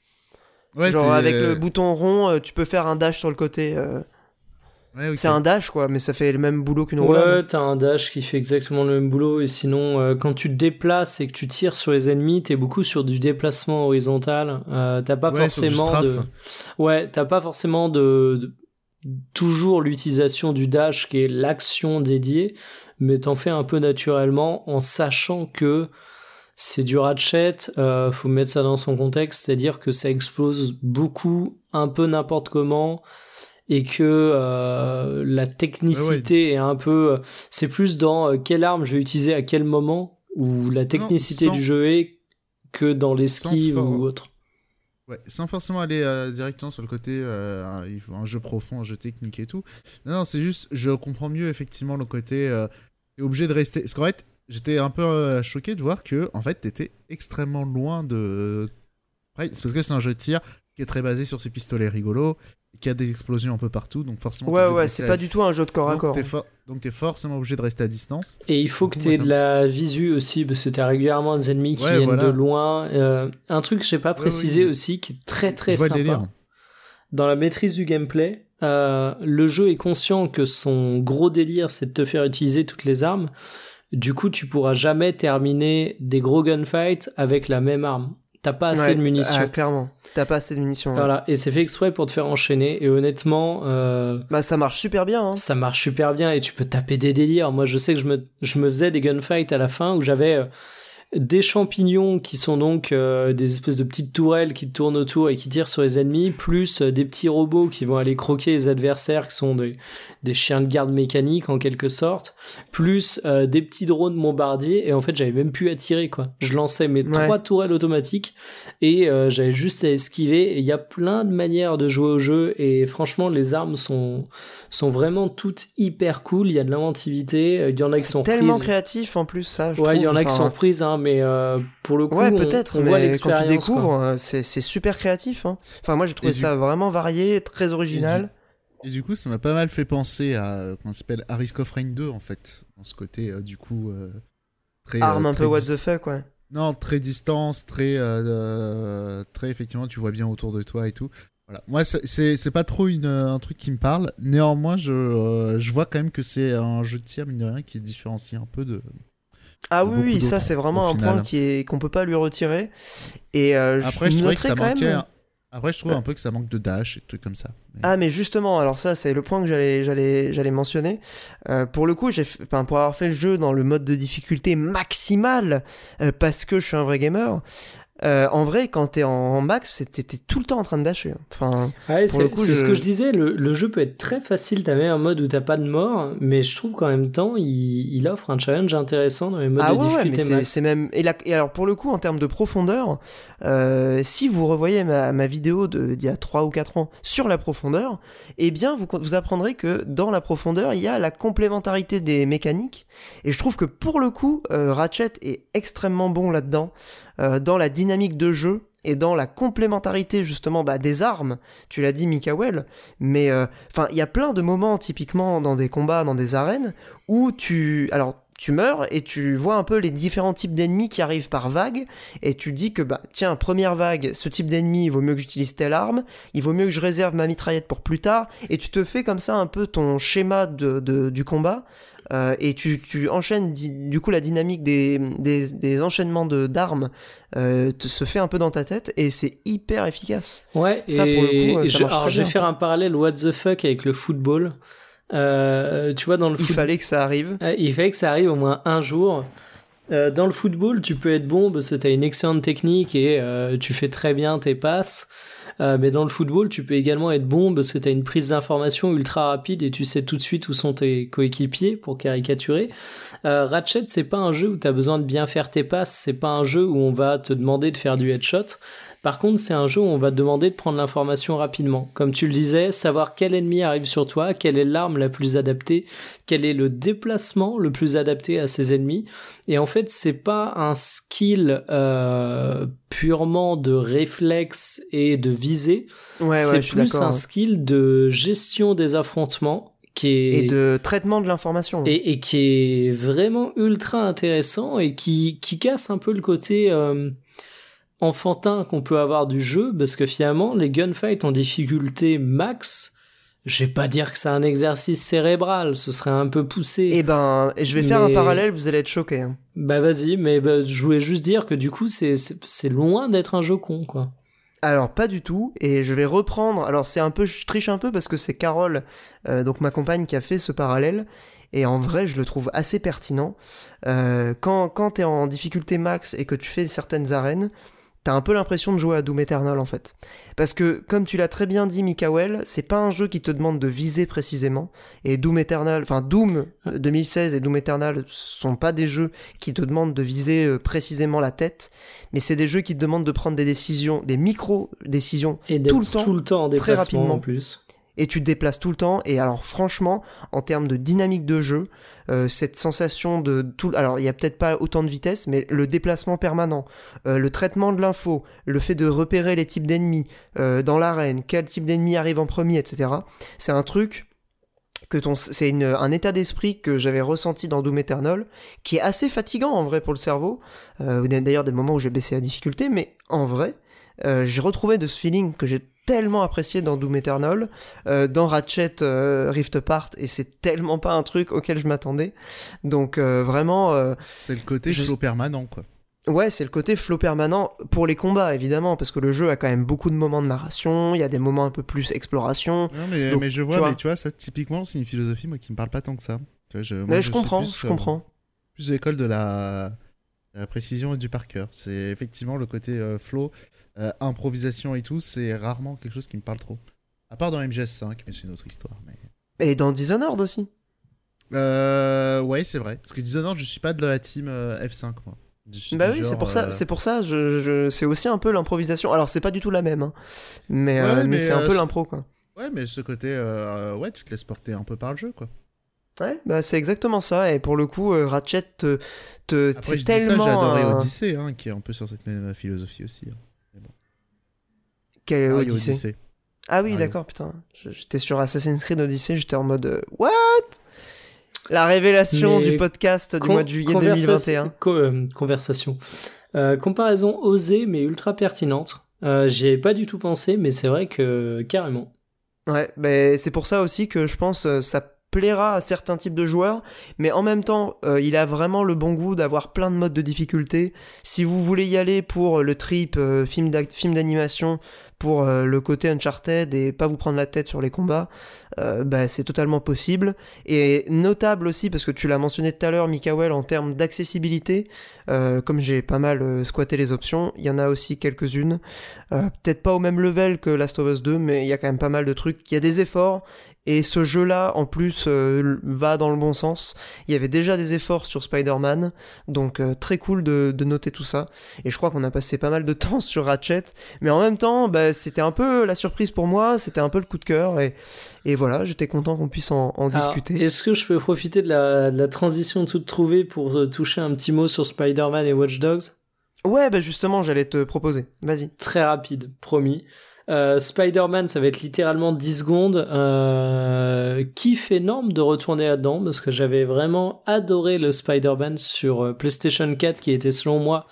Ouais, Genre avec le bouton rond, tu peux faire un dash sur le côté. Ouais. C'est un dash quoi, mais ça fait le même boulot qu'une roulade. Ouais, t'as un dash qui fait exactement le même boulot, et sinon, euh, quand tu te déplaces et que tu tires sur les ennemis, t'es beaucoup sur du déplacement horizontal. Euh, t'as pas Ouais, sur du forcément de. Ouais, t'as pas forcément de, de- toujours l'utilisation du dash qui est l'action dédiée, mais t'en fais un peu naturellement en sachant que c'est du ratchet, euh, faut mettre ça dans son contexte, c'est-à-dire que ça explose beaucoup, un peu n'importe comment, et que euh, la technicité est un peu... C'est plus dans euh, quelle arme je vais utiliser à quel moment, où la technicité sans- du jeu est que dans l'esquive for- ou autre. Ouais, sans forcément aller euh, directement sur le côté euh, un- il faut un jeu profond, un jeu technique et tout. Non, non, c'est juste, je comprends mieux effectivement le côté euh, t'es obligé de rester. Parce qu'en fait, j'étais un peu euh, choqué de voir que en fait t'étais extrêmement loin de. Ouais, c'est parce que c'est un jeu de tir qui est très basé sur ces pistolets rigolos, et qui a des explosions un peu partout, donc forcément. Ouais, ouais, c'est à- pas du tout un jeu de corps à donc, corps. t'es for- Donc t'es forcément obligé de rester à distance. Et il faut que Du coup, tu aies moi, de la visu aussi, parce que tu as régulièrement des ennemis qui Ouais, viennent voilà. de loin. Euh, un truc que j'ai pas Ouais, précisé oui. aussi, qui est très très je sympa. Dans la maîtrise du gameplay, euh, le jeu est conscient que son gros délire, c'est de te faire utiliser toutes les armes. Du coup, tu pourras jamais terminer des gros gunfights avec la même arme. T'as pas assez Ouais, de munitions. ah, clairement. T'as pas assez de munitions. ouais. Voilà, et c'est fait exprès pour te faire enchaîner. Et honnêtement, euh, Bah, ça marche super bien. Hein. ça marche super bien et tu peux taper des délires. Moi, je sais que je me, je me faisais des gunfights à la fin où j'avais euh, des champignons qui sont donc euh, des espèces de petites tourelles qui tournent autour et qui tirent sur les ennemis, plus euh, des petits robots qui vont aller croquer les adversaires qui sont des, des chiens de garde mécaniques en quelque sorte, plus euh, des petits drones bombardiers et en fait j'avais même plus à tirer quoi. Je lançais mes Ouais. trois tourelles automatiques et euh, j'avais juste à esquiver il y a plein de manières de jouer au jeu et franchement les armes sont sont vraiment toutes hyper cool, il y a de l'inventivité, euh, il y en a qui C'est sont tellement reprises. créatif en plus, ça. je Ouais, il y en a qui sont reprises, hein, mais euh, pour le coup, Ouais, on- peut-être, on, voit mais quand tu découvres, euh, c'est c'est super créatif. hein. Enfin, moi, j'ai trouvé Et du- ça vraiment varié, très original. Et du coup, ça m'a pas mal fait penser à comment s'appelle Harry's of Rain 2 en fait, dans ce côté euh, du coup euh, très Arme euh, un peu what the fuck, ouais. Non très distance, très euh, euh, très effectivement tu vois bien autour de toi et tout. Voilà. Moi, c'est- pas trop une, euh, un truc qui me parle. Néanmoins, je, euh, je vois quand même que c'est un jeu de tir, mine de rien, qui se différencie un peu de. Ah oui, oui, ça c'est vraiment un final. point qui est qu'on peut pas lui retirer. Et euh, Après, je trouvais que ça manquait. même- Après, je trouve un peu que ça manque de dash et de trucs comme ça. Mais- Ah mais justement, alors ça c'est le point que j'allais j'allais j'allais mentionner. Euh, pour le coup, j'ai f- enfin, pour avoir fait le jeu dans le mode de difficulté maximale euh, parce que je suis un vrai gamer. Euh, en vrai, quand t'es en max, t'es tout le temps en train de dasher. Enfin, Ouais, c'est c'est ce je- que je disais, le, le jeu peut être très facile, t'as même un mode où t'as pas de mort, mais je trouve qu'en même temps, il, il offre un challenge intéressant dans les modes ah de ouais, ouais, mais difficulté c'est max. c'est même et, la- et alors pour le coup en termes de profondeur, euh, si vous revoyez ma, ma vidéo d'il y a 3 ou 4 ans sur la profondeur, eh bien vous, vous apprendrez que dans la profondeur il y a la complémentarité des mécaniques et je trouve que pour le coup euh, Ratchet est extrêmement bon là-dedans euh, dans la dynamique de jeu et dans la complémentarité justement bah, des armes, tu l'as dit Mikael, mais euh, enfin il y a plein de moments typiquement dans des combats, dans des arènes où tu alors tu meurs et tu vois un peu les différents types d'ennemis qui arrivent par vague et tu dis que bah tiens première vague ce type d'ennemi il vaut mieux que j'utilise telle arme il vaut mieux que je réserve ma mitraillette pour plus tard et tu te fais comme ça un peu ton schéma de, de- du combat euh, et tu, tu enchaînes du coup la dynamique des, des, des enchaînements de d'armes euh, se fait un peu dans ta tête et c'est hyper efficace Ouais, Ça, et pour le coup, euh, ça je, marche alors, très je vais bien. faire un parallèle what the fuck avec le football. Euh, tu vois, dans le il foot- fallait que ça arrive il fallait que ça arrive au moins un jour. Dans le football, tu peux être bon parce que tu as une excellente technique et tu fais très bien tes passes. Euh, mais dans le football, tu peux également être bon parce que tu une prise d'information ultra rapide et tu sais tout de suite où sont tes coéquipiers pour caricaturer. Euh, Ratchet, c'est pas un jeu où tu as besoin de bien faire tes passes, c'est pas un jeu où on va te demander de faire du headshot. Par contre, c'est un jeu où on va te demander de prendre l'information rapidement. Comme tu le disais, savoir quel ennemi arrive sur toi, quelle est l'arme la plus adaptée, quel est le déplacement le plus adapté à ces ennemis. Et en fait, c'est pas un skill euh, purement de réflexe et de visée. Ouais, c'est ouais, plus un skill de gestion des affrontements qui est Et de traitement de l'information. et, et qui est vraiment ultra intéressant et qui, qui casse un peu le côté euh, enfantin qu'on peut avoir du jeu, parce que finalement, les gunfights en difficulté max, je vais pas dire que c'est un exercice cérébral, ce serait un peu poussé. Et ben, et je vais faire un parallèle, vous allez être choqués. hein. Bah vas-y, mais bah, je voulais juste dire que du coup, c'est loin d'être un jeu con, quoi. Alors pas du tout, et je vais reprendre. Alors c'est un peu, je triche un peu parce que c'est Carole, euh, donc ma compagne, qui a fait ce parallèle. Et en vrai, je le trouve assez pertinent. Euh, quand quand t'es en difficulté max et que tu fais certaines arènes, t'as un peu l'impression de jouer à Doom Eternal en fait. Parce que comme tu l'as très bien dit, Mikael, c'est pas un jeu qui te demande de viser précisément. Et Doom Eternal, enfin Doom 2016 et Doom Eternal sont pas des jeux qui te demandent de viser euh, précisément la tête, mais c'est des jeux qui te demandent de prendre des décisions, des micro-décisions, Et Tout le temps, tout le temps en très rapidement. en plus. et tu te déplaces tout le temps. Et alors franchement, en termes de dynamique de jeu, euh, cette sensation de tout... Alors il y a peut-être pas autant de vitesse, mais le déplacement permanent, euh, le traitement de l'info, le fait de repérer les types d'ennemis euh, dans l'arène, quel type d'ennemi arrive en premier, etc. C'est un truc que ton c'est un état d'esprit que j'avais ressenti dans Doom Eternal qui est assez fatigant en vrai pour le cerveau euh, d'ailleurs des moments où j'ai baissé la difficulté mais en vrai j'ai retrouvé de ce feeling que j'ai tellement apprécié dans Doom Eternal euh, dans Ratchet euh, Rift Apart et c'est tellement pas un truc auquel je m'attendais donc euh, vraiment C'est le côté Je- flow permanent, quoi. Ouais, c'est le côté flow permanent pour les combats, évidemment, parce que le jeu a quand même beaucoup de moments de narration, il y a des moments un peu plus exploration. Non, mais, Donc, mais je tu vois, vois. mais tu vois, ça, typiquement, c'est une philosophie, moi, qui me parle pas tant que ça. Tu vois, je, moi, Mais je comprends, plus, je comprends. Plus de l'école de la, la précision et du par cœur. C'est effectivement le côté flow, euh, improvisation et tout, c'est rarement quelque chose qui me parle trop. À part dans MGS5, mais c'est une autre histoire. Mais... Et dans Dishonored aussi. Euh, ouais, c'est vrai. Parce que Dishonored, je suis pas de la team euh, F5, moi. Bah oui, c'est pour ça, euh, c'est pour ça, je, je- c'est aussi un peu l'improvisation. Alors c'est pas du tout la même, hein. mais, Ouais, euh, mais, mais, c'est un peu l'impro quoi. Ouais, mais ce côté, ouais, tu te laisses porter un peu par le jeu, quoi. Ouais, bah c'est exactement ça. Et pour le coup, Ratchet te, te Après, je dis ça, tellement j'ai adoré Odyssey, hein, qui est un peu sur cette même philosophie aussi. hein. Quel Mario Odyssey Ah oui, d'accord, putain. J'étais sur Assassin's Creed Odyssey, j'étais en mode euh, What? La révélation Mais du podcast du mois de juillet conversation- 2021. co- euh, conversation. Euh, comparaison osée mais ultra pertinente. Euh, J'y avais pas du tout pensé, mais c'est vrai que carrément. Ouais, mais c'est pour ça aussi que je pense euh, ça plaira à certains types de joueurs, mais en même temps, euh, il a vraiment le bon goût d'avoir plein de modes de difficulté. Si vous voulez y aller pour le trip euh, film d'animation, pour euh, le côté Uncharted et pas vous prendre la tête sur les combats, euh, bah, c'est totalement possible. Et notable aussi, parce que tu l'as mentionné tout à l'heure, Mikael, en termes d'accessibilité, euh, comme j'ai pas mal squatté les options, il y en a aussi quelques-unes. Peut-être pas au même level que Last of Us 2, mais il y a quand même pas mal de trucs. Il y a des efforts, et ce jeu-là, en plus, euh, va dans le bon sens. Il y avait déjà des efforts sur Spider-Man, donc euh, très cool de, de noter tout ça. Et je crois qu'on a passé pas mal de temps sur Ratchet, mais en même temps, bah, c'était un peu la surprise pour moi, c'était un peu le coup de cœur, et, et voilà, j'étais content qu'on puisse en, en Alors, discuter. Est-ce que je peux profiter de la, de la transition toute trouvée pour euh, toucher un petit mot sur Spider-Man et Watch Dogs? Ouais, bah justement, j'allais te proposer. Vas-y. Très rapide, promis. Euh, Spider-Man, ça va être littéralement 10 secondes. Euh, kiff énorme de retourner là-dedans parce que j'avais vraiment adoré le Spider-Man sur euh, PlayStation 4 qui était selon moi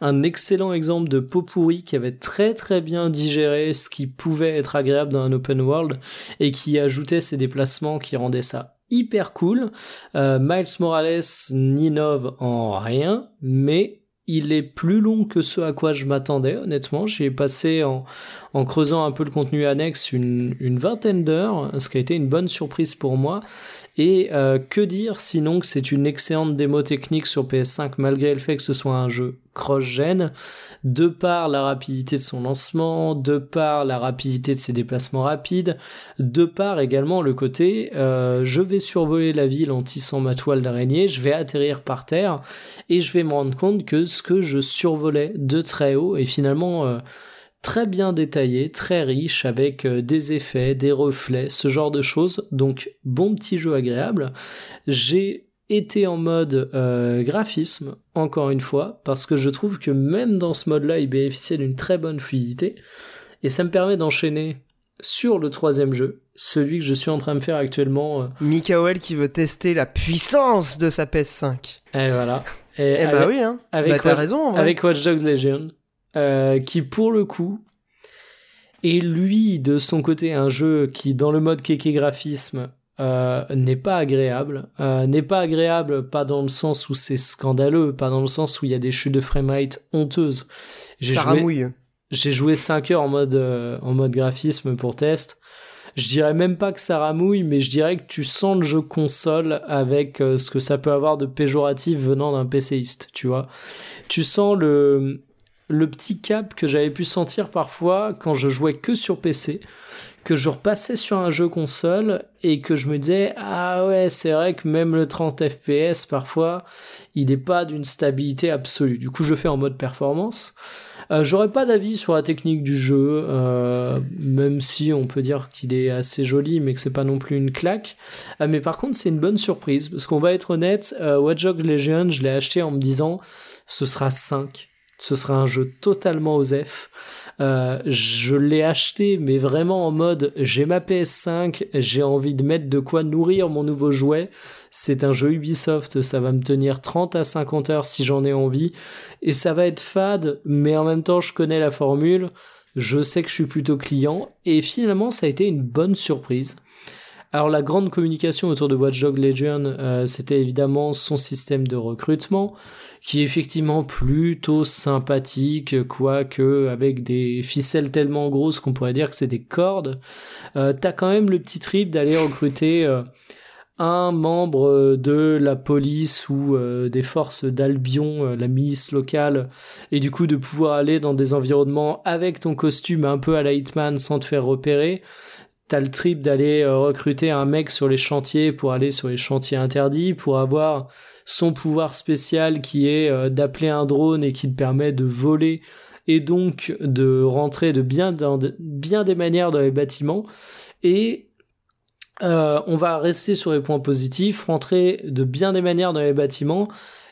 un excellent exemple de pot pourri qui avait très très bien digéré ce qui pouvait être agréable dans un open world et qui ajoutait ses déplacements qui rendaient ça hyper cool. Euh, Miles Morales n'innove en rien, mais il est plus long que ce à quoi je m'attendais, honnêtement. J'y ai passé en, creusant un peu le contenu annexe une vingtaine d'heures, ce qui a été une bonne surprise pour moi. Et euh, que dire sinon que c'est une excellente démo technique sur PS5 malgré le fait que ce soit un jeu cross-gen, de par la rapidité de son lancement, de par la rapidité de ses déplacements rapides, de par également le côté euh, je vais survoler la ville en tissant ma toile d'araignée, je vais atterrir par terre et je vais me rendre compte que ce que je survolais de très haut est finalement euh, très bien détaillé, très riche, avec euh, des effets, des reflets, ce genre de choses. Donc bon petit jeu agréable. J'ai été en mode euh, graphisme, encore une fois, parce que je trouve que même dans ce mode-là, il bénéficiait d'une très bonne fluidité. Et ça me permet d'enchaîner sur le troisième jeu, celui que je suis en train de faire actuellement. Euh... qui veut tester la puissance de sa PS5. Et voilà. Et eh bah oui, hein. Avec bah t'as raison. En vrai. Avec Watch Dogs Legion, euh, qui pour le coup est lui de son côté un jeu qui dans le mode kéké graphisme euh, n'est pas agréable, euh, n'est pas agréable pas dans le sens où c'est scandaleux, pas dans le sens où il y a des chutes de framerate honteuses. Ça ramouille. J'ai joué 5 heures en mode, euh, en mode graphisme pour test. Je dirais même pas que ça ramouille, mais je dirais que tu sens le jeu console avec ce que ça peut avoir de péjoratif venant d'un PCiste, tu vois. Tu sens le, le petit cap que j'avais pu sentir parfois quand je jouais que sur PC, que je repassais sur un jeu console et que je me disais ah ouais c'est vrai que même le 30 fps parfois il n'est pas d'une stabilité absolue. Du coup je fais en mode performance. Euh, j'aurais pas d'avis sur la technique du jeu, euh, même si on peut dire qu'il est assez joli, mais que c'est pas non plus une claque. Euh, mais par contre, c'est une bonne surprise, parce qu'on va être honnête, Watch Dogs Legion, je l'ai acheté en me disant, ce sera 5. Ce sera un jeu totalement osef. Euh, je l'ai acheté, mais vraiment en mode j'ai ma PS5, j'ai envie de mettre de quoi nourrir mon nouveau jouet. C'est un jeu Ubisoft, ça va me tenir 30 à 50 heures si j'en ai envie. Et ça va être fade, mais en même temps je connais la formule, je sais que je suis plutôt client. Et finalement ça a été une bonne surprise. Alors la grande communication autour de Watch Dogs Legion, euh, c'était évidemment son système de recrutement, qui est effectivement plutôt sympathique, quoique avec des ficelles tellement grosses qu'on pourrait dire que c'est des cordes. Euh, T'as quand même le petit trip d'aller recruter euh, un membre de la police ou euh, des forces d'Albion, la milice locale, et du coup de pouvoir aller dans des environnements avec ton costume un peu à la Hitman sans te faire repérer t'as le trip d'aller euh, recruter un mec sur les chantiers pour aller sur les chantiers interdits, pour avoir son pouvoir spécial qui est euh, d'appeler un drone et qui te permet de voler et donc de rentrer de bien, des manières dans les bâtiments. Et euh, on va rester sur les points positifs, rentrer de bien des manières dans les bâtiments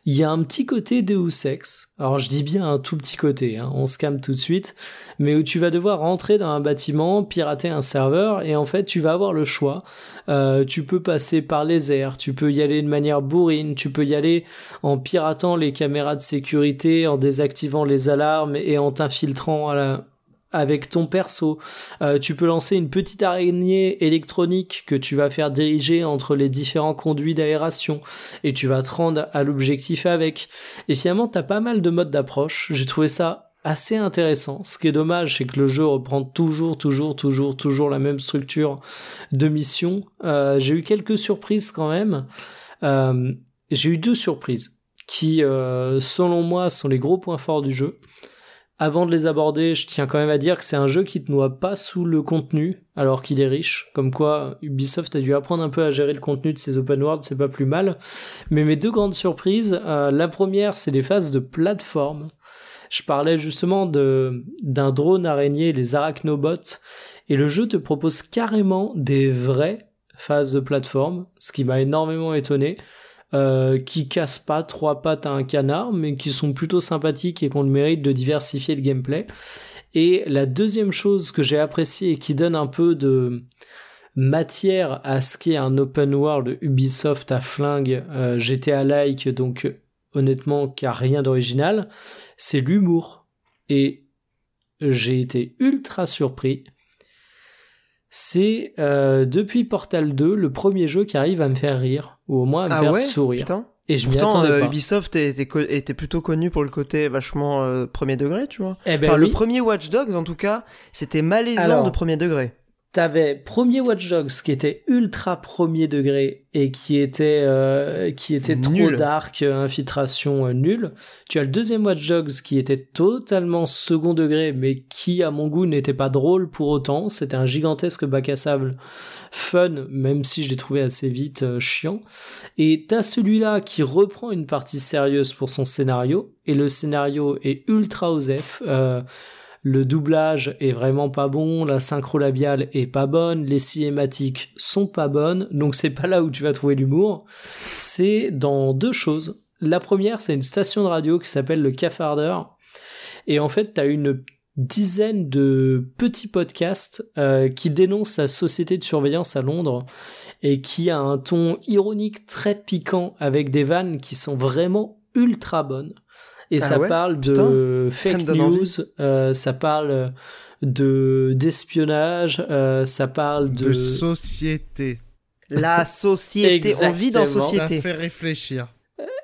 il y a un petit côté Deus Ex. Alors je dis bien un tout petit côté, hein, on se calme tout de suite, mais où tu vas devoir rentrer dans un bâtiment, pirater un serveur, et en fait tu vas avoir le choix. Euh, tu peux passer par les airs, tu peux y aller de manière bourrine, tu peux y aller en piratant les caméras de sécurité, en désactivant les alarmes et en t'infiltrant à la, avec ton perso. Euh, tu peux lancer une petite araignée électronique que tu vas faire diriger entre les différents conduits d'aération et tu vas te rendre à l'objectif avec. Et finalement, t'as pas mal de modes d'approche. J'ai trouvé ça assez intéressant. Ce qui est dommage, c'est que le jeu reprend toujours, toujours, toujours, toujours la même structure de mission. Euh, j'ai eu quelques surprises quand même. Euh, j'ai eu deux surprises qui, selon moi, sont les gros points forts du jeu. Avant de les aborder, je tiens quand même à dire que c'est un jeu qui te noie pas sous le contenu, alors qu'il est riche. Comme quoi, Ubisoft a dû apprendre un peu à gérer le contenu de ses open world, c'est pas plus mal. Mais mes deux grandes surprises, euh, la première, c'est les phases de plateforme. Je parlais justement d'un drone araignée, les arachnobots, et le jeu te propose carrément des vraies phases de plateforme, ce qui m'a énormément étonné. Euh, qui cassent pas trois pattes à un canard, mais qui sont plutôt sympathiques et qui ont le mérite de diversifier le gameplay. Et la deuxième chose que j'ai appréciée et qui donne un peu de matière à ce qu'est un open world Ubisoft à flingue euh, GTA-like, donc honnêtement qui a rien d'original, c'est l'humour. Et j'ai été ultra surpris c'est euh, depuis Portal 2 le premier jeu qui arrive à me faire rire ou au moins à me ah faire sourire. Et je Pourtant, euh, Ubisoft était, était, plutôt connu pour le côté vachement euh, premier degré, tu vois. Eh ben enfin, le premier Watch Dogs, en tout cas, c'était malaisant de premier degré t'avais premier Watch Dogs qui était ultra premier degré et qui était euh, qui était trop dark, infiltration euh, nulle. Tu as le deuxième Watch Dogs qui était totalement second degré, mais qui à mon goût n'était pas drôle pour autant. C'était un gigantesque bac à sable fun, même si je l'ai trouvé assez vite euh, chiant. Et t'as celui-là qui reprend une partie sérieuse pour son scénario, et le scénario est ultra osef. Le doublage est vraiment pas bon, la synchro labiale est pas bonne, les cinématiques sont pas bonnes, donc c'est pas là où tu vas trouver l'humour. C'est dans deux choses. La première, c'est une station de radio qui s'appelle le Cafardeur. Et en fait, t'as une dizaine de petits podcasts euh, qui dénoncent la société de surveillance à Londres et qui a un ton ironique très piquant avec des vannes qui sont vraiment ultra bonnes. Et Ah ça ouais parle Putain, de ça fake news, euh, ça parle de d'espionnage, euh, ça parle de, De société. La société, on vit dans Exactement. Ça société. fait réfléchir.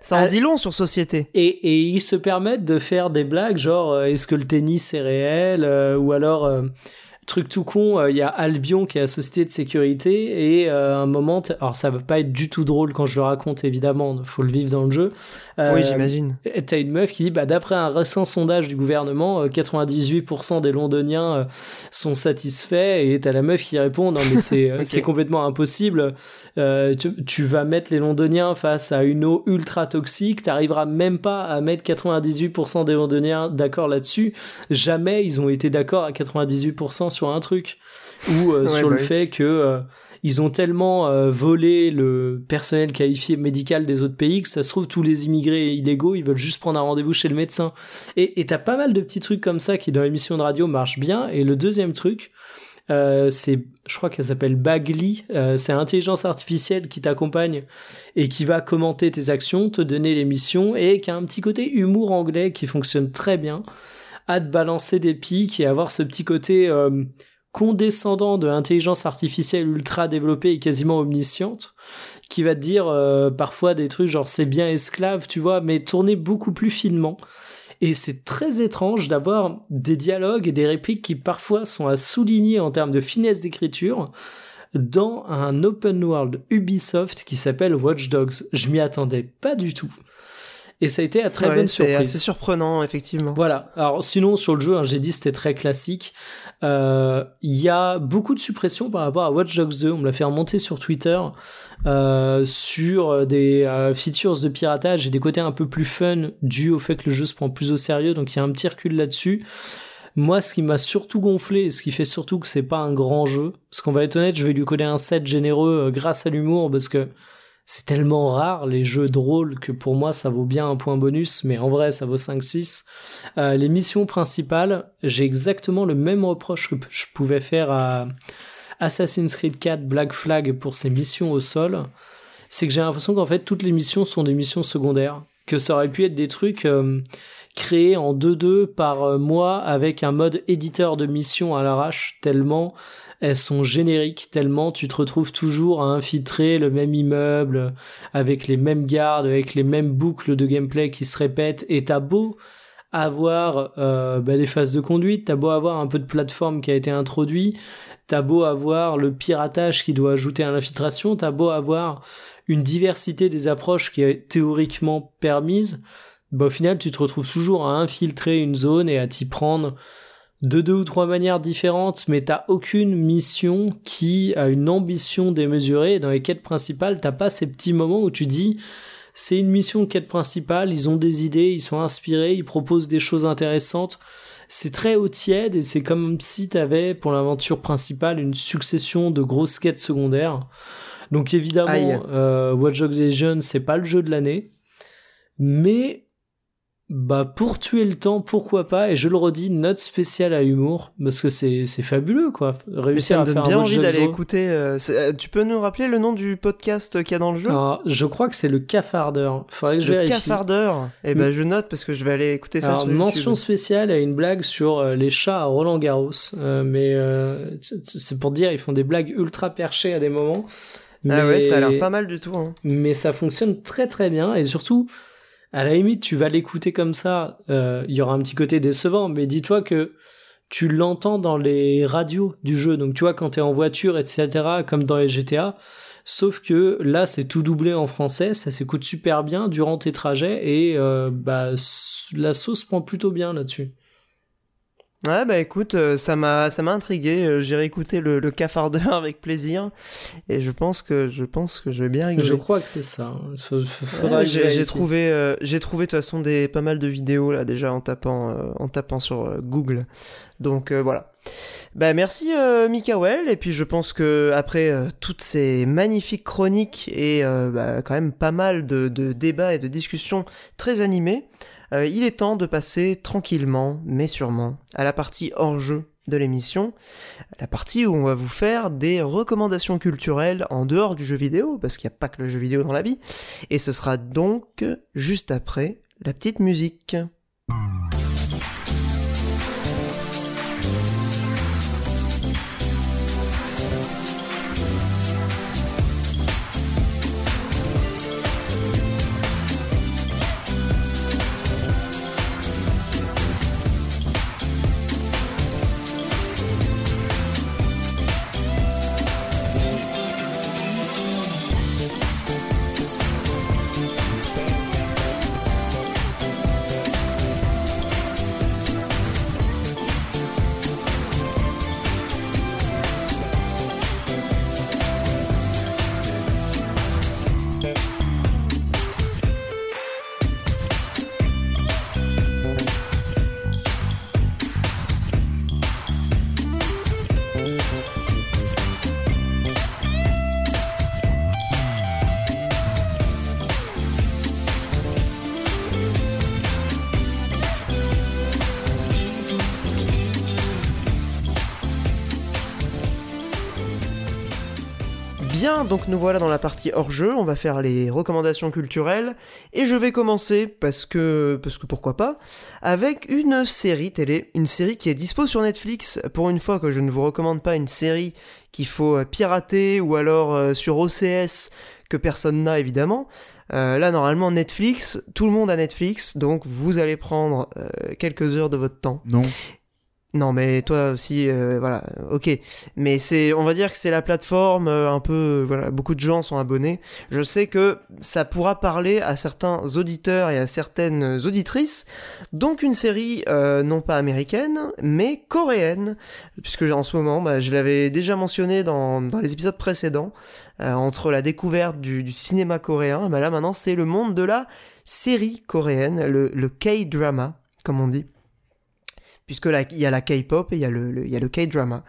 Ça en dit long sur société. Et, et ils se permettent de faire des blagues genre euh, est-ce que le tennis est réel euh, ou alors euh, truc tout con euh, il y a Albion qui est la société de sécurité et euh, à un moment alors ça va pas être du tout drôle quand je le raconte évidemment faut le vivre dans le jeu Euh, oui, j'imagine. et T'as une meuf qui dit, bah, d'après un récent sondage du gouvernement, euh, 98% des Londoniens sont satisfaits. Et t'as la meuf qui répond, non mais c'est c'est complètement impossible. Euh, tu, tu vas mettre les Londoniens face à une eau ultra toxique. T'arriveras même pas à mettre 98% des Londoniens d'accord là-dessus. Jamais ils ont été d'accord à 98% sur un truc ou euh, Ouais, sur bah le oui. fait que euh, ils ont tellement euh, volé le personnel qualifié médical des autres pays que ça se trouve tous les immigrés illégaux ils veulent juste prendre un rendez-vous chez le médecin et et t'as pas mal de petits trucs comme ça qui dans l'émission de radio marchent bien et le deuxième truc euh, c'est je crois qu'elle s'appelle Bagly euh, c'est l'intelligence artificielle qui t'accompagne et qui va commenter tes actions te donner l'émission et qui a un petit côté humour anglais qui fonctionne très bien. À te balancer des pics et avoir ce petit côté euh, condescendant de l'intelligence artificielle ultra développée et quasiment omnisciente qui va te dire euh, parfois des trucs genre c'est bien esclave tu vois mais tourné beaucoup plus finement et c'est très étrange d'avoir des dialogues et des répliques qui parfois sont à souligner en termes de finesse d'écriture dans un open world Ubisoft qui s'appelle Watch Dogs. Je m'y attendais pas du tout. Et ça a été à très Ouais, bonne c'est surprise. assez surprenant, effectivement. Voilà. Alors sinon sur le jeu, hein, j'ai dit c'était très classique. Euh, Il y a beaucoup de suppressions par rapport à Watch Dogs 2. On me l'a fait remonter sur Twitter euh, sur des euh, features de piratage et des côtés un peu plus fun dû au fait que le jeu se prend plus au sérieux. Donc il y a un petit recul là-dessus. Moi, ce qui m'a surtout gonflé et ce qui fait surtout que c'est pas un grand jeu, parce qu'on va être honnête, je vais lui coller un set généreux grâce à l'humour parce que c'est tellement rare les jeux drôles que pour moi ça vaut bien un point bonus, mais en vrai ça vaut 5-6. Euh, les missions principales, j'ai exactement le même reproche que je pouvais faire à Assassin's Creed 4 Black Flag pour ses missions au sol. C'est que j'ai l'impression qu'en fait toutes les missions sont des missions secondaires. Que ça aurait pu être des trucs euh, créés en 2-2 par euh, mois avec un mode éditeur de missions à l'arrache, tellement elles sont génériques, tellement tu te retrouves toujours à infiltrer le même immeuble, avec les mêmes gardes, avec les mêmes boucles de gameplay qui se répètent, et t'as beau avoir euh, bah, des phases de conduite, t'as beau avoir un peu de plateforme qui a été introduit, t'as beau avoir le piratage qui doit ajouter à l'infiltration, t'as beau avoir une diversité des approches qui est théoriquement permise, bah, au final tu te retrouves toujours à infiltrer une zone et à t'y prendre de deux ou trois manières différentes, mais t'as aucune mission qui a une ambition démesurée. Dans les quêtes principales, t'as pas ces petits moments où tu dis c'est une mission quête principale, ils ont des idées, ils sont inspirés, ils proposent des choses intéressantes. C'est très haut tiède et c'est comme si t'avais pour l'aventure principale une succession de grosses quêtes secondaires. Donc évidemment, euh, Watch Dogs Legion c'est pas le jeu de l'année, mais bah pour tuer le temps, pourquoi pas Et je le redis, note spéciale à humour parce que c'est c'est fabuleux quoi. Mais Réussir ça à me donne faire bien envie d'aller écouter. euh, euh, tu peux nous rappeler le nom du podcast qu'il y a dans le jeu? Alors, je crois que c'est le cafardeur. Faudrait que je Le vérifie. cafardeur. Eh ben, je note parce que je vais aller écouter ça Alors, sur YouTube. mention spéciale à une blague sur euh, les chats à Roland Garros, Euh, mais euh, c'est pour dire ils font des blagues ultra perchées à des moments. Ah ouais, Mais- ça a l'air pas mal du tout. hein. mais ça fonctionne très très bien et surtout à la limite tu vas l'écouter comme ça euh, il y aura un petit côté décevant mais dis-toi que tu l'entends dans les radios du jeu. Donc tu vois quand t'es en voiture etc comme dans les GTA sauf que là c'est tout doublé en français ça s'écoute super bien durant tes trajets et euh, bah la sauce prend plutôt bien là-dessus Ouais, bah écoute, euh, ça m'a ça m'a intrigué. euh, J'ai réécouté le, le cafardeur avec plaisir et je pense que je pense que je vais bien rigoler. Je crois que c'est ça. hein. Ouais, j'ai trouvé euh, j'ai trouvé de toute façon des pas mal de vidéos là déjà en tapant euh, en tapant sur euh, Google. Donc euh, voilà. Bah merci euh, Mikael et puis je pense que après euh, toutes ces magnifiques chroniques et euh, bah, quand même pas mal de, de débats et de discussions très animés, euh, il est temps de passer tranquillement mais sûrement à la partie hors jeu de l'émission, la partie où on va vous faire des recommandations culturelles en dehors du jeu vidéo, parce qu'il n'y a pas que le jeu vidéo dans la vie, et ce sera donc juste après la petite musique. Donc nous voilà dans la partie hors jeu, on va faire les recommandations culturelles, et je vais commencer, parce que, parce que pourquoi pas, avec une série télé, une série qui est dispo sur Netflix, pour une fois que je ne vous recommande pas une série qu'il faut euh, pirater, ou alors euh, sur OCS, que personne n'a évidemment. Euh, là, normalement, Netflix, tout le monde a Netflix, donc vous allez prendre quelques heures de votre temps. Non. Non, mais toi aussi, euh, voilà, ok. Mais c'est, on va dire que c'est la plateforme euh, un peu, euh, voilà, beaucoup de gens sont abonnés. Je sais que ça pourra parler à certains auditeurs et à certaines auditrices. Donc une série euh, non pas américaine, mais coréenne, puisque en ce moment, bah, je l'avais déjà mentionné dans, dans les épisodes précédents, euh, entre la découverte du, du cinéma coréen, bah là maintenant c'est le monde de la série coréenne, le, le K-drama, comme on dit puisque il y a la K-pop et il y a le, K-drama.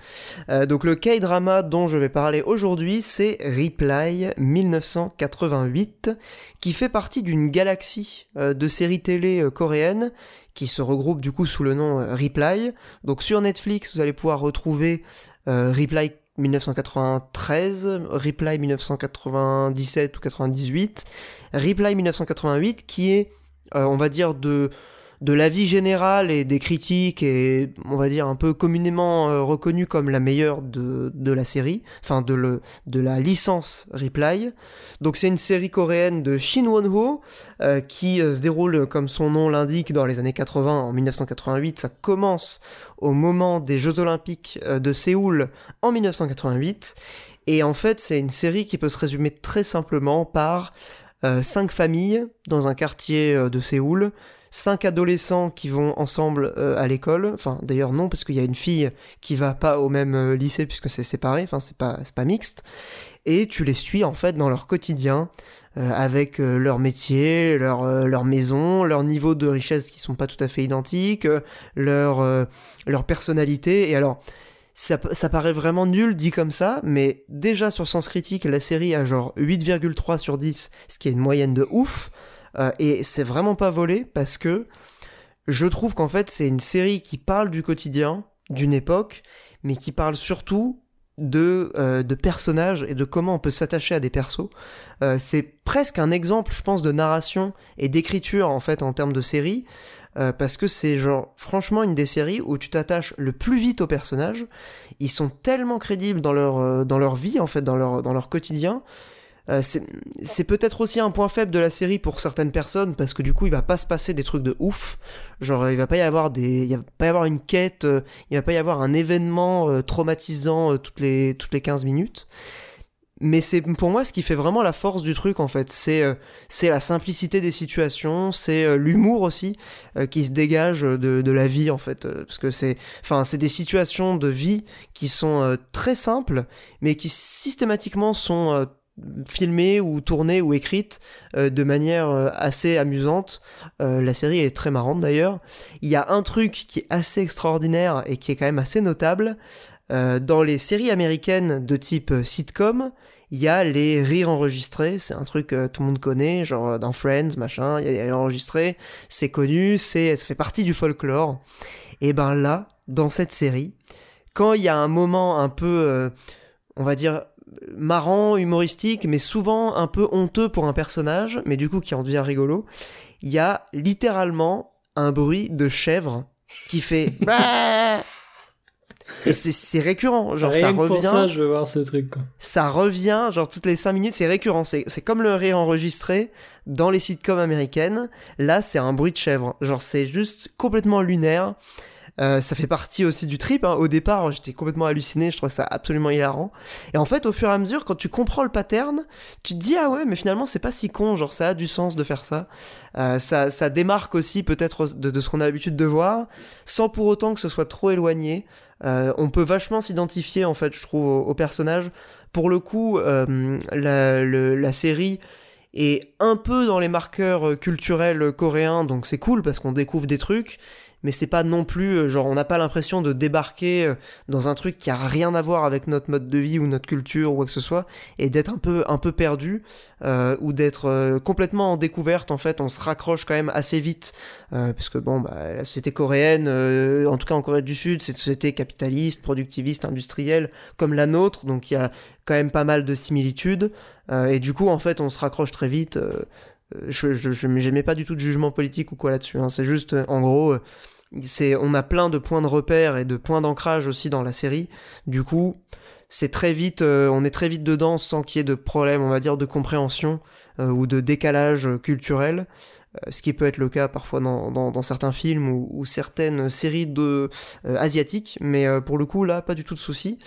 Euh, donc le K-drama dont je vais parler aujourd'hui, c'est Reply 1988, qui fait partie d'une galaxie euh, de séries télé euh, coréennes qui se regroupe du coup sous le nom Reply. Donc sur Netflix, vous allez pouvoir retrouver Reply 1993, Reply 1997 ou 98, Reply 1988 qui est, on va dire, de de l'avis général et des critiques et on va dire un peu communément euh, reconnue comme la meilleure de, la série, enfin de, la licence Reply. Donc c'est une série coréenne de Shin Won-ho euh, qui euh, se déroule comme son nom l'indique dans les années 80 en 1988. Ça commence au moment des Jeux Olympiques de Séoul en 1988 et en fait c'est une série qui peut se résumer très simplement par cinq familles dans un quartier de Séoul cinq adolescents qui vont ensemble euh, à l'école. Enfin, d'ailleurs non, parce qu'il y a une fille qui va pas au même euh, lycée puisque c'est séparé. Enfin, c'est pas pas mixte. Et tu les suis en fait dans leur quotidien. euh, avec leur métier, leur, maison, leur niveau de richesse qui sont pas tout à fait identiques, leur, leur personnalité. Et alors, ça, ça paraît vraiment nul dit comme ça, mais déjà sur Sens Critique, la série a genre 8,3 sur 10, ce qui est une moyenne de ouf. Euh, et c'est vraiment pas volé parce que je trouve qu'en fait c'est une série qui parle du quotidien, d'une époque, mais qui parle surtout de, euh, de personnages et de comment on peut s'attacher à des persos. Euh, c'est presque un exemple, je pense, de narration et d'écriture en fait en termes de série. parce que c'est genre franchement une des séries où tu t'attaches le plus vite aux personnages. Ils sont tellement crédibles dans leur, dans leur vie, en fait, dans leur quotidien. Euh, c'est peut-être aussi un point faible de la série pour certaines personnes parce que du coup il va pas se passer des trucs de ouf genre il va pas y avoir des il va pas y avoir une quête euh, il va pas y avoir un événement euh, traumatisant toutes les toutes les 15 minutes mais c'est pour moi ce qui fait vraiment la force du truc en fait. C'est c'est la simplicité des situations, c'est l'humour aussi qui se dégage de, de, la vie en fait. parce que c'est enfin c'est des situations de vie qui sont très simples, mais qui systématiquement sont filmées ou tournées ou écrites de manière assez amusante. la série est très marrante d'ailleurs. Il y a un truc qui est assez extraordinaire et qui est quand même assez notable. Euh, dans les séries américaines de type euh, sitcom, il y a les rires enregistrés, c'est un truc que tout le monde connaît, genre euh, dans Friends, machin, il y a les rires enregistrés, c'est connu, c'est, ça fait partie du folklore. Et ben là, dans cette série, quand il y a un moment un peu, on va dire, marrant, humoristique, mais souvent un peu honteux pour un personnage, mais du coup qui en devient rigolo, il y a littéralement un bruit de chèvre qui fait Et c'est récurrent, genre ça revient. Pour ça, je veux voir ce truc. Quoi. Ça revient, genre toutes les 5 minutes, c'est récurrent. C'est comme le rire enregistré dans les sitcoms américaines. Là, c'est un bruit de chèvre. Genre c'est juste complètement lunaire. Euh, ça fait partie aussi du trip. Hein. Au départ, j'étais complètement halluciné, je trouvais ça absolument hilarant. Et en fait, au fur et à mesure, quand tu comprends le pattern, tu te dis ah ouais, mais finalement c'est pas si con, genre ça a du sens de faire ça. Euh, ça, ça démarque aussi peut-être de, ce qu'on a l'habitude de voir, sans pour autant que ce soit trop éloigné. Euh, on peut vachement s'identifier en fait, je trouve, au, personnage. Pour le coup, la, la série est un peu dans les marqueurs culturels coréens, donc c'est cool parce qu'on découvre des trucs mais c'est pas non plus euh, genre on n'a pas l'impression de débarquer euh, dans un truc qui a rien à voir avec notre mode de vie ou notre culture ou quoi que ce soit et d'être un peu un peu perdu euh, ou d'être complètement en découverte en fait on se raccroche quand même assez vite parce que bon bah, la société coréenne en tout cas en Corée du Sud c'est une société capitaliste productiviste industrielle comme la nôtre donc il y a quand même pas mal de similitudes et du coup en fait on se raccroche très vite je, je, je pas du tout de jugement politique ou quoi là-dessus. Hein. C'est juste, en gros, c'est, on a plein de points de repère et de points d'ancrage aussi dans la série. Du coup, c'est très vite, euh, on est très vite dedans sans qu'il y ait de problème, on va dire, de compréhension euh, ou de décalage culturel. Euh, ce qui peut être le cas parfois dans, dans, certains films ou, certaines séries de, asiatiques, mais pour le coup là, pas du tout de souci.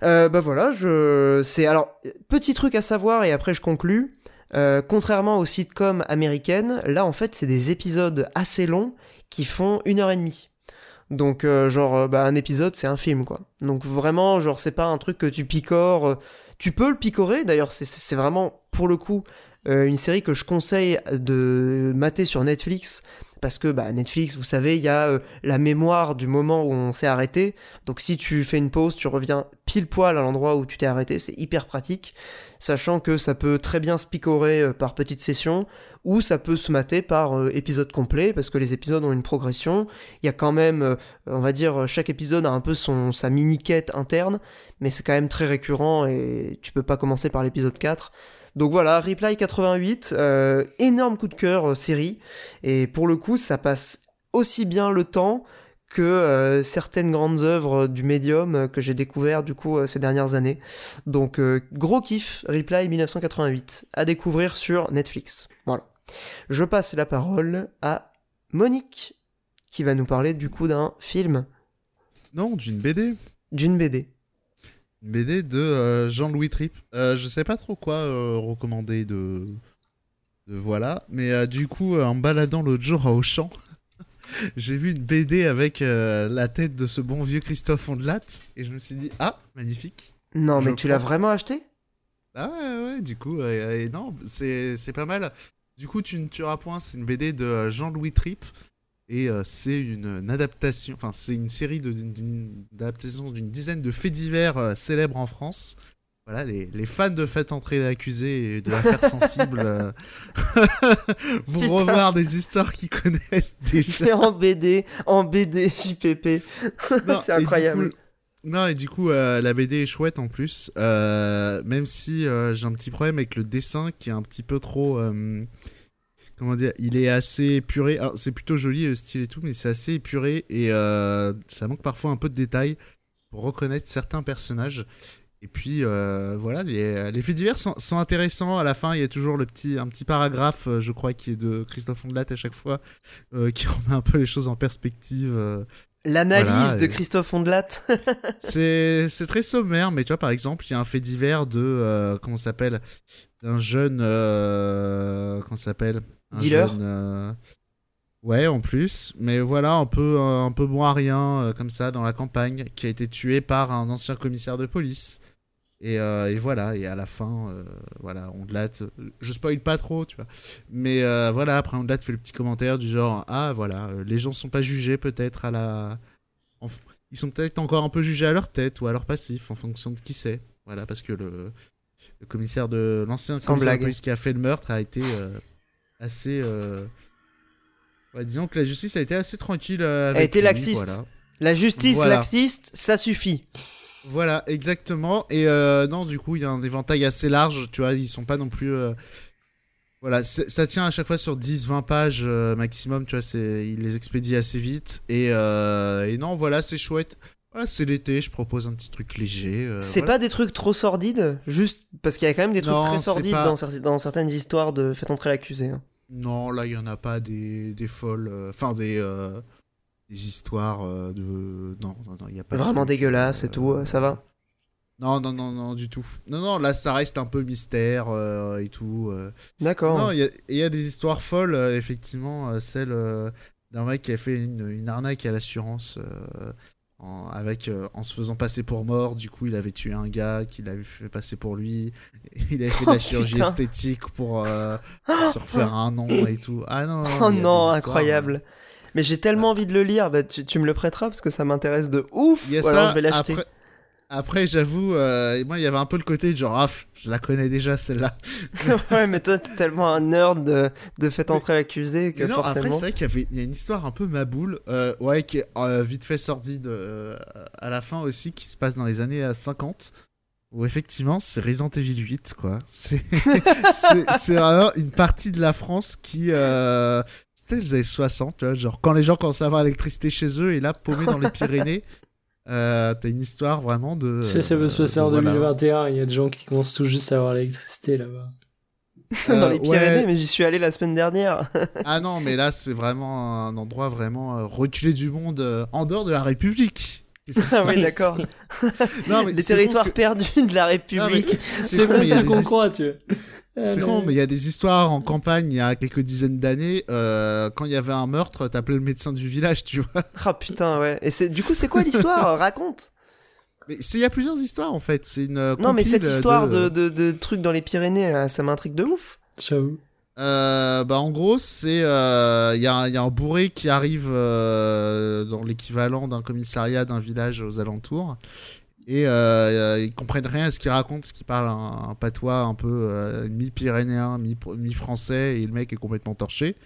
bah voilà, je, c'est alors petit truc à savoir et après je conclus. Contrairement aux sitcoms américaines, là en fait c'est des épisodes assez longs qui font une heure et demie. Donc euh, genre euh, bah, un épisode c'est un film quoi. Donc vraiment genre c'est pas un truc que tu picores. Euh, tu peux le picorer d'ailleurs c'est vraiment pour le coup une série que je conseille de mater sur Netflix parce que bah, Netflix, vous savez, il y a euh, la mémoire du moment où on s'est arrêté. Donc si tu fais une pause, tu reviens pile poil à l'endroit où tu t'es arrêté, c'est hyper pratique, sachant que ça peut très bien se picorer euh, par petites sessions, ou ça peut se mater par euh, épisode complet, parce que les épisodes ont une progression. Il y a quand même, on va dire, chaque épisode a un peu son, sa mini-quête interne, mais c'est quand même très récurrent et tu peux pas commencer par l'épisode 4. Donc voilà, Reply 88, euh, énorme coup de cœur euh, série, et pour le coup ça passe aussi bien le temps que euh, certaines grandes œuvres du médium que j'ai découvert du coup ces dernières années. Donc gros kiff, Reply 1988, à découvrir sur Netflix. Voilà. Je passe la parole à Monique, qui va nous parler du coup d'un film. Non, d'une BD. D'une BD. Une BD de euh, Jean-Louis Tripp. Euh, je sais pas trop quoi euh, recommander de... de... Voilà. Mais du coup, en baladant l'autre jour à Auchan, j'ai vu une BD avec la tête de ce bon vieux Christophe Ondelat. Et je me suis dit, ah, magnifique. Non, mais tu l'as vraiment acheté? Ah ouais, ouais, du coup, non, c'est pas mal. Du coup, tu ne tueras point, c'est une BD de Jean-Louis Tripp. Et euh, c'est une, adaptation, enfin c'est une série d'adaptations d'une dizaine de faits divers euh, célèbres en France. Voilà, les, les, fans de Faites entrer l'accusé et de l'affaire sensible euh, vont revoir des histoires qu'ils connaissent déjà. en BD, en BD JPP. c'est incroyable. non, et du coup, la BD est chouette en plus. même si j'ai un petit problème avec le dessin qui est un petit peu trop comment dire, il est assez épuré. C'est plutôt joli le style et tout, mais c'est assez épuré et euh, ça manque parfois un peu de détails pour reconnaître certains personnages. Et puis euh, voilà, les, les, faits divers sont, sont, intéressants. À la fin, il y a toujours le petit, un petit paragraphe, euh, je crois, qui est de Christophe Ondelat à chaque fois, qui remet un peu les choses en perspective. L'analyse Voilà, de et- Christophe Ondelat. C'est très sommaire, mais tu vois, par exemple, il y a un fait divers de. euh, comment ça s'appelle D'un jeune. euh, comment ça s'appelle Dealer jeune, euh, Ouais, en plus. Mais voilà, un peu, un peu bon à rien, euh, comme ça, dans la campagne, qui a été tué par un ancien commissaire de police. Et, euh, et voilà, et à la fin, euh, voilà, Ondelat. Je spoil pas trop, tu vois. Mais euh, voilà, après Ondelat fait le petit commentaire du genre Ah, voilà, euh, les gens sont pas jugés peut-être à la. en ils sont peut-être encore un peu jugés à leur tête ou à leur passif en fonction de qui c'est. Voilà, parce que le, le commissaire de l'ancien commissaire de police qui a fait le meurtre a été euh, assez. euh, ouais, disons que la justice a été assez tranquille. euh, avec été lui, laxiste. Voilà. La justice Voilà. laxiste, ça suffit. Voilà, exactement. Et euh, non, du coup, il y a un éventail assez large, tu vois, ils sont pas non plus... euh, Voilà, ça tient à chaque fois sur 10-20 pages euh, maximum, tu vois, c'est... il les expédie assez vite. Et, et non, voilà, c'est chouette. Voilà, c'est l'été, je propose un petit truc léger. c'est voilà. pas des trucs trop sordides, juste parce qu'il y a quand même des trucs Non, très sordides pas- dans, cer- dans certaines histoires de Faites entrer l'accusé. hein. Non, là, il y en a pas des, des folles... Enfin, des... Des histoires euh, de... Non, non, non, il y a pas... Vraiment dégueulasse et euh, tout, ça va? Non, non, non, non, du tout. Non, non, là, ça reste un peu mystère euh, et tout. euh. D'accord. Non, il y a- il y, a des histoires folles, euh, effectivement. celle d'un mec qui a fait une, une arnaque à l'assurance en, avec, en se faisant passer pour mort. Du coup, il avait tué un gars qu'il avait fait passer pour lui. Il avait fait de Oh, la chirurgie putain. esthétique pour, pour se refaire un nom et tout. Ah non, non, Oh non, incroyable. Mais j'ai tellement envie de le lire, bah, tu, tu me le prêteras parce que ça m'intéresse de ouf. Il y a ça, je vais l'acheter. Après, après j'avoue, euh, moi, il y avait un peu le côté de genre, ah, je la connais déjà celle-là. ouais, mais toi, t'es tellement un nerd de, de Faites entrer l'accusé que Mais non, après, c'est vrai qu'il y, avait, il y a une histoire un peu maboule, euh, ouais, qui est euh, vite fait sordide euh, à la fin aussi, qui se passe dans les années euh, 50, où effectivement, c'est Resident Evil 8, quoi. C'est c'est- c'est vraiment une partie de la France qui. Euh, C'était les années 60, tu vois, genre quand les gens commencent à avoir l'électricité chez eux, et là, paumés dans les Pyrénées, euh, t'as une histoire vraiment de. Tu sais, ça peut se passer en voilà. 2021. Il y a des gens qui commencent tout juste à avoir l'électricité là-bas. dans Euh, les Pyrénées, ouais. mais j'y suis allé la semaine dernière. Ah non, mais là, c'est vraiment un endroit vraiment euh, reculé du monde, euh, en dehors de la République. Ah oui, d'accord. Non, mais Les territoires que- perdus de la République. C'est ça des qu'on croit, tu vois. Ah, C'est con, mais il y a des histoires en campagne il y a quelques dizaines d'années. euh, quand il y avait un meurtre, t'appelais le médecin du village, tu vois. Ah putain, ouais. Et c'est du coup, c'est quoi l'histoire? Raconte. Mais il y a plusieurs histoires en fait. C'est une. euh, Non, mais cette histoire de, de, de trucs dans les Pyrénées, là, ça m'intrigue de ouf. J'avoue. Euh, bah en gros, c'est euh, il y, a un- il y a un bourré qui arrive euh, dans l'équivalent d'un commissariat d'un village aux alentours et euh, euh, ils comprennent rien à ce qu'il raconte, ce qu'il parle un, un patois un peu euh, mi-pyrénéen, mi- mi-français et le mec est complètement torché.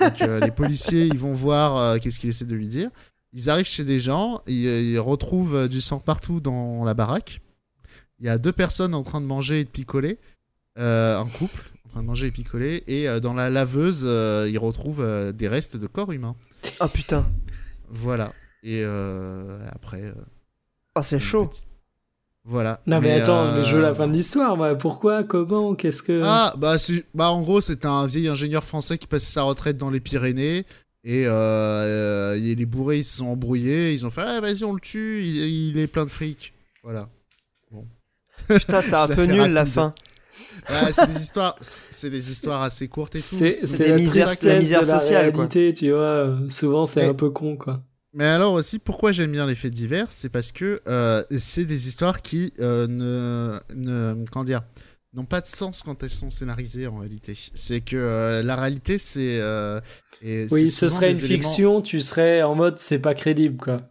Donc euh, les policiers ils vont voir qu'est-ce qu'il essaie de lui dire. Ils arrivent chez des gens, ils, ils retrouvent du sang partout dans la baraque. Il y a deux personnes en train de manger et de picoler, un couple en train de manger et picoler, et dans la laveuse, ils retrouvent des restes de corps humains. Oh putain. Voilà. Et après. Euh, Oh, c'est chaud. petite- Voilà. Non, mais, attends, mais je veux euh, la fin de l'histoire. Pourquoi? Comment? Qu'est-ce que. Ah, bah, c'est- bah en gros, c'était un vieil ingénieur français qui passait sa retraite dans les Pyrénées. Et euh, euh, et les bourrés, ils se sont embrouillés. Ils ont fait Ah, vas-y, on le tue, il, il est plein de fric. Voilà. Putain, c'est un la peu nul la fin. Ouais, c'est des histoires, c'est des histoires assez courtes et tout. C'est c'est la la misère la sociale, quoi. réalité, tu vois. Souvent, c'est un peu con, quoi. Mais alors aussi, pourquoi j'aime bien les faits divers, c'est parce que euh, c'est des histoires qui euh, ne, ne, comment dire, n'ont pas de sens quand elles sont scénarisées en réalité. C'est que euh, la réalité, c'est euh, Oui, ce serait une éléments- fiction, tu serais en mode c'est pas crédible, quoi.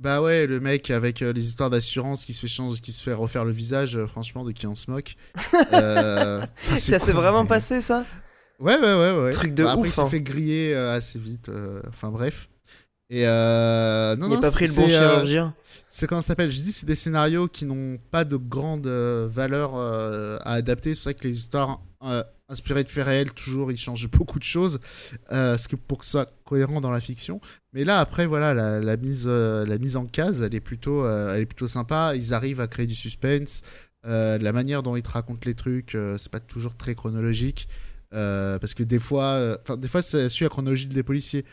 Bah ouais, le mec avec euh, les histoires d'assurance qui se fait changer, qui se fait refaire le visage, euh, franchement, de qui on se moque. Euh, Ça s'est vraiment mais- passé ça? Ouais, ouais, ouais, ouais. Truc de Bah, après, ouf, il s'est hein. fait griller euh, assez vite. euh, Enfin bref. Et euh, non, Il non, pas pris le bon euh, chirurgien. C'est comment ça s'appelle? Je dis c'est des scénarios qui n'ont pas de grande euh, valeur euh, à adapter. C'est pour ça que les histoires inspirées de faits réels, toujours, ils changent beaucoup de choses. Parce que pour que ce soit cohérent dans la fiction. Mais là, après, voilà, la, la mise, la mise en case, elle est, plutôt, elle est plutôt sympa. Ils arrivent à créer du suspense. La manière dont ils te racontent les trucs, c'est pas toujours très chronologique. Euh, parce que des fois, euh, enfin des fois, c'est suit la chronologie des policiers.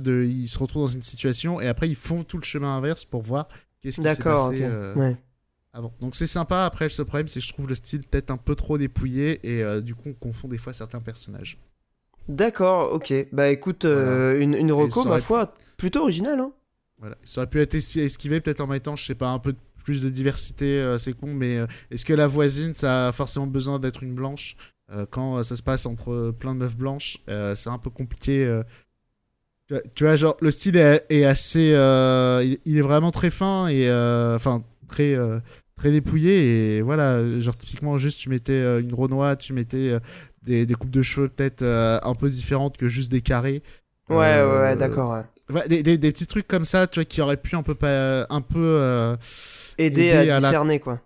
De, ils se retrouvent dans une situation et après ils font tout le chemin inverse pour voir qu'est-ce qui s'est D'accord, passé ok. euh, Ouais. avant. Donc c'est sympa. Après, le seul problème, c'est que je trouve le style peut-être un peu trop dépouillé et euh, du coup, on confond des fois certains personnages. D'accord, ok. Bah écoute, euh, une, une reco, ma foi, plutôt originale. Hein. Voilà. Ça aurait pu être es- esquivé peut-être en mettant, je sais pas, un peu plus de diversité, c'est con, mais est-ce que la voisine, ça a forcément besoin d'être une blanche quand ça se passe entre plein de meufs blanches C'est un peu compliqué. Tu vois- genre, le style est, est assez. euh, il, il est vraiment très fin et. euh, Enfin, très. euh, très dépouillé et voilà genre typiquement juste tu mettais une renoie tu mettais des, des coupes de cheveux peut-être un peu différentes que juste des carrés Ouais, ouais, ouais, d'accord. ouais. Des, des, des petits trucs comme ça, tu vois, qui auraient pu un peu, pas, un peu Aider, aider à à la- discerner, quoi.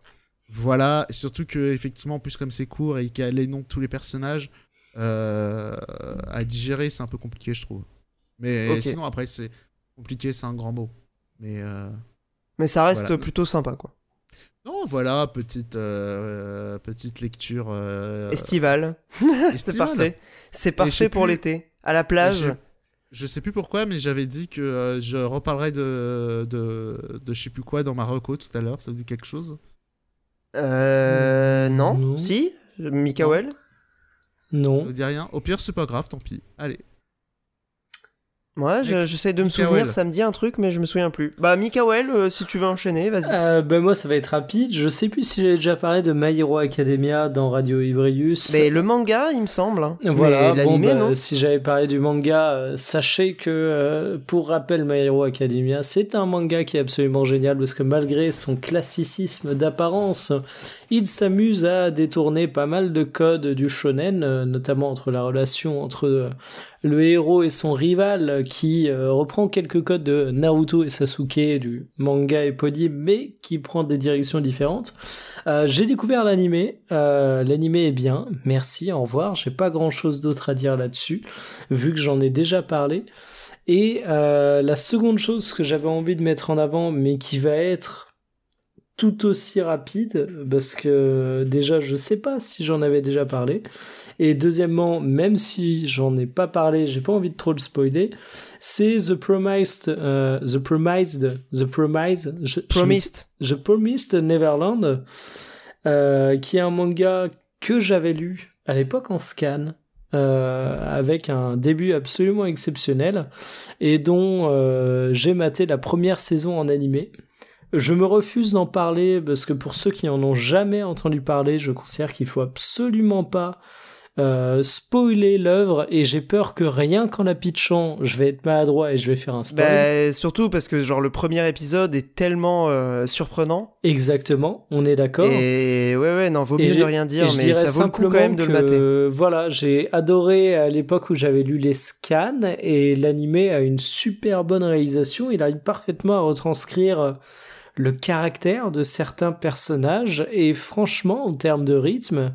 voilà, surtout que effectivement, en plus comme c'est court et qu'il y a les noms de tous les personnages à digérer, c'est un peu compliqué, je trouve. Mais sinon, après, c'est compliqué, c'est un grand mot. Mais euh, Mais ça reste Voilà. plutôt sympa, quoi. non, voilà, petite, euh, petite lecture. Euh, Estival. C'est estivale. parfait. C'est parfait pour plus- l'été. À la plage. je- Je sais plus pourquoi, mais j'avais dit que euh, je reparlerai de, de, de je sais plus quoi dans ma reco tout à l'heure. Ça vous dit quelque chose? Euh. Non, Non. Si? Mikael Ça Non. vous dit rien? Au pire, c'est pas grave, tant pis. Allez. Ouais, j'essaie de me Mikael. souvenir, ça me dit un truc, mais je me souviens plus. Bah, Mikael, euh, si tu veux enchaîner, vas-y. Euh, ben moi, ça va être rapide. Je sais plus si j'avais déjà parlé de My Hero Academia dans Radio Ibrius. Mais le manga, il me semble. hein. Voilà, mais bon, bah, non si j'avais parlé du manga, euh, sachez que, euh, pour rappel, My Hero Academia, c'est un manga qui est absolument génial parce que malgré son classicisme d'apparence, il s'amuse à détourner pas mal de codes du shonen, euh, notamment entre la relation entre euh, le héros et son rival, qui euh, reprend quelques codes de Naruto et Sasuke du manga éponyme, mais qui prend des directions différentes. J'ai découvert l'animé. Euh, l'animé est bien. Merci, au revoir. J'ai pas grand chose d'autre à dire là-dessus, vu que j'en ai déjà parlé. Et la seconde chose que j'avais envie de mettre en avant, mais qui va être tout aussi rapide, parce que déjà je sais pas si j'en avais déjà parlé. Et deuxièmement, même si j'en ai pas parlé, j'ai pas envie de trop le spoiler, c'est The Promised, euh, The Promised, The Promised, je- je me- Promised. The Promised Neverland, euh, qui est un manga que j'avais lu à l'époque en scan, euh, avec un début absolument exceptionnel, et dont euh, j'ai maté la première saison en animé. Je me refuse d'en parler parce que pour ceux qui en ont jamais entendu parler, je considère qu'il faut absolument pas euh, spoiler l'œuvre et j'ai peur que rien qu'en la pitchant, je vais être maladroit et je vais faire un spoil. Bah, surtout parce que, genre, le premier épisode est tellement euh, surprenant. Exactement, on est d'accord. Et ouais, ouais, non, vaut mieux ne rien dire, mais ça vaut le coup quand même de le mater. Voilà, j'ai adoré à l'époque où j'avais lu les scans et l'animé a une super bonne réalisation. Il arrive parfaitement à retranscrire le caractère de certains personnages et franchement, en termes de rythme,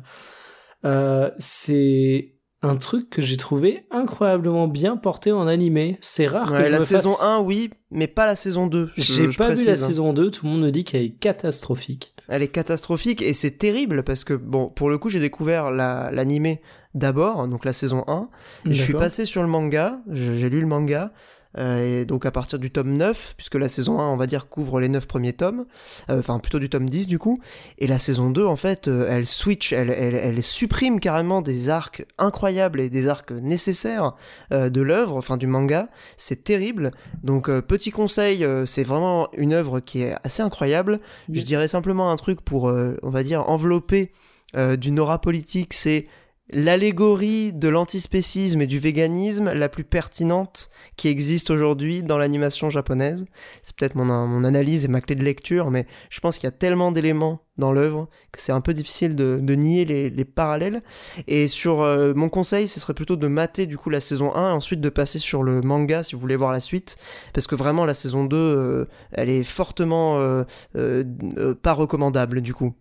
euh, c'est un truc que j'ai trouvé incroyablement bien porté en animé. C'est rare Ouais, que je la me saison fasse... 1, oui, mais pas la saison 2. je- J'ai pas vu la hein. saison 2, tout le monde me dit qu'elle est catastrophique. Elle est catastrophique et c'est terrible parce que, bon, pour le coup, j'ai découvert la- l'animé d'abord, donc la saison 1. Je suis passé sur le manga, j'ai lu le manga, et donc à partir du tome 9, puisque la saison 1, on va dire, couvre les 9 premiers tomes, euh, enfin plutôt du tome 10 du coup, et la saison 2, en fait, euh, elle switch, elle, elle, elle supprime carrément des arcs incroyables et des arcs nécessaires euh, de l'œuvre, enfin du manga, c'est terrible. Donc euh, petit conseil, euh, c'est vraiment une œuvre qui est assez incroyable. Je dirais simplement un truc pour, euh, on va dire, envelopper euh, d'une aura politique, c'est l'allégorie de l'antispécisme et du véganisme la plus pertinente qui existe aujourd'hui dans l'animation japonaise. C'est peut-être mon, mon analyse et ma clé de lecture, mais je pense qu'il y a tellement d'éléments dans l'œuvre que c'est un peu difficile de, de nier les, les parallèles. Et sur euh, mon conseil, ce serait plutôt de mater du coup la saison 1 et ensuite de passer sur le manga si vous voulez voir la suite, parce que vraiment la saison 2, euh, elle est fortement euh, pas recommandable du coup.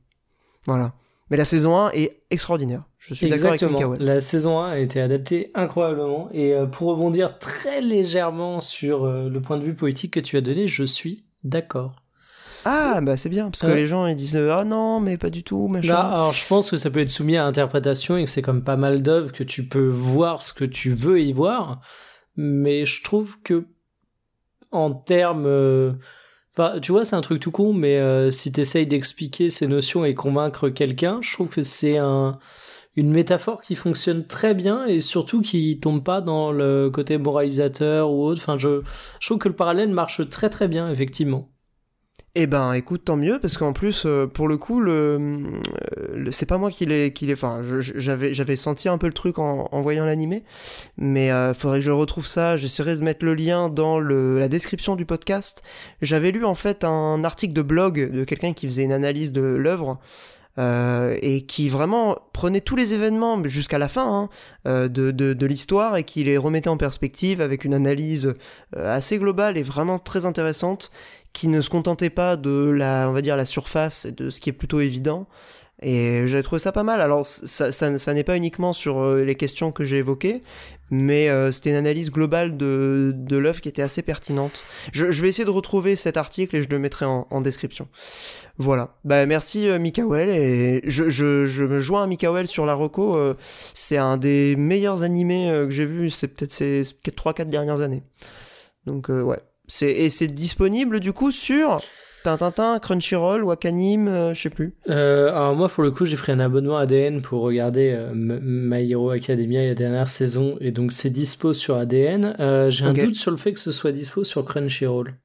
Voilà. Mais la saison 1 est extraordinaire. Je suis d'accord avec. Mikael. La saison 1 a été adaptée incroyablement. Et euh, pour rebondir très légèrement sur euh, le point de vue politique que tu as donné, je suis d'accord. Ah, bah c'est bien, parce que Ouais. les gens ils disent euh, Ah non, mais pas du tout, machin. Là, alors je pense que ça peut être soumis à interprétation et que c'est comme pas mal d'œuvres que tu peux voir ce que tu veux y voir. mais je trouve que en termes Enfin, tu vois, c'est un truc tout con, mais euh, si t'essayes d'expliquer ces notions et convaincre quelqu'un, je trouve que c'est un, une métaphore qui fonctionne très bien et surtout qui tombe pas dans le côté moralisateur ou autre. Enfin, je, je trouve que le parallèle marche très très bien, effectivement. Eh ben, écoute, tant mieux, parce qu'en plus, euh, pour le coup, le, le- c'est pas moi qui l'ai, qui l'ai, enfin, j'avais, j'avais senti un peu le truc en, en voyant l'animé, mais euh, faudrait que je retrouve ça. J'essaierai de mettre le lien dans le, la description du podcast. J'avais lu en fait un article de blog de quelqu'un qui faisait une analyse de l'œuvre. euh, et qui vraiment prenait tous les événements jusqu'à la fin hein, euh, de, de, de l'histoire et qui les remettait en perspective avec une analyse euh, assez globale et vraiment très intéressante qui ne se contentait pas de la, on va dire, la surface et de ce qui est plutôt évident. Et j'ai trouvé ça pas mal. Alors, ça, ça, ça n'est pas uniquement sur euh, les questions que j'ai évoquées, mais euh, c'était une analyse globale de, de l'œuvre qui était assez pertinente. Je, je vais essayer de retrouver cet article et je le mettrai en, en description. Voilà. Bah, merci euh, Mikael. Et je, je, je me joins à Mikael sur la Reco. euh, c'est un des meilleurs animés euh, que j'ai vu, c'est peut-être ces 3-4 dernières années. Donc, ouais. Et c'est disponible du coup sur Tintintin, Crunchyroll, Wakanim, euh, je sais plus. Euh, alors moi, pour le coup, j'ai pris un abonnement ADN pour regarder euh, My Hero Academia la dernière saison, et donc c'est dispo sur ADN. Euh, j'ai un doute sur le fait que ce soit dispo sur Crunchyroll.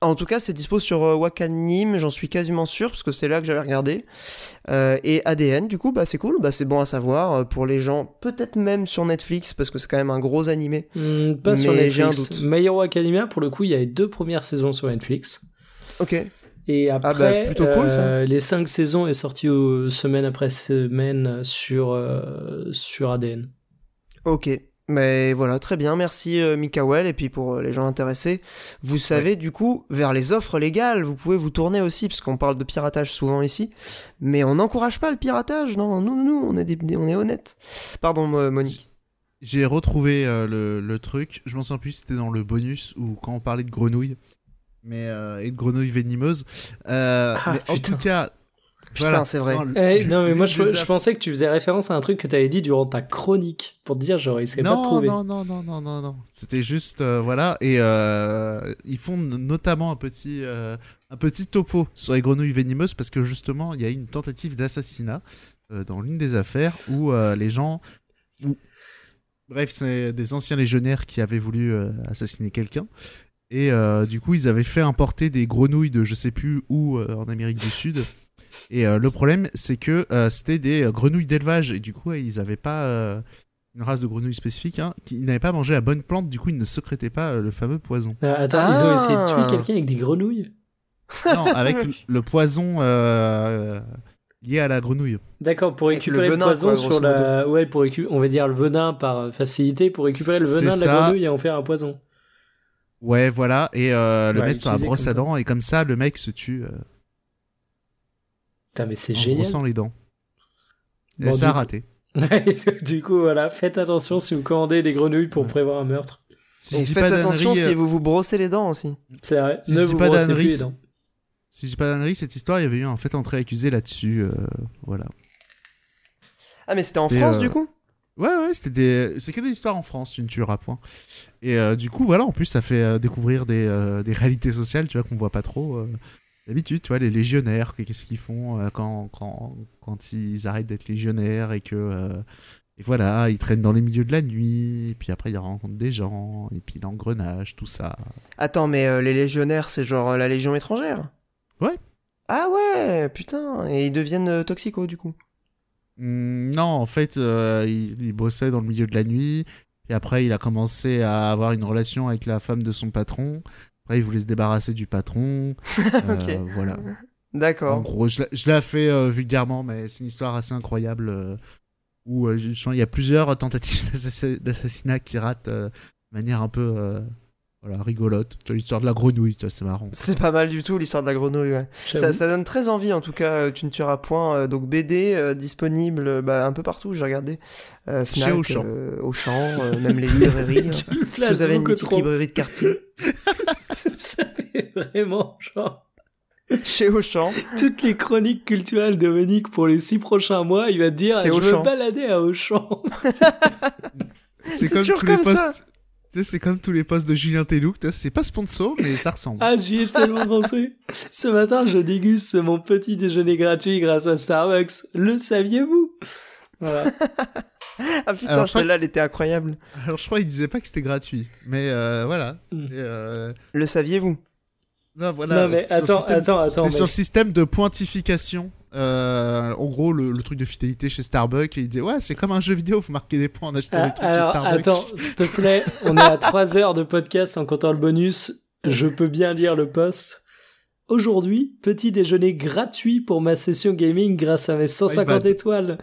En tout cas, c'est dispo sur euh, Wakanim, j'en suis quasiment sûr, parce que c'est là que j'avais regardé. Euh, et ADN, du coup, bah, c'est cool, bah, c'est bon à savoir euh, pour les gens, peut-être même sur Netflix, parce que c'est quand même un gros animé. Hmm, pas sur Mais Netflix. My Hero Academia, pour le coup, il y a les deux premières saisons sur Netflix. Ok. Et après, bah, plutôt cool, ça. euh, les cinq saisons est sorti semaine après semaine sur, euh, sur ADN. Ok. Mais voilà, très bien, merci euh, Mikael. Et puis pour euh, les gens intéressés, vous savez du coup, vers les offres légales, vous pouvez vous tourner aussi, parce qu'on parle de piratage souvent ici. Mais on n'encourage pas le piratage, non, nous, nous, on est, des, on est honnêtes. Pardon, Mo- Monique. J'ai retrouvé euh, le, le truc. Je m'en souviens plus, c'était dans le bonus ou quand on parlait de grenouilles. Mais, euh, et de grenouilles venimeuses. Euh, Ah, mais en tout cas. Putain, c'est vrai. le- Eh, non, mais moi, je, je pensais que tu faisais référence à un truc que tu avais dit durant ta chronique. Pour te dire, j'aurais essayé pas de Non, trouver. non, non, non, non, non, non. C'était juste, euh, voilà. Et euh, ils font notamment un petit, euh, un petit topo sur les grenouilles venimeuses parce que justement, il y a eu une tentative d'assassinat euh, dans l'une des affaires où euh, les gens. où- Bref, c'est des anciens légionnaires qui avaient voulu euh, assassiner quelqu'un. Et euh, du coup, ils avaient fait importer des grenouilles de je sais plus où euh, en Amérique du Sud. Et euh, le problème, c'est que euh, c'était des euh, grenouilles d'élevage. Et du coup, ouais, ils n'avaient pas euh, une race de grenouilles spécifique. Hein, qui, ils n'avaient pas mangé la bonne plante. Du coup, ils ne sécrétaient pas euh, le fameux poison. Euh, attends, ils ont essayé de Ah. tuer quelqu'un avec des grenouilles? Non, avec le, poison euh, lié à la grenouille. D'accord, pour récupérer le le, venin, poison quoi, sur la. Ouais, pour récu- on va dire le venin par facilité, pour récupérer le venin de la ça. grenouille et en faire un poison. Ouais, voilà. Et euh, le Ouais, mettre sur la brosse à dents. Et comme ça, le mec se tue euh, Putain, mais c'est en génial. brossant les dents. Bon, et ça a du coup- raté. du coup, voilà, faites attention si vous commandez des grenouilles pour prévoir un meurtre. Si dis faites pas attention si euh, vous vous brossez les dents aussi. C'est vrai, Si je ne dis vous pas brossez plus les dents. si je dis pas d'ânerie, cette histoire, il y avait eu en fait entrée accusée là-dessus. euh, voilà. Ah, mais c'était en France euh, du coup? Ouais, ouais, c'était des... c'est que des histoires en France, tu ne tueras point. Et euh, du coup, voilà, en plus, ça fait découvrir des, euh, des réalités sociales, tu vois, qu'on voit pas trop. euh, D'habitude, tu vois, les légionnaires, qu'est-ce qu'ils font euh, quand, quand, quand ils arrêtent d'être légionnaires et que. euh, et voilà, ils traînent dans les milieux de la nuit, et puis après, ils rencontrent des gens, et puis l'engrenage, tout ça. Attends, mais euh, les légionnaires, c'est genre la légion étrangère? Ouais. Ah ouais, putain. Et ils deviennent toxicos du coup? Hmm, non, en fait, euh, il, il bossait dans le milieu de la nuit. Et après, il a commencé à avoir une relation avec la femme de son patron. Après, il voulait se débarrasser du patron. Euh. Voilà. En D'accord. gros, je, l'ai- je l'ai fait euh, vulgairement, mais c'est une histoire assez incroyable euh, où euh, je- je sens il y a plusieurs tentatives d'assassi- d'assassinat qui ratent euh, de manière un peu euh, voilà, rigolote. L'histoire de la grenouille, c'est marrant. C'est pas mal du tout l'histoire de la grenouille, ouais. Ça, donne très envie en tout cas, euh, tu ne tueras point. euh, donc BD euh, disponible bah, un peu partout, j'ai. Euh, Chez Auchan. euh, Auchan, euh, même les librairies. Hein. me si vous avez une petite trop. librairie de quartier, Ça fait vraiment genre. chez Auchan. Toutes les chroniques culturelles de Monique pour les six prochains mois, il va te dire Je Auchan. veux balader à Auchan. C'est comme toujours tous les comme ça. posts. Tu sais, c'est comme tous les posts de Julien sais, C'est pas sponsor, mais ça ressemble. Ah, j'y ai tellement pensé. Ce matin, je déguste mon petit déjeuner gratuit grâce à Starbucks. Le saviez-vous? Voilà. Ah putain, Alors, celle-là, elle était incroyable. Alors, je crois qu'il disait pas que c'était gratuit. Mais euh, voilà. Mm. Et, euh, Le saviez-vous? non, voilà. non, mais c'est sur le attends, système- attends, attends. C'était sur le système de pointification. Euh, en gros, le, le truc de fidélité chez Starbucks. Et il disait Ouais, c'est comme un jeu vidéo, vous marquez des points en achetant Ah, des trucs chez Starbucks. attends, s'il te plaît, on est à 3 heures de podcast en comptant le bonus. Je peux bien lire le post. Aujourd'hui, petit déjeuner gratuit pour ma session gaming grâce à mes 150 bad. étoiles.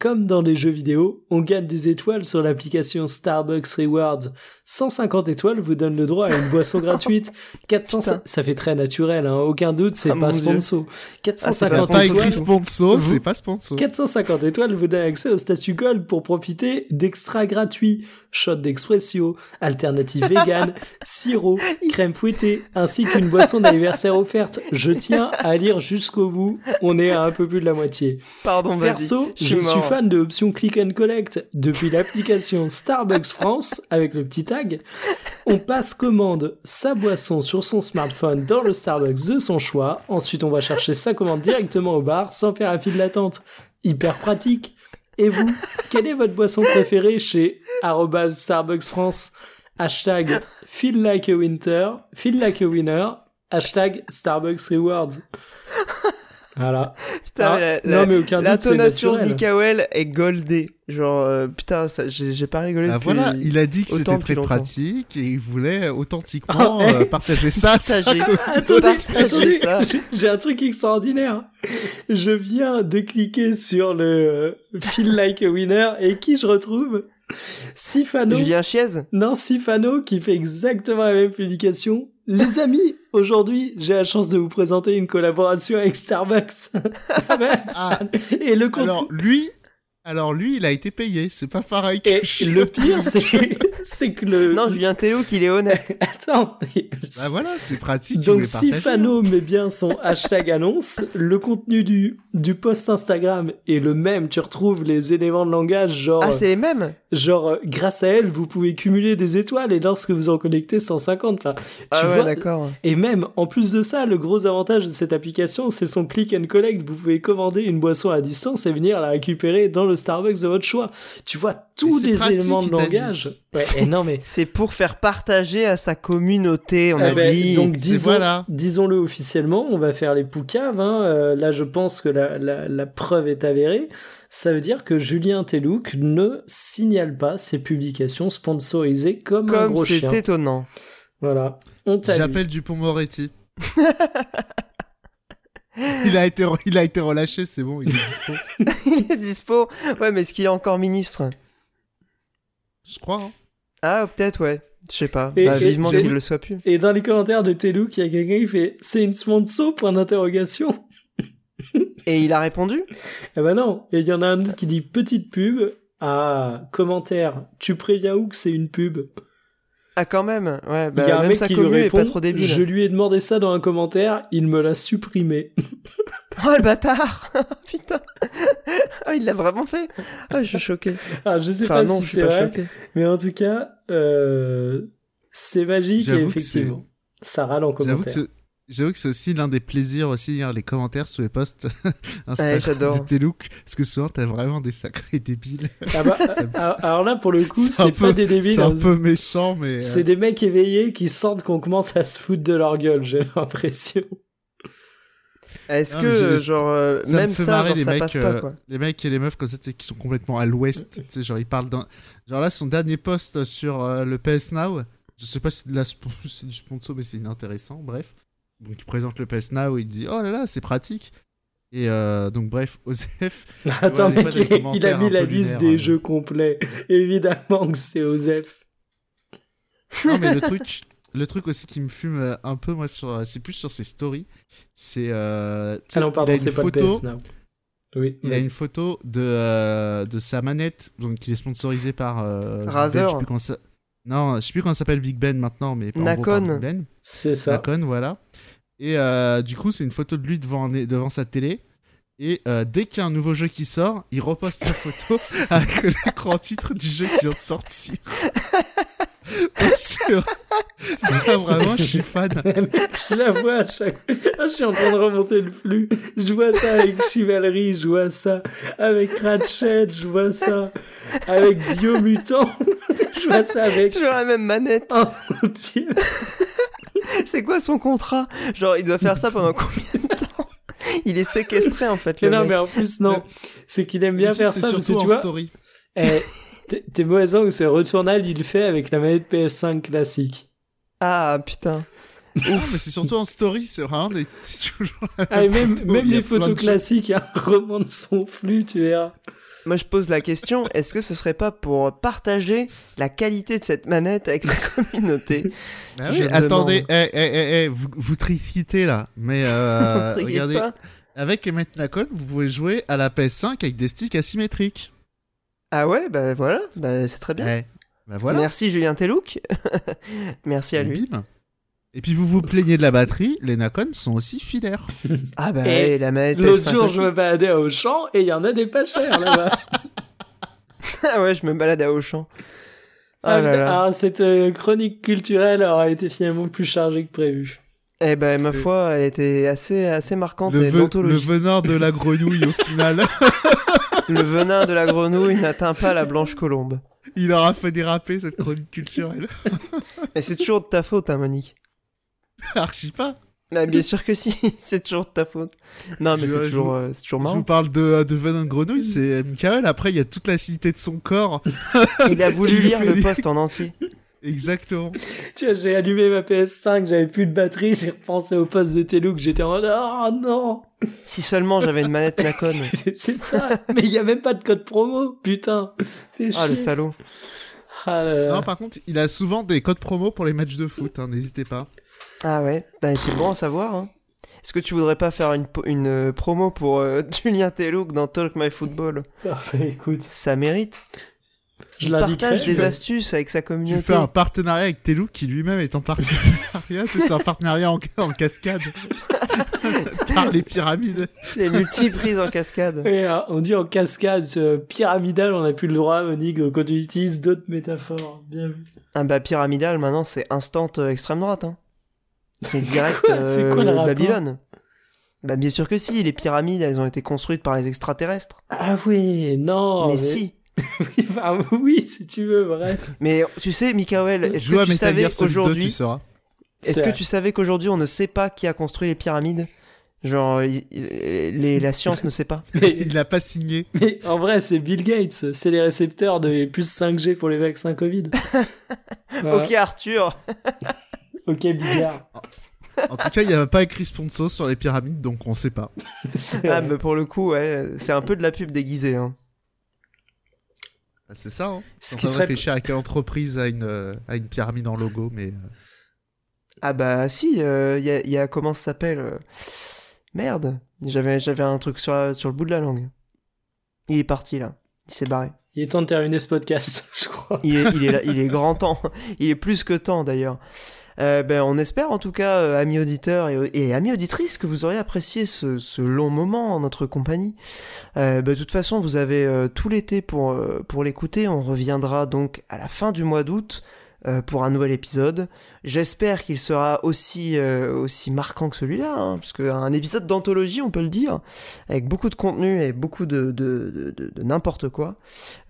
Comme dans les jeux vidéo, on gagne des étoiles sur l'application Starbucks Rewards. 150 étoiles vous donne le droit à une boisson gratuite. 400, Putain. ça fait très naturel, hein, aucun doute, c'est Ah, pas sponsor. T'as 450 pas étoiles. écrit sponsor, Vous- c'est pas sponsor. 450 étoiles vous donne accès au statut gold pour profiter d'extra gratuits, shot d'expresso, alternative vegan, sirop, crème fouettée, ainsi qu'une boisson d'anniversaire offerte. Je tiens à lire jusqu'au bout, on est à un peu plus de la moitié. Pardon. Perso, je suis fan de l'option click and collect depuis l'application Starbucks France avec le petit On passe commande sa boisson sur son smartphone dans le Starbucks de son choix. Ensuite, on va chercher sa commande directement au bar sans faire un fil d'attente. Hyper pratique. Et vous, quelle est votre boisson préférée chez Starbucks France? Hashtag feel like a feel like a winner, hashtag Starbucks Rewards. Voilà. Putain, Ah, la- non mais aucun doute, c'est L'intonation de. Mikael est goldée. Genre, euh, putain, ça- j'ai j'ai pas rigolé. Ah, depuis- voilà, il a dit que c'était très longtemps. pratique et il voulait authentiquement Ah, euh, partager ça. Partager. attendez, ça. j'ai- un truc extraordinaire. Je viens de cliquer sur le Feel Like a Winner et qui je retrouve? Sifano. Julien Chiez Non, Sifano qui fait exactement la même publication. Les amis, aujourd'hui, j'ai la chance de vous présenter une collaboration avec Starbucks. Ah, et le contenu... alors lui, alors lui, il a été payé. C'est pas pareil que Et je- le pire, c'est c'est que le... Non, Julien Tellouk, il est honnête. Attends. Bah voilà, c'est pratique. il Donc si partager. Fano met bien son hashtag annonce, le contenu du, du post Instagram est le même. Tu retrouves les éléments de langage, genre, Ah, c'est les mêmes? genre euh, grâce à elle, vous pouvez cumuler des étoiles et lorsque vous en connectez 150. Enfin, Ah tu ouais, vois, d'accord. et même, en plus de ça, le gros avantage de cette application, c'est son click and collect. Vous pouvez commander une boisson à distance et venir la récupérer dans le Starbucks de votre choix. Tu vois tous les pratique, éléments de langage. Ouais, et non mais C'est pour faire partager à sa communauté, on Eh a ben, dit. donc c'est disons, voilà. disons-le officiellement, on va faire les poucaves. Hein. Euh, là, je pense que la, la, la preuve est avérée. Ça veut dire que Julien Telouk ne signale pas ses publications sponsorisées comme, un Comme gros c'est chien. étonnant. Voilà. On J'appelle Dupont-Moretti. il, a été, il a été relâché, c'est bon, il est dispo. il est dispo. Ouais, mais est-ce qu'il est encore ministre? Je crois. hein. Ah, peut-être, ouais. Je sais pas. Et- Bah, et- vivement qu'il le soit plus. Et dans les commentaires de Telouk, il y a quelqu'un qui fait C'est une sponsor Point d'interrogation. Et il a répondu? Eh ben non. Et il y en a un autre qui dit Petite pub. Ah, commentaire. Tu préviens où que c'est une pub? Ah, quand même. Ouais, Il y a bah, un même mec sa qui lui commu est répond pas trop débile. Je lui ai demandé ça dans un commentaire, il me l'a supprimé. Oh, le bâtard Putain Ah, il l'a vraiment fait Ah, je suis choqué. Ah, je sais Enfin, pas non, si c'est pas vrai, choqué. mais en tout cas, euh, c'est magique et effectivement, ça râle en J'avoue que commentaire. J'avoue que c'est aussi l'un des plaisirs aussi, lire les commentaires sous les posts Instagram j'adore. de parce que souvent t'as vraiment des sacrés débiles. Ah bah, ah, alors là, pour le coup, C'est pas peu- des débiles, C'est un hein. peu méchant, mais... euh, c'est des mecs éveillés qui sentent qu'on commence à se foutre de leur gueule, j'ai l'impression. Est-ce que, je- genre, euh, ça me même fait ça, marrer genre, les ça mecs, passe euh, pas, quoi les mecs et les meufs comme ça, qui sont complètement à l'ouest. tu sais, genre, ils parlent d'un. Genre là, son dernier post sur euh, le PS Now, je sais pas si c'est du sponsor, mais c'est inintéressant, bref. Donc, il présente le PS Now, il dit Oh là là, c'est pratique. Et euh, donc, bref, Osef. Attends, mec, il, il a mis la liste des hein. jeux complets. Évidemment que c'est Osef. Non, mais le truc, le truc aussi qui me fume euh, un peu, moi, sur, c'est plus sur ses stories. C'est. Euh, Ah pardon, a c'est une pas photo, le PS Now. Oui, Il a une photo de, euh, de sa manette, donc il est sponsorisé par. Euh, Ben, Razer. je sais plus comment ça... Non, je sais plus comment ça s'appelle Big Ben maintenant, mais Nakon. Big Ben. c'est ça. Nakon, voilà. Et euh, du coup, c'est une photo de lui devant, devant sa télé. Et euh, dès qu'il y a un nouveau jeu qui sort, il reposte la photo avec l'écran titre du jeu qui vient de sortir. C'est vrai. Là, vraiment, je suis fan. je la vois à chaque Ah, je suis en train de remonter le flux. Je vois ça avec Chivalry, je vois ça avec Ratchet, je vois ça avec Biomutant. je vois ça avec... Toujours la même manette. Oh mon dieu. C'est quoi son contrat? Genre, il doit faire ça pendant combien de temps? Il est séquestré en fait. Le Mais non, mec. mais en plus, non. C'est qu'il aime bien faire C'est ça parce que surtout tu en vois... story. Eh, t'es- mauvais que ce retournal, il le fait avec la manette PS5 classique. Ah putain. Non, mais c'est surtout en story, c'est vraiment des... c'est toujours la Ah, même, les photos classiques, hein, remonte son flux, tu verras. Moi, je pose la question est-ce que ce serait pas pour partager la qualité de cette manette avec sa communauté? Bah oui, me attendez, eh, eh, eh, vous, vous tricitez là, mais euh, regardez, pas avec Emmett Nakon, vous pouvez jouer à la PS5 avec des sticks asymétriques. Ah ouais, bah voilà, bah, c'est très bien. Bah voilà, Merci Julien Telouk. Merci à et lui. bim. Et puis vous vous plaignez de la batterie, les Nakon sont aussi filaires. Ah bah Et la manette L'autre PS5 jour, je me baladais à Auchan et il y en a des pas chers là-bas. Ah ouais, je me balade à Auchan. Ah, Ah là putain, là. Alors, cette euh, chronique culturelle aura été finalement plus chargée que prévu. Eh ben, ma foi, elle était assez, assez marquante Le, et ve- le venin de la grenouille au final, Le venin de la grenouille n'atteint pas la blanche colombe. il aura fait déraper cette chronique culturelle. Mais c'est toujours de ta faute, hein, Monique. Archi pas. Bah, bien sûr que si, c'est toujours de ta faute. Non, mais c'est toujours, vous- euh, c'est toujours Je vous marrant. parle de, de venin de grenouille, c'est Michael. Après, il y a toute l'acidité de son corps. Il a voulu lire le poste en entier. Exactement. Tu vois, j'ai allumé ma PS5, j'avais plus de batterie, j'ai repensé au poste de Telouk, j'étais en mode oh non Si seulement j'avais une manette Nacon. C'est ça Mais il y a même pas de code promo, putain Fais Ah, le salaud. Ah là là. Non, par contre, il a souvent des codes promo pour les matchs de foot. hein, N'hésitez pas. Ah ouais, bah, c'est bon à savoir. Hein. Est-ce que tu voudrais pas faire une, une euh, promo pour euh, Julien Telouk dans Talk My Football? Parfait, écoute. Ça mérite. Je Il partage des fais- astuces avec sa communauté. Tu fais un partenariat avec Telou qui lui-même est en partenariat. C'est un partenariat en, en cascade. Par les pyramides. Les multi-prises en cascade. Et, euh, on dit en cascade, euh, pyramidal, on n'a plus le droit, Monique, donc on utilise d'autres métaphores. Bien vu. Ah bah pyramidal maintenant c'est instant euh, extrême droite. Hein. C'est direct Quoi C'est quoi le euh, Babylone. Bah bien sûr que si, les pyramides elles ont été construites par les extraterrestres. Ah oui, non. mais si. Oui, enfin, oui, si tu veux, bref. Mais tu sais, Michael, est-ce Joue à que tu savais Gear Solid 2, qu'aujourd'hui, tu sauras. est-ce que tu savais qu'aujourd'hui on ne sait pas qui a construit les pyramides? Genre, il- il- les, la science ne sait pas. Mais, Il a pas signé. mais en vrai, c'est Bill Gates, c'est les récepteurs de plus 5G pour les vaccins Covid. Voilà. Ok Arthur. Ok, Bigard. En tout cas, il n'y a pas écrit sponsor sur les pyramides, donc on sait pas. C'est Ah vrai. mais pour le coup, ouais, c'est un peu de la pub déguisée. Hein. Bah, c'est ça, hein. Ce On qui va serait réfléchir à quelle entreprise a une, euh, a une pyramide en logo, mais... euh, Ah bah si, il y, a, y a- comment ça s'appelle euh, Merde, j'avais j'avais un truc sur, le bout de la langue. Il est parti là, il s'est barré. Il est temps de terminer ce podcast, je crois. Il est, il est, là- il est grand temps, il est plus que temps d'ailleurs. Euh, ben, on espère en tout cas, euh, amis auditeurs et, amis auditrices, que vous aurez apprécié ce, ce long moment en notre compagnie. Euh, ben, de toute façon, vous avez tout l'été pour, pour l'écouter. On reviendra donc à la fin du mois d'août pour un nouvel épisode. J'espère qu'il sera aussi, aussi marquant que celui-là, hein, parce qu'un épisode d'anthologie, on peut le dire, avec beaucoup de contenu et beaucoup de, de, de, de- n'importe quoi.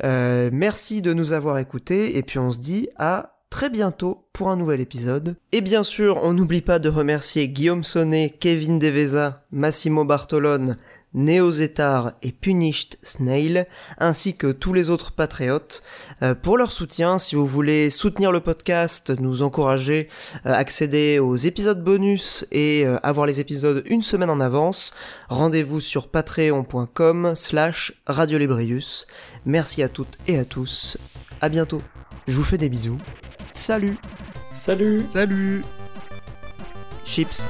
Merci de nous avoir écoutés, et puis on se dit à très bientôt pour un nouvel épisode. Et bien sûr, on n'oublie pas de remercier Guillaume Sonnet, Kevin Deveza, Massimo Bartolone, Neo Zetar et Punished Snail, ainsi que tous les autres patriotes, euh, pour leur soutien. Si vous voulez soutenir le podcast, nous encourager, euh, accéder aux épisodes bonus et euh, avoir les épisodes une semaine en avance, rendez-vous sur patreon.com slash radiolebrius. Merci à toutes et à tous. À bientôt. Je vous fais des bisous. Salut. Salut Salut Chips.